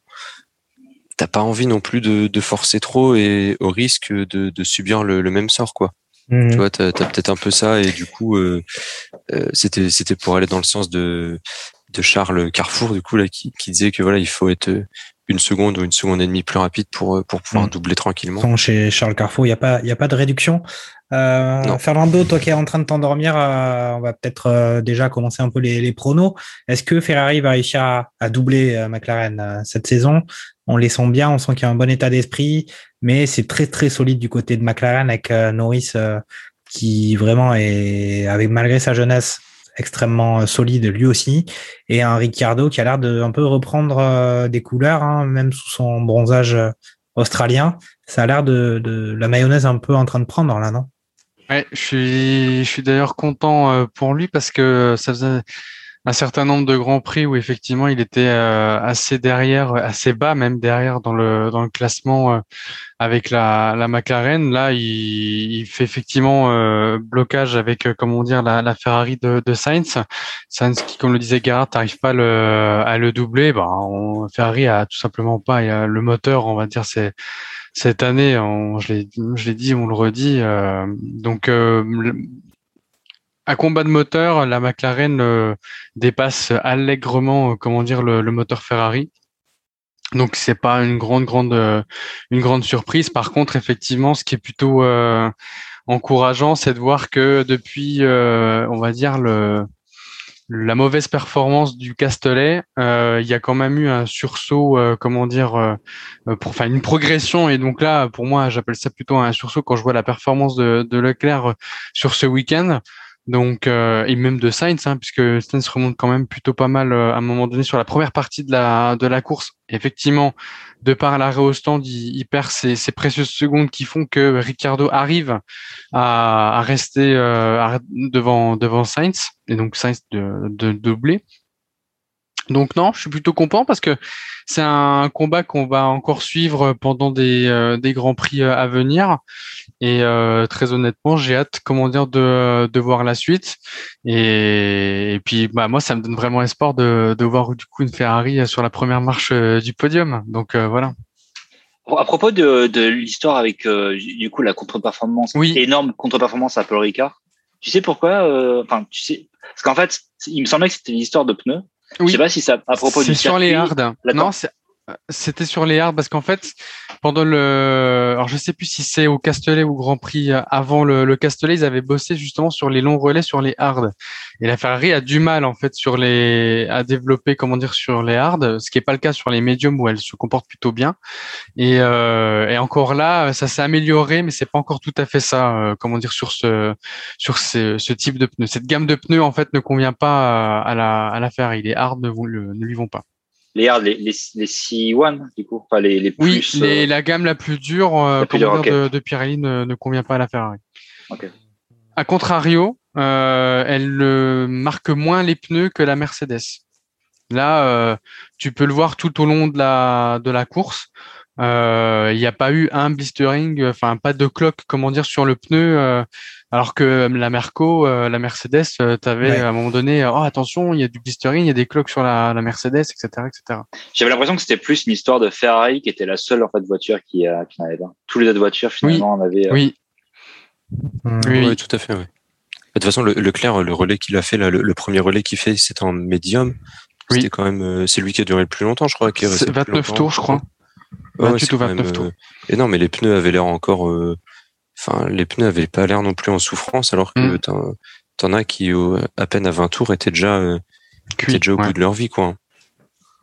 t'as pas envie non plus de, de, forcer trop et au risque de, de subir le, le, même sort quoi. Mhm. Tu vois, t'as as, peut-être un peu ça et du coup, euh, euh, c'était c'était pour aller dans le sens de de Charles Carrefour du coup là qui, qui disait que voilà il faut être une seconde ou une seconde et demie plus rapide pour pour pouvoir mhm. doubler tranquillement. Chez Charles Carrefour, il y a pas il y a pas de réduction. Euh, Fernando, toi qui es en train de t'endormir, euh, on va peut-être euh, déjà commencer un peu les, les pronos. Est-ce que Ferrari va réussir à, à doubler McLaren cette saison? On les sent bien, on sent qu'il y a un bon état d'esprit, mais c'est très très solide du côté de McLaren avec euh, Norris euh, qui vraiment est, avec malgré sa jeunesse, extrêmement euh, solide lui aussi, et un Ricciardo qui a l'air de un peu reprendre des couleurs, hein, même sous son bronzage australien. Ça a l'air de, de la mayonnaise un peu en train de prendre là, non? Ouais, je suis, je suis d'ailleurs content pour lui parce que ça faisait un certain nombre de grands prix où effectivement il était euh, assez derrière, assez bas même derrière dans le dans le classement euh, avec la, la McLaren. Là, il, il fait effectivement euh, blocage avec comment dire la, la Ferrari de, de, Sainz. Sainz qui, comme le disait Gerhardt, n'arrive pas le, à le doubler. Bah, on, Ferrari a tout simplement pas a le moteur, on va dire c'est cette année, on, je l'ai dit, on le redit. donc, à combat de moteur, la McLaren euh, dépasse allègrement, euh, comment dire, le, moteur Ferrari. Donc c'est pas une grande grande euh, une grande surprise. Par contre, effectivement, ce qui est plutôt encourageant, c'est de voir que depuis, on va dire le la mauvaise performance du Castellet, il y a quand même eu un sursaut, comment dire, enfin une progression. Et donc là, pour moi, j'appelle ça plutôt un sursaut quand je vois la performance de Leclerc sur ce week-end. Donc, euh, et même de Sainz, hein, puisque Sainz remonte quand même plutôt pas mal euh, à un moment donné sur la première partie de la, de la course. Effectivement, de par l'arrêt au stand, il, perd ces, précieuses secondes qui font que Ricardo arrive à, rester euh, devant, devant Sainz, et donc Sainz de, de doubler. Donc non, je suis plutôt content parce que c'est un combat qu'on va encore suivre pendant des, euh, des grands prix euh, à venir. Et euh, très honnêtement, j'ai hâte, comment dire, de, de voir la suite. Et, puis, bah, moi, ça me donne vraiment espoir de, de voir du coup une Ferrari sur la première marche du podium. Donc voilà. À propos de, de l'histoire avec du coup la contre-performance, oui. énorme contre-performance à Paul Ricard. Tu sais pourquoi Enfin, tu sais, parce qu'en fait, il me semblait que c'était une histoire de pneus. Oui. Je sais pas si ça à propos du C'est sur les hards. Non, c'était sur les hards parce qu'en fait, pendant le, alors je sais plus si c'est au Castellet ou Grand Prix avant le, le, Castellet, ils avaient bossé justement sur les longs relais sur les hards. Et la Ferrari a du mal en fait sur les, à développer comment dire sur les hards, ce qui est pas le cas sur les médiums où elle se comporte plutôt bien. Et, euh, et encore là, ça s'est amélioré, mais c'est pas encore tout à fait ça. Euh, comment dire sur ce, sur ce, type de pneus. Cette gamme de pneus en fait ne convient pas à la, à la Ferrari. Les hards ne, ne lui vont pas les hard, les, les, les C1, du coup, enfin les, les plus. Oui, les, euh... la gamme la plus dure, euh, plus dure okay. de, de, Pirelli ne, ne, convient pas à la Ferrari. Okay. A contrario, euh, elle euh, marque moins les pneus que la Mercedes. Là, tu peux le voir tout au long de la, de la course. Il n'y a pas eu un blistering, enfin pas de cloque, comment dire, sur le pneu. Alors que la Merco, euh, la Mercedes, euh, tu avais ouais. à un moment donné, oh attention, il y a du blistering, il y a des cloques sur la, la Mercedes, etc., etc. J'avais l'impression que c'était plus une histoire de Ferrari qui était la seule en fait voiture qui, euh, qui n'avait pas. Tous les autres voitures finalement oui. en avaient. Oui. Mmh. oui. oui, tout à fait. Oui. De toute façon, le, Leclerc, le relais qu'il a fait, là, le, le, premier relais qu'il fait, c'était en médium. C'était quand même, c'est lui qui a duré le plus longtemps, je crois. Qui est 29 tours, je crois. Ouais, 28 ou 29 même, tours. Et non, mais les pneus avaient l'air encore enfin les pneus avaient pas l'air non plus en souffrance alors que mmh. t'en, t'en as qui au, à peine à 20 tours étaient déjà euh, étaient déjà au ouais. bout de leur vie quoi.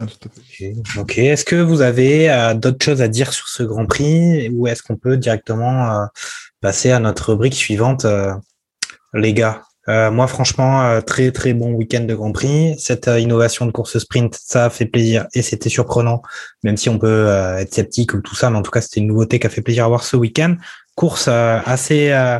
Okay. ok, est-ce que vous avez euh, d'autres choses à dire sur ce Grand Prix ou est-ce qu'on peut directement euh, passer à notre rubrique suivante, euh, les gars moi, franchement, très très bon week-end de Grand Prix. Cette innovation de course sprint, ça a fait plaisir et c'était surprenant, même si on peut être sceptique ou tout ça, mais en tout cas, c'était une nouveauté qui a fait plaisir à voir ce week-end course euh, assez euh,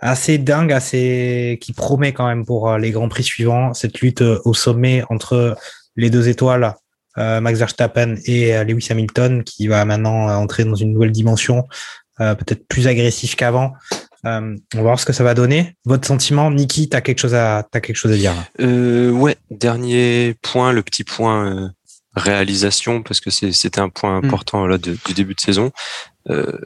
assez dingue, assez qui promet quand même pour euh, les grands prix suivants cette lutte au sommet entre les deux étoiles Max Verstappen et Lewis Hamilton qui va maintenant entrer dans une nouvelle dimension peut-être plus agressif qu'avant. On va voir ce que ça va donner. Votre sentiment, Niki, t'as quelque chose à t'as quelque chose à dire? Euh, Ouais, dernier point, le petit point réalisation parce que c'était un point important mmh. là de, du début de saison. Euh,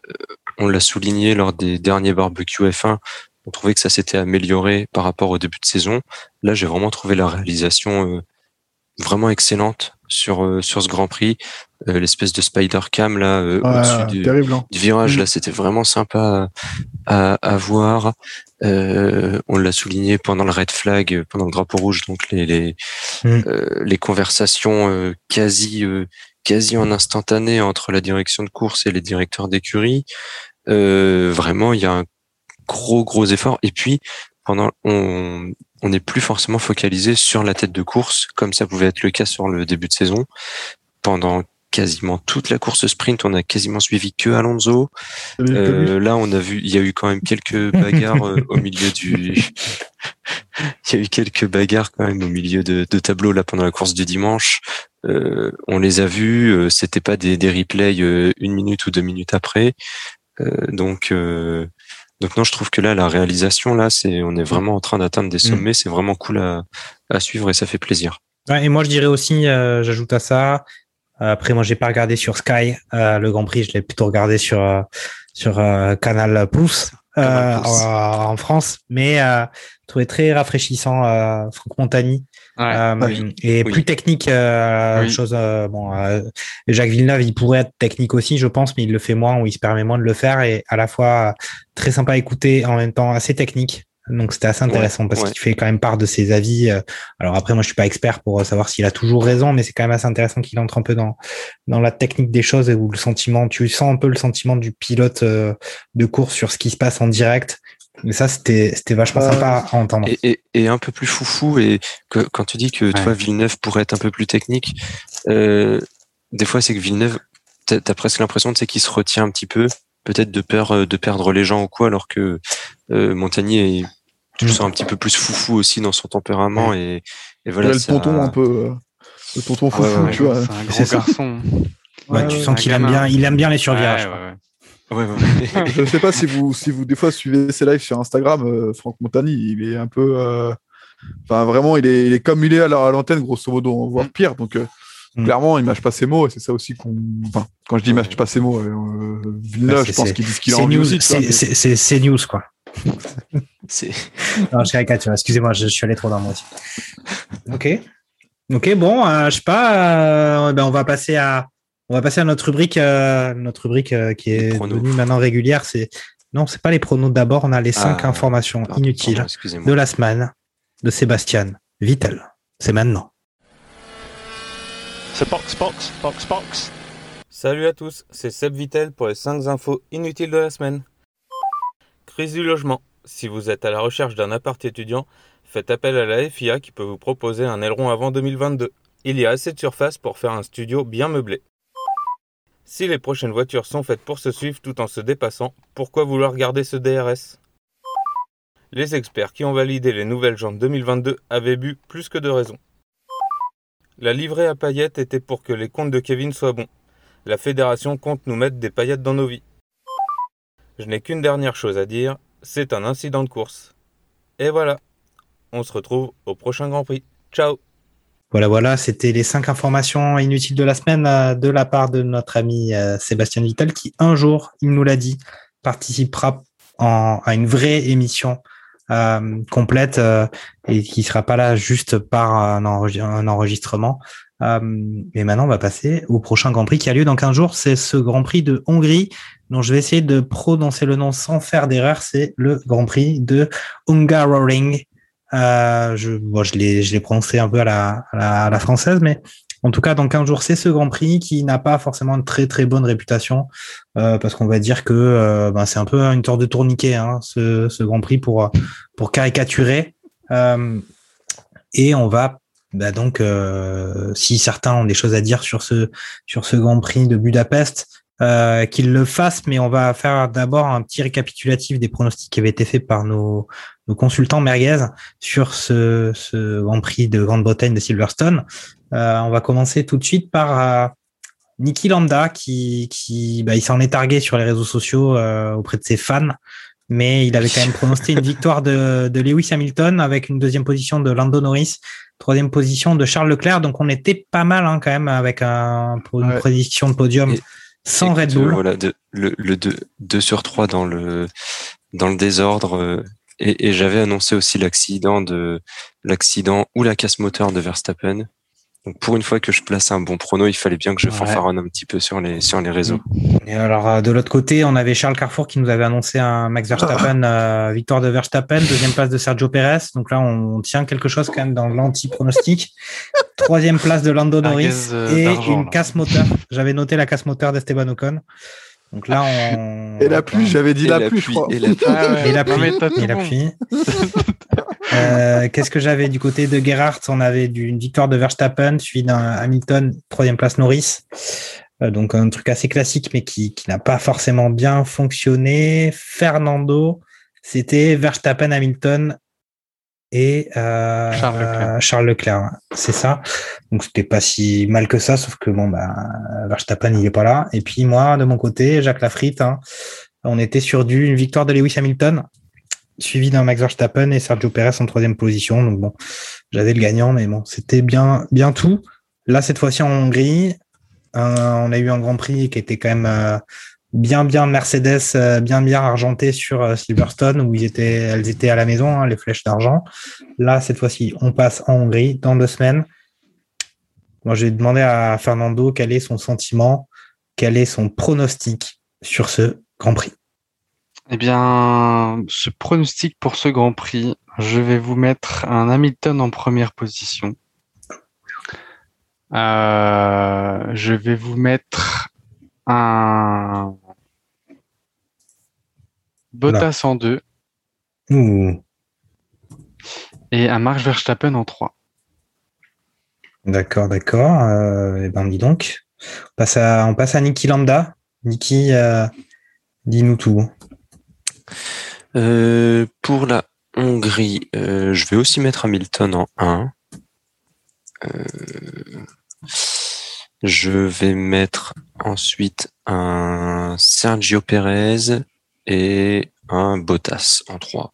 on l'a souligné lors des derniers barbecues F1. On trouvait que ça s'était amélioré par rapport au début de saison. Là, j'ai vraiment trouvé la réalisation euh, vraiment excellente sur euh, sur ce Grand Prix. Euh, L'espèce de spider cam là ah, au-dessus du, hein. du, virage, mmh. là, c'était vraiment sympa à, à, voir. on l'a souligné pendant le red flag, pendant le drapeau rouge, donc les les, mmh. les conversations quasi quasi en instantané entre la direction de course et les directeurs d'écurie. Euh, vraiment, il y a un gros gros effort. Et puis pendant, on on n'est plus forcément focalisé sur la tête de course comme ça pouvait être le cas sur le début de saison. Pendant quasiment toute la course sprint, on a quasiment suivi que Alonso. Euh, là, on a vu, il y a eu quand même quelques *laughs* bagarres euh, au milieu du. *laughs* il y a eu quelques bagarres quand même au milieu de, de tableau là pendant la course du dimanche. Euh, on les a vus, euh, c'était pas des, des replays euh, une minute ou deux minutes après. donc, donc non, je trouve que là, la réalisation là, c'est, on est vraiment en train d'atteindre des sommets. Mmh. C'est vraiment cool à, à suivre et ça fait plaisir. Ouais, et moi, je dirais aussi, j'ajoute à ça, après, moi, j'ai pas regardé sur Sky euh, le Grand Prix. Je l'ai plutôt regardé sur euh, sur euh, Canal Plus. En, en, France, mais euh, trouvé très rafraîchissant Franck Montagny. Ouais, oui. et oui. plus technique oui. chose bon Jacques Villeneuve il pourrait être technique aussi je pense mais il le fait moins ou il se permet moins de le faire et à la fois très sympa à écouter en même temps assez technique donc c'était assez intéressant ouais, parce ouais. qu'il fait quand même part de ses avis. Alors après, moi je suis pas expert pour savoir s'il a toujours raison, mais c'est quand même assez intéressant qu'il entre un peu dans dans la technique des choses et où le sentiment, tu sens un peu le sentiment du pilote de course sur ce qui se passe en direct. Et ça, c'était c'était vachement euh, sympa à entendre. Et, et, et, un peu plus foufou. Et que quand tu dis que ouais. toi Villeneuve pourrait être un peu plus technique, euh, des fois c'est que Villeneuve, t'as as presque l'impression tu sais qu'il se retient un petit peu peut-être de peur de perdre les gens ou quoi alors que euh, Montagnier est tu le sens un petit peu plus foufou aussi dans son tempérament et, et voilà. Il a le tonton un peu, le tonton foufou, ouais, ouais, tu vois. C'est un grand garçon. Ouais, tu sens qu'il aime bien, il aime bien les survirages. Ouais, ouais. *laughs* je ne sais pas si vous, si vous des fois suivez ses lives sur Instagram, euh, Franck Montagny, il est un peu, euh... enfin vraiment, il est, il est comme il est à l'antenne, grosso modo, voire pire. Donc, euh, Mm. Clairement, il mâche pas ses mots, et c'est ça aussi qu'on. Enfin, quand je dis mâche pas ses mots, euh, Villeneuve, je pense qu'il dit ce qu'il a envie aussi. C'est news, quoi. *laughs* *laughs* non, je caricature. Excusez-moi, je, suis allé trop dans moi aussi. Ok. Ok, bon, euh, je sais pas. Euh, ben on va passer à, on va passer à notre rubrique, euh, notre rubrique qui est devenue maintenant régulière. C'est non, c'est pas les pronos. D'abord, on a les cinq ah, informations inutiles de la semaine de Sébastien Vittel. C'est maintenant. C'est box, box, box, box. Salut à tous, c'est Seb Vittel pour les 5 infos inutiles de la semaine. Crise du logement. Si vous êtes à la recherche d'un appart étudiant, faites appel à la FIA qui peut vous proposer un aileron avant 2022. Il y a assez de surface pour faire un studio bien meublé. Si les prochaines voitures sont faites pour se suivre tout en se dépassant, pourquoi vouloir garder ce DRS Les experts qui ont validé les nouvelles jantes 2022 avaient bu plus que de raison. La livrée à paillettes était pour que les comptes de Kevin soient bons. La fédération compte nous mettre des paillettes dans nos vies. Je n'ai qu'une dernière chose à dire, c'est un incident de course. Et voilà, on se retrouve au prochain Grand Prix. Ciao Voilà, voilà, c'était les cinq informations inutiles de la semaine euh, de la part de notre ami euh, Sébastien Vittel qui, un jour, il nous l'a dit, participera à une vraie émission euh, complète et qui sera pas là juste par un, enregistrement. Euh, et maintenant, on va passer au prochain Grand Prix qui a lieu dans 15 jours. C'est ce Grand Prix de Hongrie, dont je vais essayer de prononcer le nom sans faire d'erreur. C'est le Grand Prix de Hungaroring. Euh, je, je l'ai, prononcé un peu à la, française, mais en tout cas, dans 15 jours, c'est ce Grand Prix qui n'a pas forcément une très très bonne réputation, euh, parce qu'on va dire que euh, ben, c'est un peu une sorte de tourniquet, hein, ce, Grand Prix pour pour caricaturer. Et on va bah donc, si certains ont des choses à dire sur ce sur ce Grand Prix de Budapest, euh, qu'ils le fassent. Mais on va faire d'abord un petit récapitulatif des pronostics qui avaient été faits par nos, nos consultants merguez sur ce, ce Grand Prix de Grande-Bretagne de Silverstone. Euh, on va commencer tout de suite par euh, Niki Landa qui, qui bah, il s'en est targué sur les réseaux sociaux euh, auprès de ses fans mais il avait quand même prononcé une victoire de, de, Lewis Hamilton avec une deuxième position de Lando Norris, troisième position de Charles Leclerc. Donc on était pas mal hein, quand même avec un, une prédiction de podium sans Red Bull. Voilà, le, le 2, sur 3 dans le, dans le désordre. Et, et j'avais annoncé aussi l'accident de l'accident ou la casse moteur de Verstappen. Donc pour une fois que je place un bon prono, il fallait bien que je fanfaronne un petit peu sur les sur les réseaux. Et alors euh, de l'autre côté, on avait Charles Carrefour qui nous avait annoncé un Max Verstappen, *laughs* euh, victoire de Verstappen, deuxième place de Sergio Perez. Donc là, on tient quelque chose quand même dans l'anti-pronostic. Troisième place de Lando Norris euh, et une casse moteur. J'avais noté la casse moteur d'Esteban Ocon. Donc là, on. Et la pluie, j'avais dit la, pluie, je crois. Et la pluie. et la pluie. Et la pluie. Euh, qu'est-ce que j'avais du côté de Gerhardt? On avait une victoire de Verstappen, suivi d'un Hamilton, troisième place Norris. Euh, donc un truc assez classique, mais qui, qui n'a pas forcément bien fonctionné. Fernando, c'était Verstappen, Hamilton et euh, Charles Leclerc. C'est ça. Donc c'était pas si mal que ça, sauf que bon bah Verstappen il est pas là. Et puis moi de mon côté, Jacques Lafritte, hein, on était sur du une victoire de Lewis Hamilton suivi d'un Max Verstappen et Sergio Perez en troisième position. Donc bon, j'avais le gagnant, mais bon, c'était bien, bien tout. Là, cette fois-ci en Hongrie, euh, on a eu un Grand Prix qui était quand même euh, bien, bien Mercedes, euh, bien, bien argenté sur Silverstone, où ils étaient, elles étaient à la maison, hein, les flèches d'argent. Là, cette fois-ci, on passe en Hongrie dans deux semaines. Moi, j'ai demandé à Fernando quel est son sentiment, quel est son pronostic sur ce Grand Prix. Eh bien, ce pronostic pour ce Grand Prix, je vais vous mettre un Hamilton en première position. Euh, je vais vous mettre un Bottas en deux. Et un Mark Verstappen en trois. D'accord, d'accord. Euh, eh ben, dis donc. On passe à, on passe à Niki Lambda. Niki, euh, dis-nous tout. Euh, pour la Hongrie, euh, je vais aussi mettre Hamilton en 1. Euh, je vais mettre ensuite un Sergio Perez et un Bottas en 3.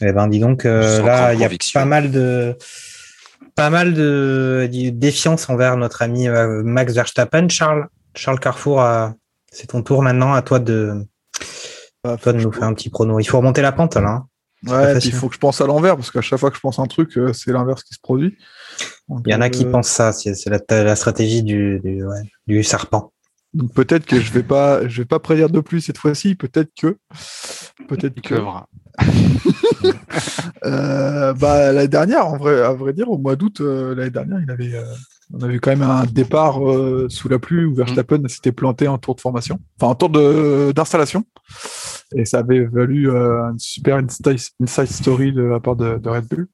Eh ben, dis donc, là, il y a pas mal de, pas mal de, défiance envers notre ami Max Verstappen. Charles, Charles Carrefour, c'est ton tour maintenant. À toi de, bah, toi de nous faire un petit prono. Il faut remonter la pente là. Hein. Ouais, il faut que je pense à l'envers parce qu'à chaque fois que je pense un truc, c'est l'inverse qui se produit. il y en a qui pensent ça. C'est la, stratégie du, du serpent. Donc peut-être que je vais pas, je vais pas prédire de plus cette fois-ci. Peut-être que, peut-être que. *laughs* euh, bah l'année dernière, en vrai, à vrai dire, au mois d'août euh, l'année dernière, il avait, euh, on avait quand même un départ sous la pluie où Verstappen mm. s'était planté en tour de formation, enfin en tour d'installation, et ça avait valu une super inside story de la part de, de Red Bull.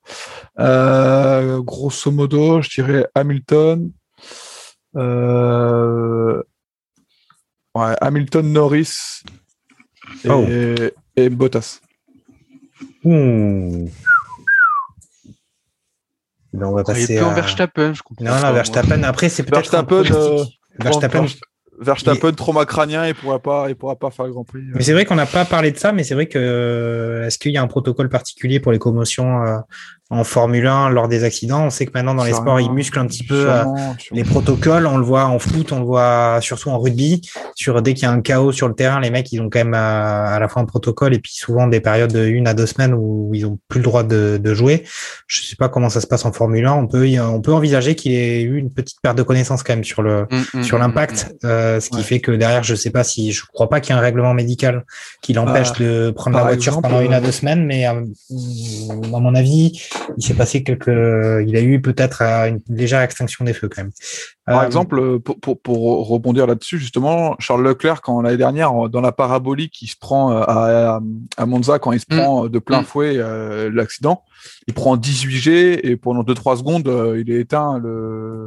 grosso modo, je dirais Hamilton. Euh, Ouais, Hamilton, Norris et, oh. et Bottas. Hmm. on va passer à... Verstappen, je comprends. Non, non, Verstappen. Après, c'est peut-être Verstappen. Euh, Verstappen. Verstappen, trauma crânien, il pourra pas, il pourra pas faire le Grand Prix. Mais c'est vrai qu'on n'a pas parlé de ça, mais c'est vrai que est-ce qu'il y a un protocole particulier pour les commotions euh, en Formule 1 lors des accidents. On sait que maintenant dans les sports, ils musclent un petit peu euh, les protocoles. On le voit en foot, on le voit surtout en rugby. Sur dès qu'il y a un chaos sur le terrain, les mecs, ils ont quand même euh, à, la fois un protocole et puis souvent des périodes de une à deux semaines où ils ont plus le droit de, de jouer. Je sais pas comment ça se passe en Formule 1. On peut on peut envisager qu'il y ait eu une petite perte de connaissance quand même sur le mm, mm, sur mm, l'impact, euh, ce qui fait que derrière, je sais pas si je crois pas qu'il y ait un règlement médical qui l'empêche bah, de prendre la voiture pendant une à deux semaines, mais à mon avis il s'est passé quelques, il a eu peut-être une légère extinction des feux quand même. Par euh, exemple, pour, pour, rebondir là-dessus, justement, Charles Leclerc, quand l'année dernière, dans la parabolique, il se prend euh, à, à, Monza, quand il se mm. prend de plein mm. fouet euh, l'accident, il prend 18 G et pendant 2-3 secondes, il est éteint le,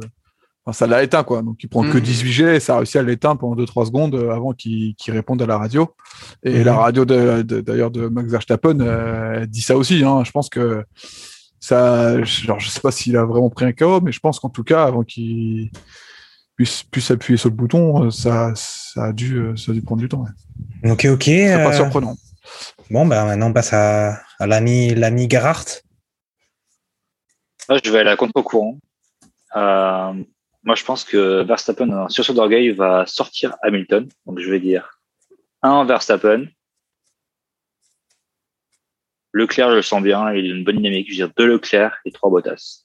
ça l'a éteint, quoi. Donc, il prend que 18 mm. G et ça a réussi à l'éteindre pendant 2-3 secondes avant qu'il réponde à la radio. Et la radio, d'ailleurs, de, Max Verstappen, dit ça aussi. Hein. Je pense que ça, genre, je sais pas s'il a vraiment pris un KO, mais je pense qu'en tout cas, avant qu'il puisse, puisse appuyer sur le bouton, euh, ça, ça, a, dû, euh, ça a dû prendre du temps. Ok, ok. C'est pas euh, surprenant. Bon, bah, maintenant, on passe à, à l'ami, l'ami Gerhardt. Moi, je vais aller à contre-courant. moi, je pense que Verstappen, sur ce d'orgueil, va sortir Hamilton. Donc, je vais dire un Verstappen, Leclerc, je le sens bien, il a une bonne dynamique. Je veux dire deux Leclerc et trois Bottas.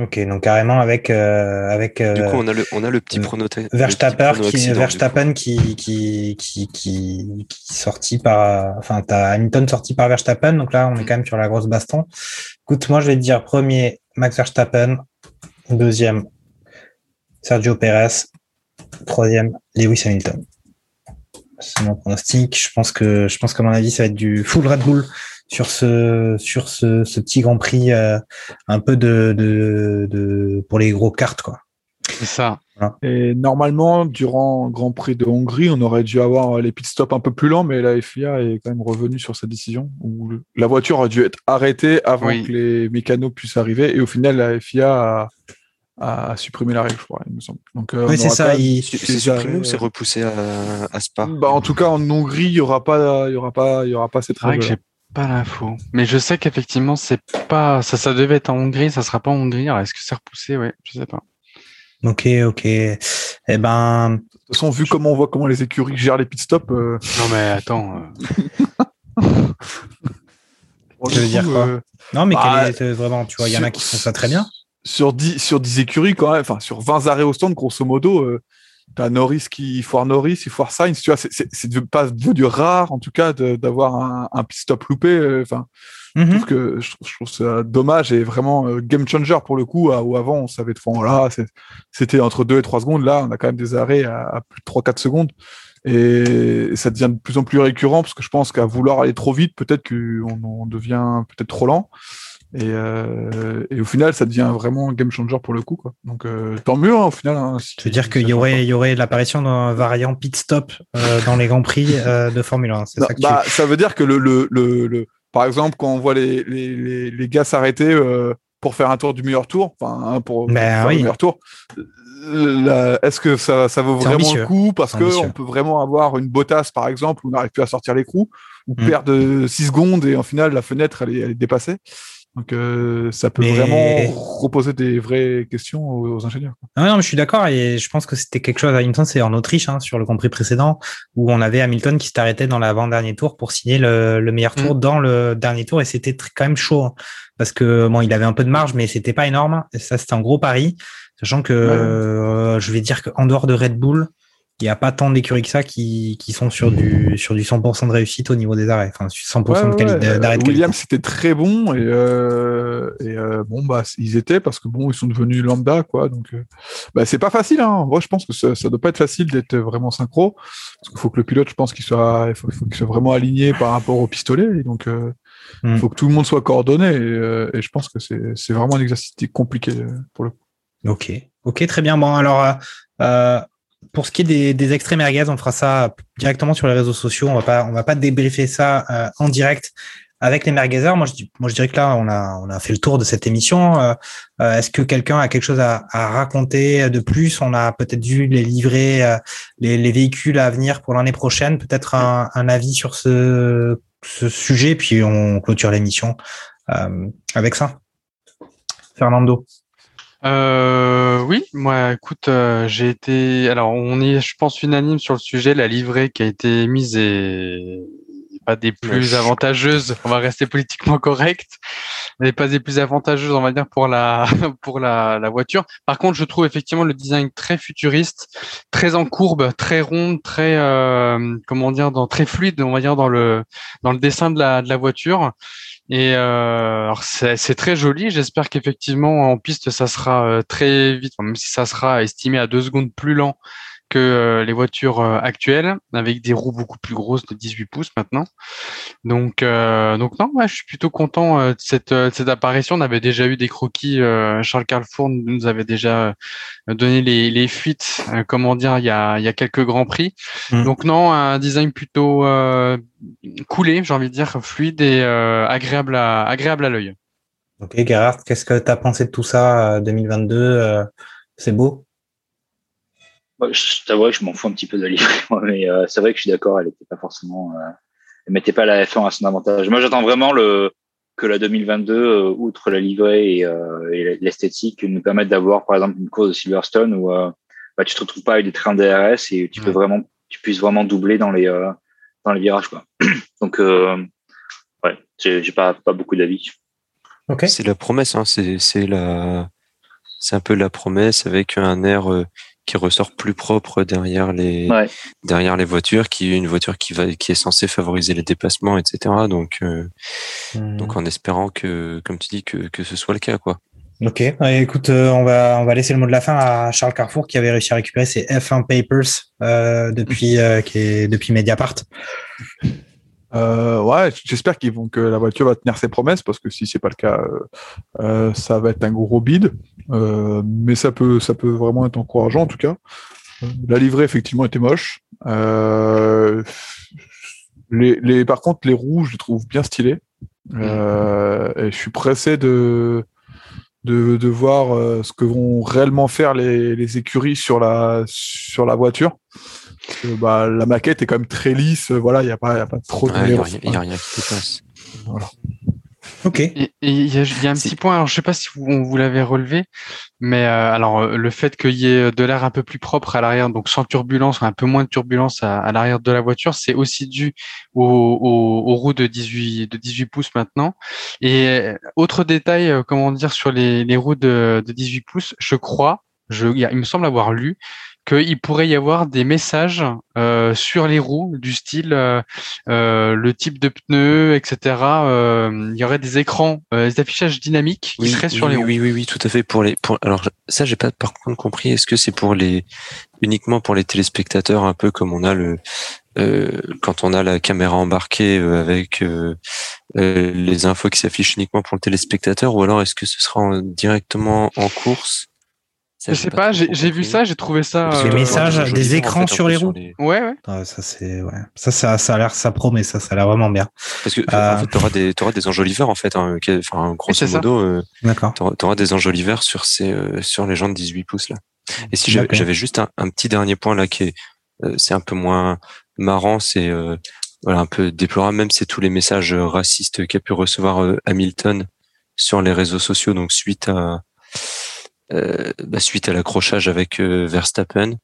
Ok, donc carrément avec euh, avec. Euh, du coup, on a le on a le petit prono. Verstappen qui Verstappen qui qui qui qui sorti par enfin t'as Hamilton sorti par Verstappen donc là on est quand même sur la grosse baston. Écoute, moi je vais te dire premier Max Verstappen, deuxième Sergio Perez, troisième Lewis Hamilton. C'est mon pronostic. Je pense que je pense qu'à mon avis ça va être du full Red Bull sur ce sur ce, ce petit Grand Prix euh, un peu de, de, de, pour les gros cartes quoi. C'est ça. Et normalement, durant Grand Prix de Hongrie, on aurait dû avoir les pit stops un peu plus lents, mais la FIA est quand même revenue sur sa décision où la voiture a dû être arrêtée avant que les mécanos puissent arriver. Et au final, la FIA a, supprimé la règle, je crois, il me semble. Donc, euh, oui, c'est ça. Il... C'est supprimé ou c'est repoussé à, à Spa bah, En tout cas, en Hongrie, il n'y aura, pas, il y aura, pas, il y aura pas cette règle pas l'info. Mais je sais qu'effectivement, c'est pas. Ça, ça devait être en Hongrie, ça sera pas en Hongrie. Alors, est-ce que c'est repoussé? Ouais, je sais pas. Ok, ok. Eh ben. De toute façon, vu comment on voit comment les écuries gèrent les pit stops. Euh, *laughs* non, mais attends. Euh. *laughs* je veux dire quoi? euh, Non, mais bah, vraiment, tu vois, il y en a qui font ça très bien. Sur 10, sur 10 écuries, quand même, enfin, sur 20 arrêts au stand, grosso modo, T'as Norris qui foire Norris, il foire Sainz, tu vois, c'est pas devenu rare en tout cas d'avoir un, un pit stop loupé. Euh, enfin, je, mhm. trouve que, je, trouve ça dommage et vraiment euh, game changer pour le coup. où avant on savait de fond là, c'était entre 2 et 3 secondes. Là, on a quand même des arrêts à, plus de 3-4 secondes. Et ça devient de plus en plus récurrent parce que je pense qu'à vouloir aller trop vite, peut-être qu'on on devient peut-être trop lent. Et, euh, et, au final, ça devient vraiment un game changer pour le coup. Quoi. Donc euh, tant mieux hein, au final. Hein, tu veux dire qu'il y aurait, il y aurait l'apparition d'un variant pit stop euh, dans les grands prix euh, de Formule 1. ça, bah, ça veut dire que le, le, le, le, par exemple, quand on voit les, les, les, gars s'arrêter euh, pour faire un tour du meilleur tour, enfin hein, pour, ben faire oui. le meilleur tour. Est-ce que ça, ça vaut vraiment le coup parce que on peut vraiment avoir une botasse par exemple où on n'arrive plus à sortir l'écrou ou mm. perdre 6 secondes et en final la fenêtre elle est, elle est dépassée? Donc euh, ça peut vraiment reposer des vraies questions aux, ingénieurs. Ah non, mais je suis d'accord et je pense que c'était quelque chose. Hamilton, c'est en Autriche hein, sur le Grand Prix précédent où on avait Hamilton qui s'arrêtait dans l'avant-dernier tour pour signer le, meilleur tour mm. dans le dernier tour et c'était quand même chaud hein, parce que bon, il avait un peu de marge, mais c'était pas énorme. Et ça, c'était un gros pari, sachant que euh, je vais dire qu'en dehors de Red Bull, il n'y a pas tant d'écuries que ça qui, qui, sont sur du, sur du 100% de réussite au niveau des arrêts. Enfin, 100% de d'arrêt de Williams, c'était très bon et, euh, et euh, bon, bah, ils étaient parce que bon, ils sont devenus lambda, quoi. Donc, euh, bah, c'est pas facile, hein. Moi, je pense que ça, ça doit pas être facile d'être vraiment synchro parce qu'il faut que le pilote, je pense qu'il soit, il faut, qu'il soit vraiment aligné par rapport au pistolet. Et donc, il mm. faut que tout le monde soit coordonné et, et je pense que c'est vraiment un exercice compliqué pour le coup. Ok, ok, très bien. Bon, alors, euh, pour ce qui est des, des extraits merguez, on fera ça directement sur les réseaux sociaux. On va pas, on va pas débriefer ça euh, en direct avec les merguezers. Moi, je, moi, je dirais que là, on a, on a fait le tour de cette émission. Euh, euh, est-ce que quelqu'un a quelque chose à, à, raconter de plus? On a peut-être dû les livrer, les, les, véhicules à venir pour l'année prochaine. Peut-être un, un, avis sur ce, ce sujet, puis on clôture l'émission avec ça. Fernando. Euh, oui, moi, écoute, euh, j'ai été. Alors, on est, je pense, unanime sur le sujet. La livrée qui a été mise est pas des plus avantageuses. On va rester politiquement correct. N'est pas des plus avantageuses, on va dire, pour la *laughs* pour la, la voiture. Par contre, je trouve effectivement le design très futuriste, très en courbe, très ronde, très euh, comment dire, dans très fluide, on va dire dans le dans le dessin de la de la voiture. Et euh, c'est très joli. J'espère qu'effectivement en piste ça sera euh, très vite, même si ça sera estimé à deux secondes plus lent que euh, les voitures euh, actuelles, avec des roues beaucoup plus grosses de 18 pouces maintenant. Donc, euh, donc non, je suis plutôt content de cette, cette apparition. On avait déjà eu des croquis. Charles Carrefour nous avait déjà donné les, les fuites, comment dire, il y a, il y a quelques grands prix. Mmh. Donc non, un design plutôt coulé, j'ai envie de dire, fluide et agréable à agréable à l'œil. Ok, Gerhard, qu'est-ce que tu as pensé de tout ça 2022 C'est beau? Je t'avoue que je m'en fous un petit peu de la livrée, *laughs* mais euh, c'est vrai que je suis d'accord, elle était pas forcément, euh, elle mettait pas la F1 à son avantage. Moi, j'attends vraiment le que la 2022, euh, outre la livrée et, euh, et l'esthétique, nous permette d'avoir, par exemple, une course de Silverstone où bah, tu te retrouves pas avec des trains DRS et tu peux vraiment, tu puisses vraiment doubler dans les dans les virages, quoi. *clears throat* Donc, ouais, j'ai pas pas beaucoup d'avis. Okay. C'est la promesse, hein. c'est c'est la c'est un peu la promesse avec un air qui ressort plus propre derrière les derrière les voitures, qui est une voiture qui va qui est censée favoriser les déplacements, etc. Donc euh, hmm. donc en espérant que comme tu dis que que ce soit le cas quoi. Ok, écoute, euh, on va on va laisser le mot de la fin à Charles Carrefour qui avait réussi à récupérer ses F1 papers euh, depuis qui est depuis Mediapart. Euh, ouais, j'espère qu'ils vont que la voiture va tenir ses promesses parce que si c'est pas le cas, euh, ça va être un gros bid. Euh, mais ça peut, ça peut vraiment être encourageant en tout cas. La livrée effectivement était moche. Euh, les, les, par contre, les rouges, je les trouve bien stylés. Euh, et je suis pressé de de, de voir euh, ce que vont réellement faire les, les écuries sur la sur la voiture bah, la maquette est quand même très lisse. Voilà, il n'y a, pas, y a pas trop de. Il n'y a, rien qui passe. Voilà. Ok. Il y, a un petit point, alors je sais pas si vous, vous l'avez relevé, mais euh, alors euh, le fait qu'il y ait de l'air un peu plus propre à l'arrière, donc sans turbulence, un peu moins de turbulence à, à l'arrière de la voiture, c'est aussi dû aux, aux, roues de 18 de 18 pouces maintenant. Et euh, autre détail, comment dire, sur les, les roues de, de 18 pouces, je crois, je, il me semble avoir lu qu'il pourrait y avoir des messages euh, sur les roues du style euh, euh, le type de pneus, etc. il y aurait des écrans, des affichages dynamiques qui seraient sur les roues. Oui, oui, oui, tout à fait. Pour les, pour, alors ça, j'ai pas par contre compris. Est-ce que c'est pour les uniquement pour les téléspectateurs, un peu comme on a le quand on a la caméra embarquée avec les infos qui s'affichent uniquement pour le téléspectateur, ou alors est-ce que ce sera directement en course je sais pas, j'ai vu ça, j'ai trouvé ça. Des euh, messages, des écrans sur les roues. Ouais, ouais. Ah, ça c'est, ouais. Ça, ça, ça a l'air, ça promet, ça, ça a l'air vraiment bien. Parce que euh... en fait, t'auras des, auras des enjoliveurs en fait, hein, enfin grosso modo. Euh, D'accord. T'auras des enjoliveurs sur ces, euh, sur les gens de 18 pouces là. Et si j'avais juste un, un, petit dernier point là qui est, euh, c'est un peu moins marrant, c'est voilà un peu déplorable, même c'est tous les messages racistes qu'a pu recevoir Hamilton sur les réseaux sociaux, donc suite à bah, suite à l'accrochage avec Verstappen.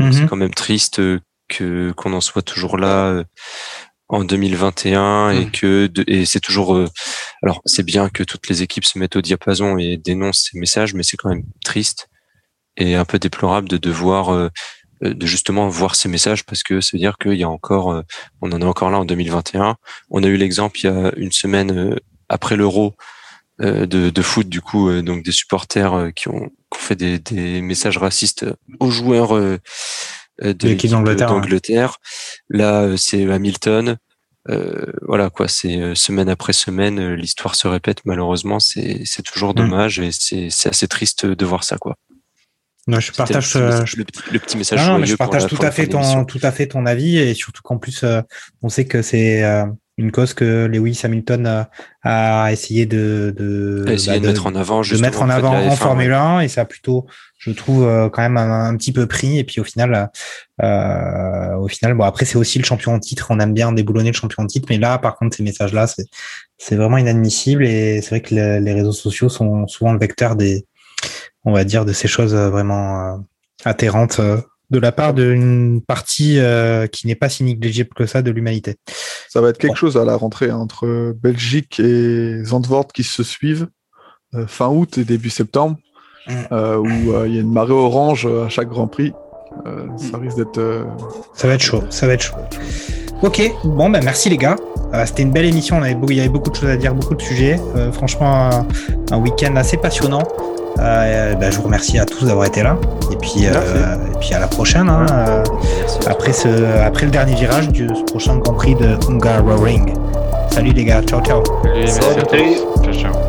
C'est mhm. quand même triste que qu'on en soit toujours là en 2021 et hmm. que et c'est toujours euh, alors c'est bien que toutes les équipes se mettent au diapason et dénoncent ces messages mais c'est quand même triste et un peu déplorable de devoir euh, de justement voir ces messages parce que ça veut dire qu'il y a encore euh, on en est encore là en 2021 on a eu l'exemple il y a une semaine après l'euro de, de, foot du coup donc des supporters qui ont, qui ont fait des, des, messages racistes aux joueurs de l'équipe d'Angleterre. Là, c'est Hamilton. Euh, voilà quoi, c'est euh, semaine après semaine, euh, l'histoire se répète. Malheureusement, c'est c'est toujours mm. dommage et c'est c'est assez triste de voir ça quoi. Non, je partage le petit, message. Non, je partage tout à fait ton tout à fait ton avis et surtout qu'en plus on sait que c'est une cause que Lewis Hamilton a, essayé de de, bah, de, mettre en avant de mettre en avant en, Formule 1 et ça a plutôt je trouve euh, quand même un, petit peu pris et puis au final euh, au final bon après c'est aussi le champion en titre on aime bien déboulonner le champion en titre mais là par contre ces messages là c'est c'est vraiment inadmissible et c'est vrai que les réseaux sociaux sont souvent le vecteur des on va dire de ces choses vraiment euh, atterrantes de la part d'une partie euh, qui n'est pas si négligeable que ça de l'humanité. Ça va être quelque chose à la rentrée hein, entre Belgique et Zandvoort qui se suivent euh, fin août et début septembre, mm. euh, où il y a une marée orange à chaque Grand Prix. ça risque d'être. Ça va être chaud. Ça va être chaud. Ok, bon ben merci les gars. C'était une belle émission. On avait, il y avait beaucoup de choses à dire, beaucoup de sujets. franchement, un week-end assez passionnant. Euh, ben, je vous remercie à tous d'avoir été là. Et puis, euh, et puis à la prochaine. Hein, euh, après, ce, après le dernier virage du prochain Grand Prix de Hungaroring. Salut les gars, ciao ciao. Salut, Ciao ciao.